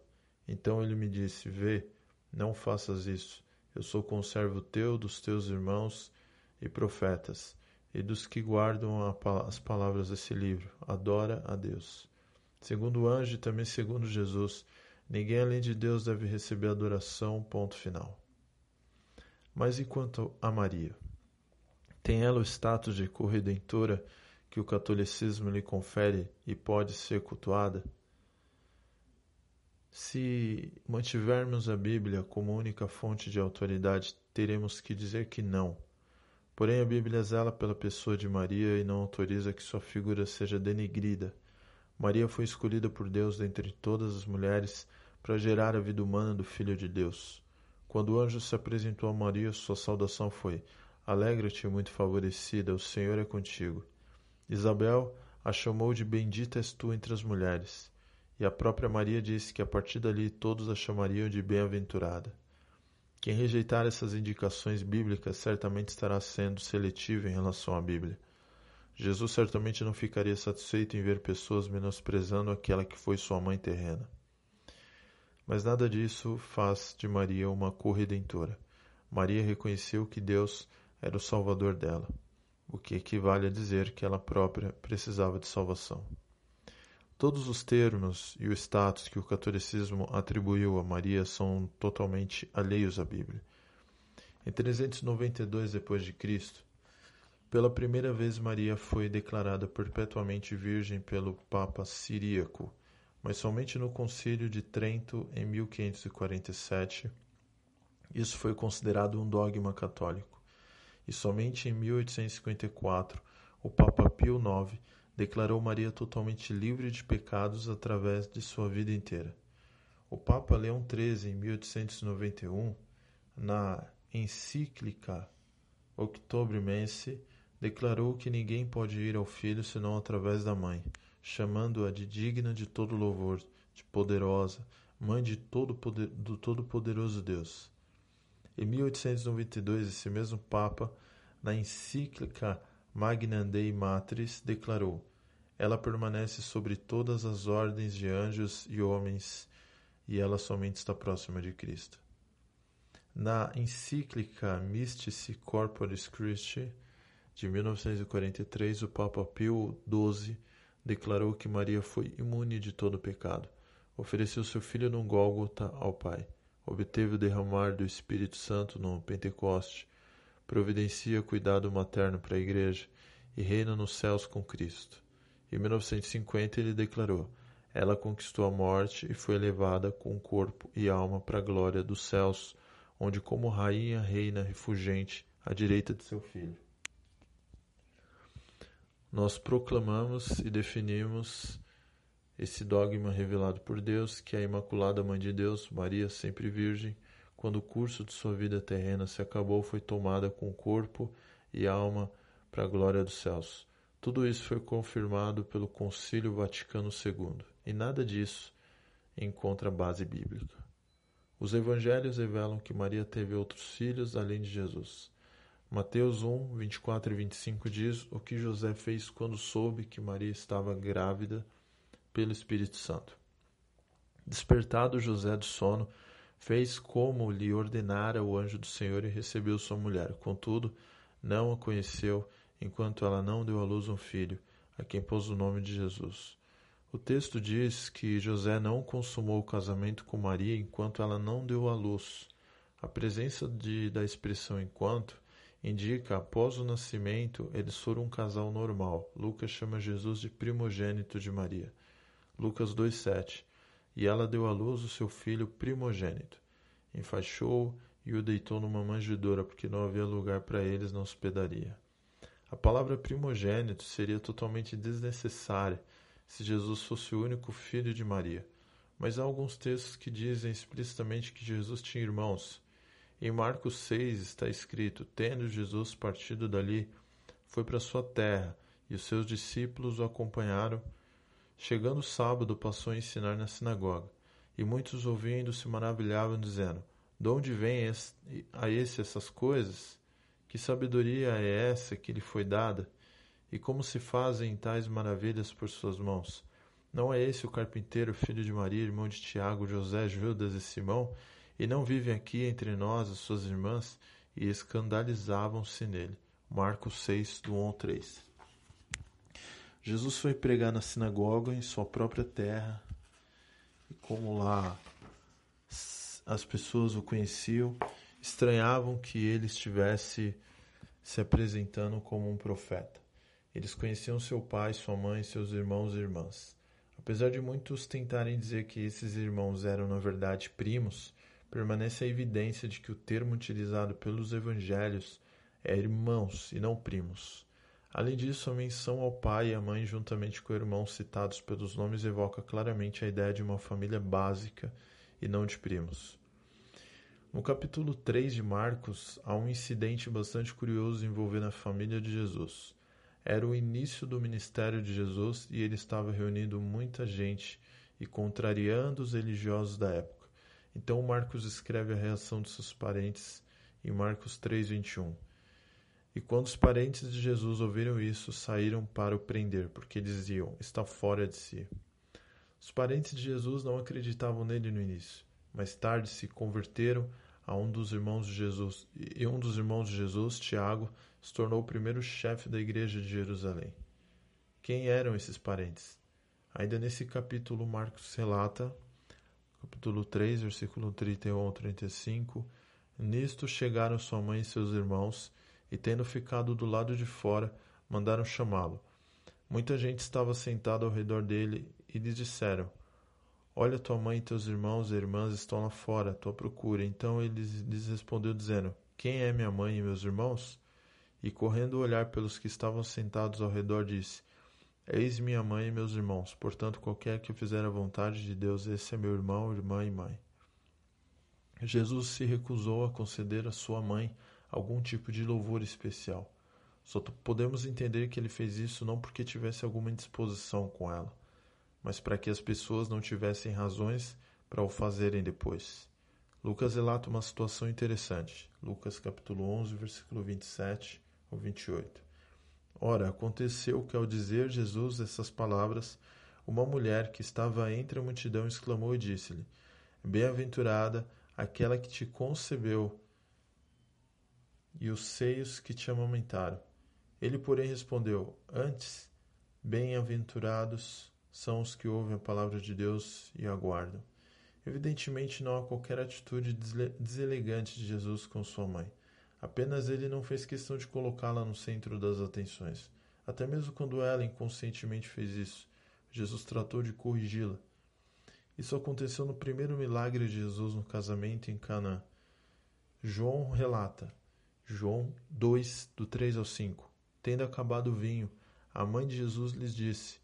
Então ele me disse: Vê, não faças isso. Eu sou conservo teu, dos teus irmãos e profetas, e dos que guardam as palavras desse livro. Adora a Deus. Segundo o anjo também segundo Jesus, ninguém além de Deus deve receber adoração. Ponto final. Mas e quanto a Maria? Tem ela o status de corredentora? que o catolicismo lhe confere e pode ser cultuada? Se mantivermos a Bíblia como única fonte de autoridade, teremos que dizer que não. Porém, a Bíblia zela pela pessoa de Maria e não autoriza que sua figura seja denigrida. Maria foi escolhida por Deus dentre todas as mulheres para gerar a vida humana do Filho de Deus. Quando o anjo se apresentou a Maria, sua saudação foi: Alegra-te, muito favorecida, o Senhor é contigo. Isabel, a chamou de Bendita és tu entre as mulheres, e a própria Maria disse que a partir dali todos a chamariam de bem-aventurada. Quem rejeitar essas indicações bíblicas certamente estará sendo seletivo em relação à Bíblia. Jesus certamente não ficaria satisfeito em ver pessoas menosprezando aquela que foi sua mãe terrena. Mas nada disso faz de Maria uma corredentora. Maria reconheceu que Deus era o Salvador dela, o que equivale a dizer que ela própria precisava de salvação. Todos os termos e o status que o catolicismo atribuiu a Maria são totalmente alheios à Bíblia. Em 392 d.C., pela primeira vez Maria foi declarada perpetuamente virgem pelo Papa Siríaco, mas somente no Concílio de Trento em 1547 isso foi considerado um dogma católico. E somente em 1854 o Papa Pio IX declarou Maria totalmente livre de pecados através de sua vida inteira. O Papa Leão XIII, em 1891, na encíclica Octobre Mense, declarou que ninguém pode ir ao filho senão através da mãe, chamando-a de digna de todo louvor, de poderosa, mãe de todo poder, do todo-poderoso Deus. Em 1892, esse mesmo Papa, na encíclica Magna Dei Matris, declarou: ela permanece sobre todas as ordens de anjos e homens, e ela somente está próxima de Cristo. Na encíclica Mystici Corporis Christi, de 1943, o Papa Pio XII declarou que Maria foi imune de todo pecado. Ofereceu seu filho no Gólgota ao Pai. Obteve o derramar do Espírito Santo no Pentecoste. Providencia cuidado materno para a Igreja e reina nos céus com Cristo. Em 1950 ele declarou: Ela conquistou a morte e foi levada com corpo e alma para a glória dos céus, onde como rainha reina refugente à direita de seu filho. Nós proclamamos e definimos esse dogma revelado por Deus, que a Imaculada Mãe de Deus, Maria sempre Virgem, quando o curso de sua vida terrena se acabou, foi tomada com corpo e alma para a glória dos céus. Tudo isso foi confirmado pelo Concílio Vaticano II, e nada disso encontra base bíblica. Os evangelhos revelam que Maria teve outros filhos além de Jesus. Mateus 1, 24 e 25 diz o que José fez quando soube que Maria estava grávida pelo Espírito Santo. Despertado José do sono, fez como lhe ordenara o anjo do Senhor e recebeu sua mulher. Contudo, não a conheceu enquanto ela não deu à luz um filho, a quem pôs o nome de Jesus. O texto diz que José não consumou o casamento com Maria enquanto ela não deu à luz. A presença de, da expressão enquanto indica após o nascimento eles foram um casal normal. Lucas chama Jesus de primogênito de Maria. Lucas 2,7 E ela deu à luz o seu filho primogênito. Enfaixou e o deitou numa manjedoura, porque não havia lugar para eles na hospedaria. A palavra primogênito seria totalmente desnecessária se Jesus fosse o único filho de Maria. Mas há alguns textos que dizem explicitamente que Jesus tinha irmãos. Em Marcos 6 está escrito: Tendo Jesus partido dali, foi para sua terra, e os seus discípulos o acompanharam. Chegando o sábado, passou a ensinar na sinagoga. E muitos ouvindo se maravilhavam, dizendo: De onde vêm a esse essas coisas? Que sabedoria é essa que lhe foi dada? E como se fazem tais maravilhas por suas mãos? Não é esse o carpinteiro, filho de Maria, irmão de Tiago, José, Judas e Simão? E não vivem aqui entre nós as suas irmãs? E escandalizavam-se nele. Marcos 6, do 1 ao 3. Jesus foi pregar na sinagoga em sua própria terra. E como lá as pessoas o conheciam, estranhavam que ele estivesse se apresentando como um profeta. Eles conheciam seu pai, sua mãe, seus irmãos e irmãs. Apesar de muitos tentarem dizer que esses irmãos eram na verdade primos, permanece a evidência de que o termo utilizado pelos evangelhos é irmãos e não primos. Além disso, a menção ao pai e à mãe juntamente com o irmão citados pelos nomes evoca claramente a ideia de uma família básica e não de primos. No capítulo 3 de Marcos, há um incidente bastante curioso envolvendo a família de Jesus. Era o início do ministério de Jesus e ele estava reunindo muita gente e contrariando os religiosos da época. Então Marcos escreve a reação de seus parentes em Marcos 3:21. E quando os parentes de Jesus ouviram isso, saíram para o prender, porque diziam: está fora de si. Os parentes de Jesus não acreditavam nele no início. Mais tarde se converteram a um dos irmãos de Jesus, e um dos irmãos de Jesus, Tiago, se tornou o primeiro chefe da igreja de Jerusalém. Quem eram esses parentes? Ainda nesse capítulo, Marcos relata, capítulo 3, versículo 31 ao 35, Nisto chegaram sua mãe e seus irmãos, e tendo ficado do lado de fora, mandaram chamá-lo. Muita gente estava sentada ao redor dele e lhes disseram: Olha, tua mãe e teus irmãos e irmãs estão lá fora, à tua procura. Então ele lhes respondeu, dizendo: Quem é minha mãe e meus irmãos? E correndo olhar pelos que estavam sentados ao redor, disse: Eis minha mãe e meus irmãos. Portanto, qualquer que fizer a vontade de Deus, esse é meu irmão, irmã e mãe. Jesus se recusou a conceder à sua mãe algum tipo de louvor especial. Só podemos entender que ele fez isso não porque tivesse alguma indisposição com ela, mas para que as pessoas não tivessem razões para o fazerem depois. Lucas relata uma situação interessante. Lucas capítulo 11, versículo 27 ao 28. Ora, aconteceu que ao dizer Jesus essas palavras, uma mulher que estava entre a multidão exclamou e disse-lhe: Bem-aventurada aquela que te concebeu e os seios que te amamentaram. Ele, porém, respondeu: Antes, bem-aventurados são os que ouvem a palavra de Deus e aguardam. Evidentemente, não há qualquer atitude deselegante de Jesus com sua mãe. Apenas ele não fez questão de colocá-la no centro das atenções. Até mesmo quando ela inconscientemente fez isso, Jesus tratou de corrigi-la. Isso aconteceu no primeiro milagre de Jesus no casamento em Canaã. João relata, João 2, do 3 ao 5. Tendo acabado o vinho, a mãe de Jesus lhes disse: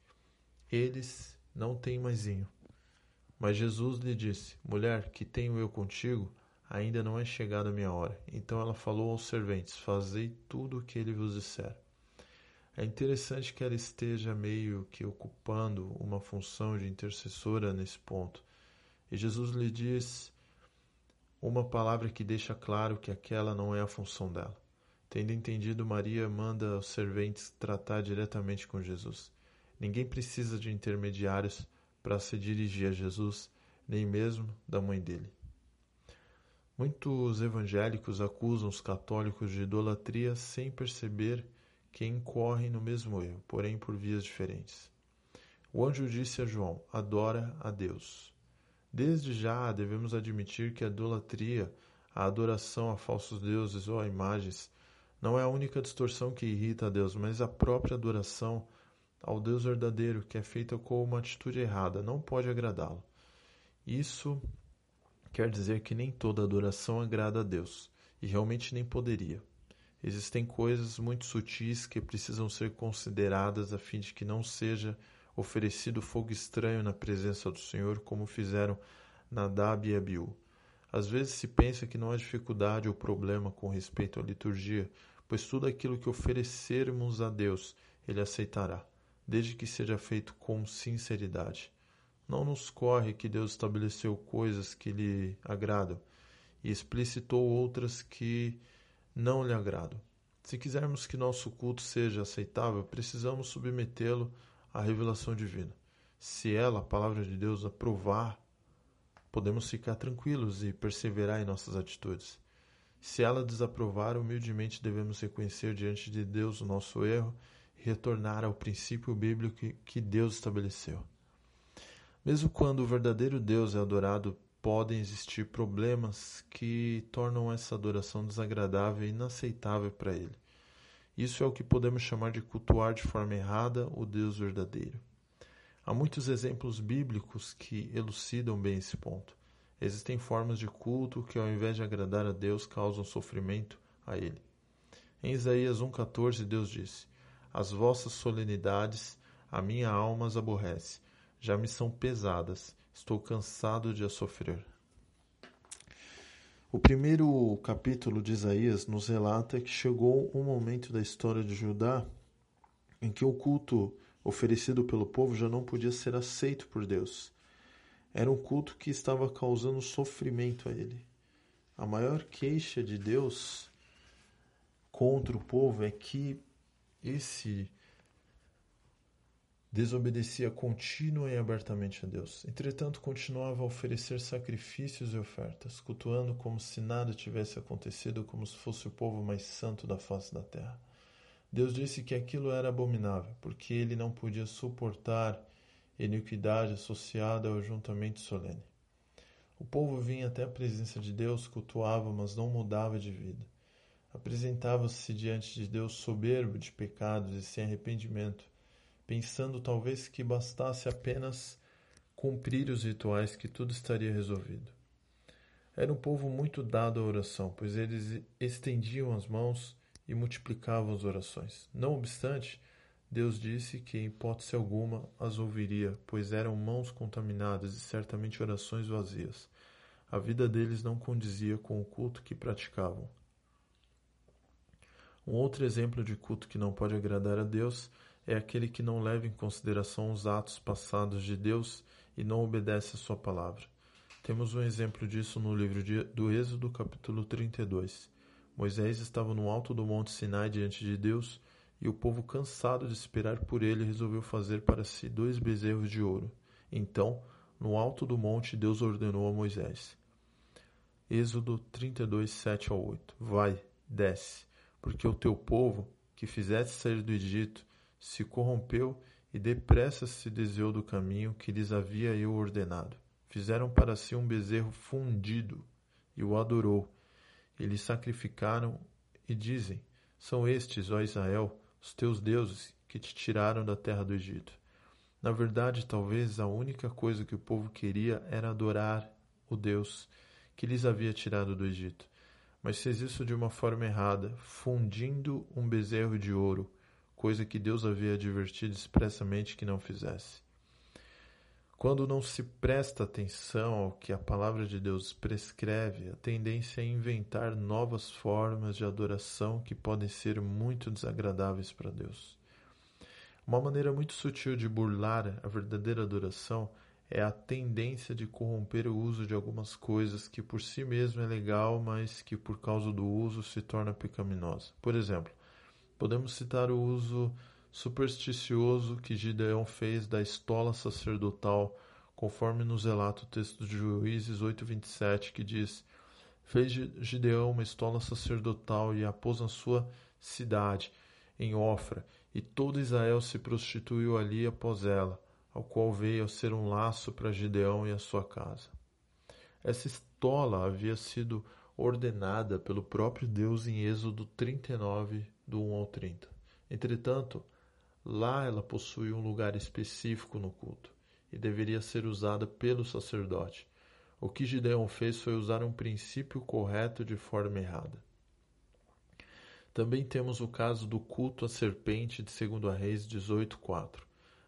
Eles não têm mais vinho. Mas Jesus lhe disse: Mulher, que tenho eu contigo? Ainda não é chegada a minha hora. Então ela falou aos serventes: Fazei tudo o que ele vos disser. É interessante que ela esteja meio que ocupando uma função de intercessora nesse ponto. E Jesus lhe diz uma palavra que deixa claro que aquela não é a função dela. Tendo entendido, Maria manda os serventes tratar diretamente com Jesus. Ninguém precisa de intermediários para se dirigir a Jesus, nem mesmo da mãe dele. Muitos evangélicos acusam os católicos de idolatria sem perceber que incorrem no mesmo erro, porém por vias diferentes. O anjo disse a João: Adora a Deus. Desde já devemos admitir que a idolatria, a adoração a falsos deuses ou a imagens, não é a única distorção que irrita a Deus, mas a própria adoração ao Deus verdadeiro, que é feita com uma atitude errada, não pode agradá-lo. Isso quer dizer que nem toda adoração agrada a Deus, e realmente nem poderia. Existem coisas muito sutis que precisam ser consideradas a fim de que não seja oferecido fogo estranho na presença do Senhor, como fizeram Nadab e Abiú. Às vezes se pensa que não há dificuldade ou problema com respeito à liturgia, pois tudo aquilo que oferecermos a Deus, Ele aceitará, desde que seja feito com sinceridade. Não nos corre que Deus estabeleceu coisas que lhe agradam e explicitou outras que não lhe agradam. Se quisermos que nosso culto seja aceitável, precisamos submetê-lo à revelação divina. Se ela, a palavra de Deus, aprovar, podemos ficar tranquilos e perseverar em nossas atitudes. Se ela desaprovar, humildemente devemos reconhecer diante de Deus o nosso erro e retornar ao princípio bíblico que Deus estabeleceu. Mesmo quando o verdadeiro Deus é adorado podem existir problemas que tornam essa adoração desagradável e inaceitável para ele. Isso é o que podemos chamar de cultuar de forma errada o Deus verdadeiro. Há muitos exemplos bíblicos que elucidam bem esse ponto. Existem formas de culto que, ao invés de agradar a Deus, causam sofrimento a Ele. Em Isaías 1,14, Deus disse: As vossas solenidades a minha alma as aborrece, já me são pesadas Estou cansado de a sofrer. O primeiro capítulo de Isaías nos relata que chegou um momento da história de Judá em que o culto oferecido pelo povo já não podia ser aceito por Deus. Era um culto que estava causando sofrimento a ele. A maior queixa de Deus contra o povo é que esse desobedecia contínua e abertamente a Deus. Entretanto, continuava a oferecer sacrifícios e ofertas, cultuando como se nada tivesse acontecido, como se fosse o povo mais santo da face da terra. Deus disse que aquilo era abominável, porque ele não podia suportar iniquidade associada ao juntamento solene. O povo vinha até a presença de Deus, cultuava, mas não mudava de vida. Apresentava-se diante de Deus soberbo de pecados e sem arrependimento pensando talvez que bastasse apenas cumprir os rituais que tudo estaria resolvido. Era um povo muito dado à oração, pois eles estendiam as mãos e multiplicavam as orações. Não obstante, Deus disse que em hipótese alguma as ouviria, pois eram mãos contaminadas e certamente orações vazias. A vida deles não condizia com o culto que praticavam. Um outro exemplo de culto que não pode agradar a Deus é aquele que não leva em consideração os atos passados de Deus e não obedece a sua palavra. Temos um exemplo disso no livro de, do Êxodo, capítulo 32. Moisés estava no alto do monte Sinai diante de Deus e o povo, cansado de esperar por ele, resolveu fazer para si dois bezerros de ouro. Então, no alto do monte, Deus ordenou a Moisés. Êxodo 32, 7 ao 8. Vai, desce, porque o teu povo, que fizeste sair do Egito, se corrompeu e depressa se desviou do caminho que lhes havia eu ordenado. Fizeram para si um bezerro fundido e o adorou. Eles sacrificaram e dizem: São estes, ó Israel, os teus deuses que te tiraram da terra do Egito. Na verdade, talvez a única coisa que o povo queria era adorar o Deus que lhes havia tirado do Egito. Mas fez isso de uma forma errada, fundindo um bezerro de ouro coisa que Deus havia advertido expressamente que não fizesse. Quando não se presta atenção ao que a palavra de Deus prescreve, a tendência é inventar novas formas de adoração que podem ser muito desagradáveis para Deus. Uma maneira muito sutil de burlar a verdadeira adoração é a tendência de corromper o uso de algumas coisas que por si mesmo é legal, mas que por causa do uso se torna pecaminosa. Por exemplo, Podemos citar o uso supersticioso que Gideão fez da estola sacerdotal, conforme nos relata o texto de Juízes 8:27, que diz: Fez Gideão uma estola sacerdotal e a pôs na sua cidade, em Ofra, e todo Israel se prostituiu ali após ela, ao qual veio a ser um laço para Gideão e a sua casa. Essa estola havia sido ordenada pelo próprio Deus em Êxodo 39, do 1 ao 30. Entretanto, lá ela possui um lugar específico no culto e deveria ser usada pelo sacerdote. O que Gideão fez foi usar um princípio correto de forma errada. Também temos o caso do culto à serpente de 2 Reis 18:4.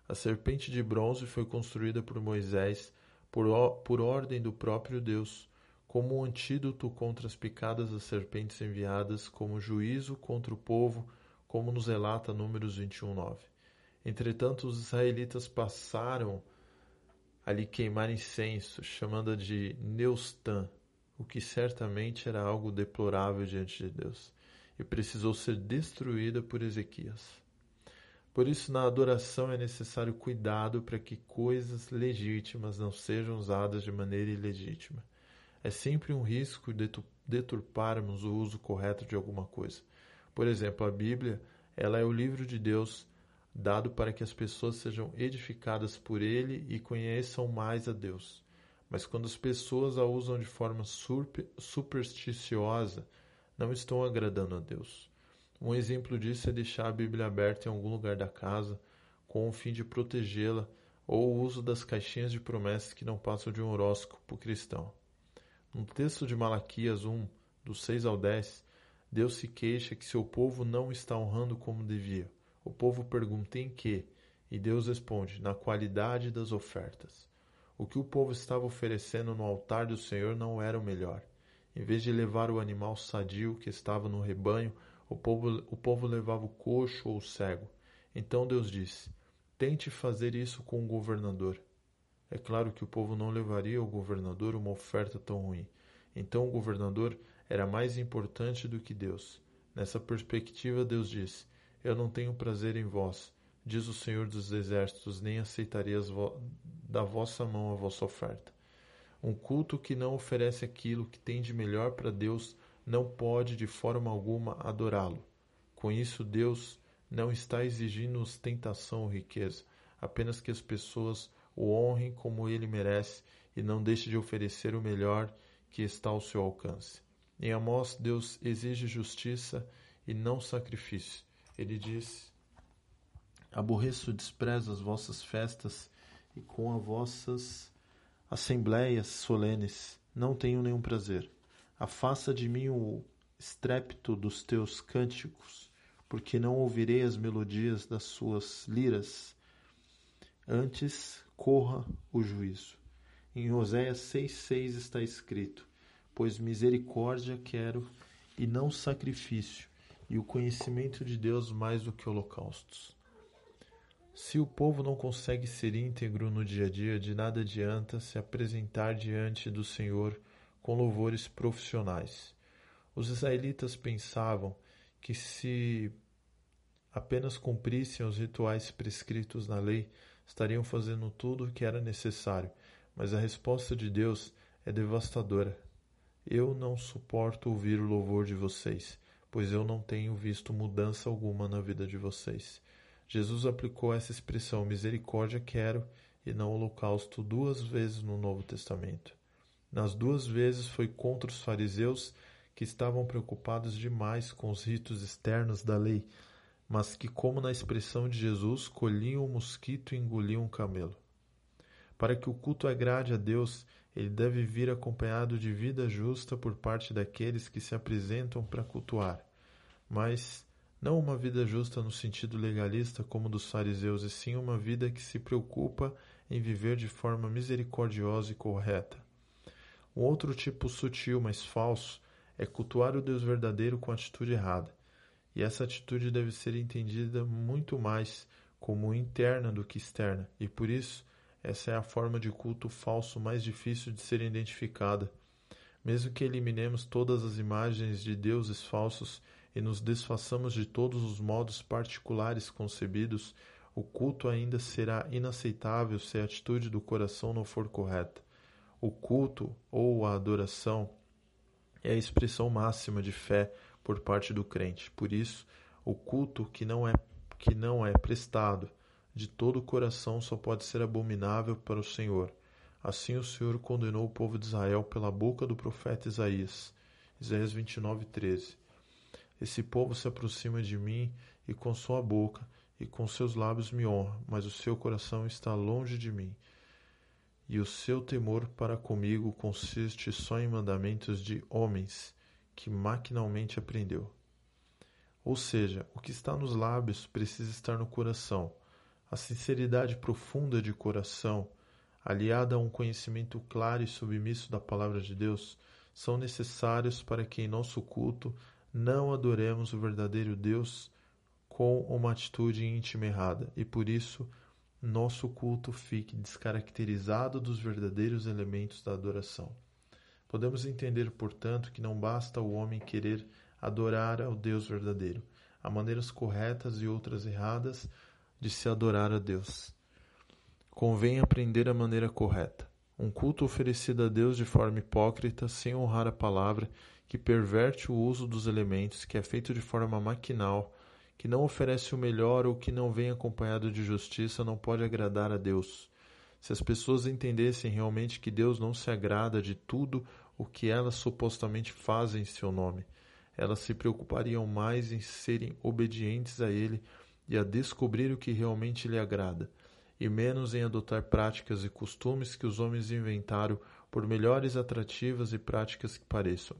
A serpente de bronze foi construída por Moisés por, por ordem do próprio Deus como um antídoto contra as picadas das serpentes enviadas como juízo contra o povo, como nos relata Números 21:9. Entretanto, os israelitas passaram a lhe queimar incenso, chamando-a de Neustã, o que certamente era algo deplorável diante de Deus, e precisou ser destruída por Ezequias. Por isso, na adoração é necessário cuidado para que coisas legítimas não sejam usadas de maneira ilegítima. É sempre um risco deturparmos o uso correto de alguma coisa. Por exemplo, a Bíblia, ela é o livro de Deus dado para que as pessoas sejam edificadas por ele e conheçam mais a Deus. Mas quando as pessoas a usam de forma supersticiosa, não estão agradando a Deus. Um exemplo disso é deixar a Bíblia aberta em algum lugar da casa com o fim de protegê-la ou o uso das caixinhas de promessas que não passam de um horóscopo cristão. No texto de Malaquias 1, do 6 ao 10, Deus se queixa que seu povo não está honrando como devia. O povo pergunta em que, e Deus responde: na qualidade das ofertas. O que o povo estava oferecendo no altar do Senhor não era o melhor. Em vez de levar o animal sadio que estava no rebanho, o povo, o povo levava o coxo ou o cego. Então Deus disse: Tente fazer isso com o governador. É claro que o povo não levaria ao governador uma oferta tão ruim. Então o governador era mais importante do que Deus. Nessa perspectiva, Deus disse: Eu não tenho prazer em vós, diz o Senhor dos Exércitos, nem aceitarei vo da vossa mão a vossa oferta. Um culto que não oferece aquilo que tem de melhor para Deus não pode de forma alguma adorá-lo. Com isso, Deus não está exigindo ostentação ou riqueza, apenas que as pessoas o honrem como ele merece e não deixe de oferecer o melhor que está ao seu alcance. Em Amós, Deus exige justiça e não sacrifício. Ele diz: Aborreço desprezo as vossas festas e com as vossas assembleias solenes não tenho nenhum prazer. Afasta de mim o estrépito dos teus cânticos porque não ouvirei as melodias das suas liras. Antes corra o juízo. Em Oséias 6,6 está escrito: Pois misericórdia quero e não sacrifício, e o conhecimento de Deus mais do que holocaustos. Se o povo não consegue ser íntegro no dia a dia, de nada adianta se apresentar diante do Senhor com louvores profissionais. Os israelitas pensavam que se apenas cumprissem os rituais prescritos na lei, estariam fazendo tudo o que era necessário, mas a resposta de Deus é devastadora. Eu não suporto ouvir o louvor de vocês, pois eu não tenho visto mudança alguma na vida de vocês. Jesus aplicou essa expressão misericórdia quero e não holocausto duas vezes no Novo Testamento. Nas duas vezes foi contra os fariseus que estavam preocupados demais com os ritos externos da lei, mas que, como na expressão de Jesus, colhiam o mosquito e engoliam o camelo. Para que o culto agrade a Deus, ele deve vir acompanhado de vida justa por parte daqueles que se apresentam para cultuar, mas não uma vida justa no sentido legalista como dos fariseus, e sim uma vida que se preocupa em viver de forma misericordiosa e correta. Um outro tipo sutil, mas falso, é cultuar o Deus verdadeiro com atitude errada. E essa atitude deve ser entendida muito mais como interna do que externa, e por isso essa é a forma de culto falso mais difícil de ser identificada. Mesmo que eliminemos todas as imagens de deuses falsos e nos desfaçamos de todos os modos particulares concebidos, o culto ainda será inaceitável se a atitude do coração não for correta. O culto ou a adoração é a expressão máxima de fé por parte do crente. Por isso, o culto que não é que não é prestado de todo o coração só pode ser abominável para o Senhor. Assim o Senhor condenou o povo de Israel pela boca do profeta Isaías. Isaías 29, 13. Esse povo se aproxima de mim e com sua boca e com seus lábios me honra, mas o seu coração está longe de mim. E o seu temor para comigo consiste só em mandamentos de homens que maquinalmente aprendeu. Ou seja, o que está nos lábios precisa estar no coração. A sinceridade profunda de coração, aliada a um conhecimento claro e submisso da palavra de Deus, são necessários para que em nosso culto não adoremos o verdadeiro Deus com uma atitude íntima errada e por isso nosso culto fique descaracterizado dos verdadeiros elementos da adoração. Podemos entender, portanto, que não basta o homem querer adorar ao Deus verdadeiro. Há maneiras corretas e outras erradas de se adorar a Deus. Convém aprender a maneira correta. Um culto oferecido a Deus de forma hipócrita, sem honrar a palavra, que perverte o uso dos elementos, que é feito de forma maquinal, que não oferece o melhor ou que não vem acompanhado de justiça, não pode agradar a Deus. Se as pessoas entendessem realmente que Deus não se agrada de tudo o que elas supostamente fazem em seu nome, elas se preocupariam mais em serem obedientes a Ele e a descobrir o que realmente lhe agrada, e menos em adotar práticas e costumes que os homens inventaram, por melhores atrativas e práticas que pareçam.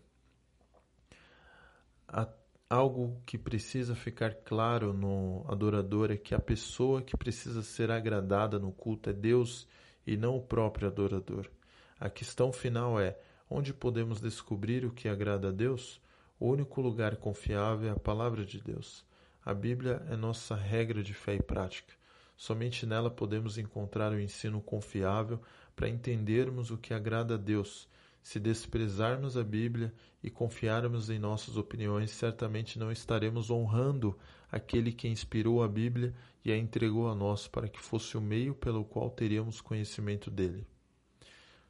Algo que precisa ficar claro no adorador é que a pessoa que precisa ser agradada no culto é Deus e não o próprio adorador. A questão final é: onde podemos descobrir o que agrada a Deus? O único lugar confiável é a palavra de Deus. A Bíblia é nossa regra de fé e prática. Somente nela podemos encontrar o ensino confiável para entendermos o que agrada a Deus. Se desprezarmos a Bíblia e confiarmos em nossas opiniões, certamente não estaremos honrando aquele que inspirou a Bíblia e a entregou a nós para que fosse o meio pelo qual teríamos conhecimento dele.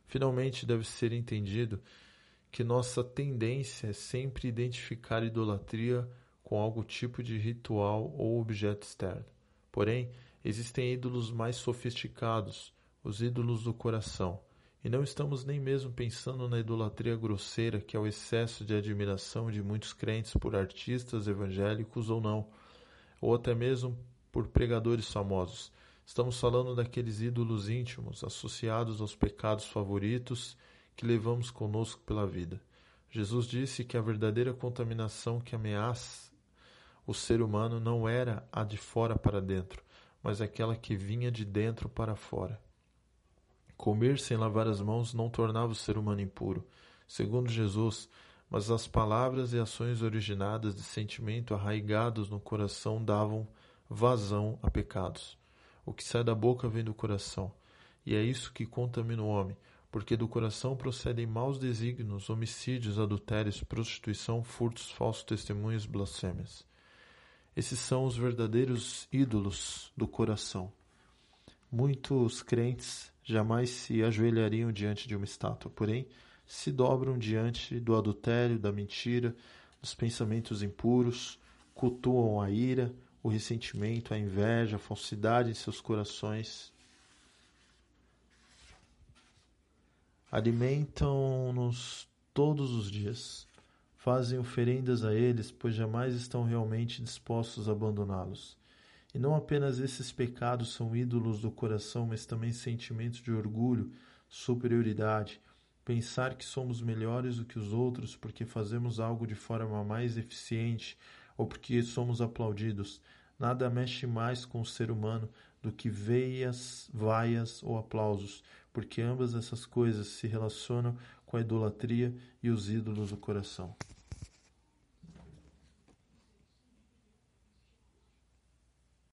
Finalmente, deve ser entendido que nossa tendência é sempre identificar idolatria com algum tipo de ritual ou objeto externo. Porém, existem ídolos mais sofisticados, os ídolos do coração. E não estamos nem mesmo pensando na idolatria grosseira, que é o excesso de admiração de muitos crentes por artistas evangélicos ou não, ou até mesmo por pregadores famosos. Estamos falando daqueles ídolos íntimos, associados aos pecados favoritos que levamos conosco pela vida. Jesus disse que a verdadeira contaminação que ameaça o ser humano não era a de fora para dentro, mas aquela que vinha de dentro para fora. Comer sem lavar as mãos não tornava o ser humano impuro, segundo Jesus, mas as palavras e ações originadas de sentimento arraigados no coração davam vazão a pecados. O que sai da boca vem do coração, e é isso que contamina o homem, porque do coração procedem maus desígnios, homicídios, adultérios, prostituição, furtos, falsos testemunhos, blasfêmias. Esses são os verdadeiros ídolos do coração. Muitos crentes jamais se ajoelhariam diante de uma estátua, porém se dobram diante do adultério, da mentira, dos pensamentos impuros, cultuam a ira, o ressentimento, a inveja, a falsidade em seus corações. Alimentam-nos todos os dias fazem oferendas a eles, pois jamais estão realmente dispostos a abandoná-los. E não apenas esses pecados são ídolos do coração, mas também sentimentos de orgulho, superioridade, pensar que somos melhores do que os outros porque fazemos algo de forma mais eficiente ou porque somos aplaudidos. Nada mexe mais com o ser humano do que veias, vaias ou aplausos, porque ambas essas coisas se relacionam com a idolatria e os ídolos do coração.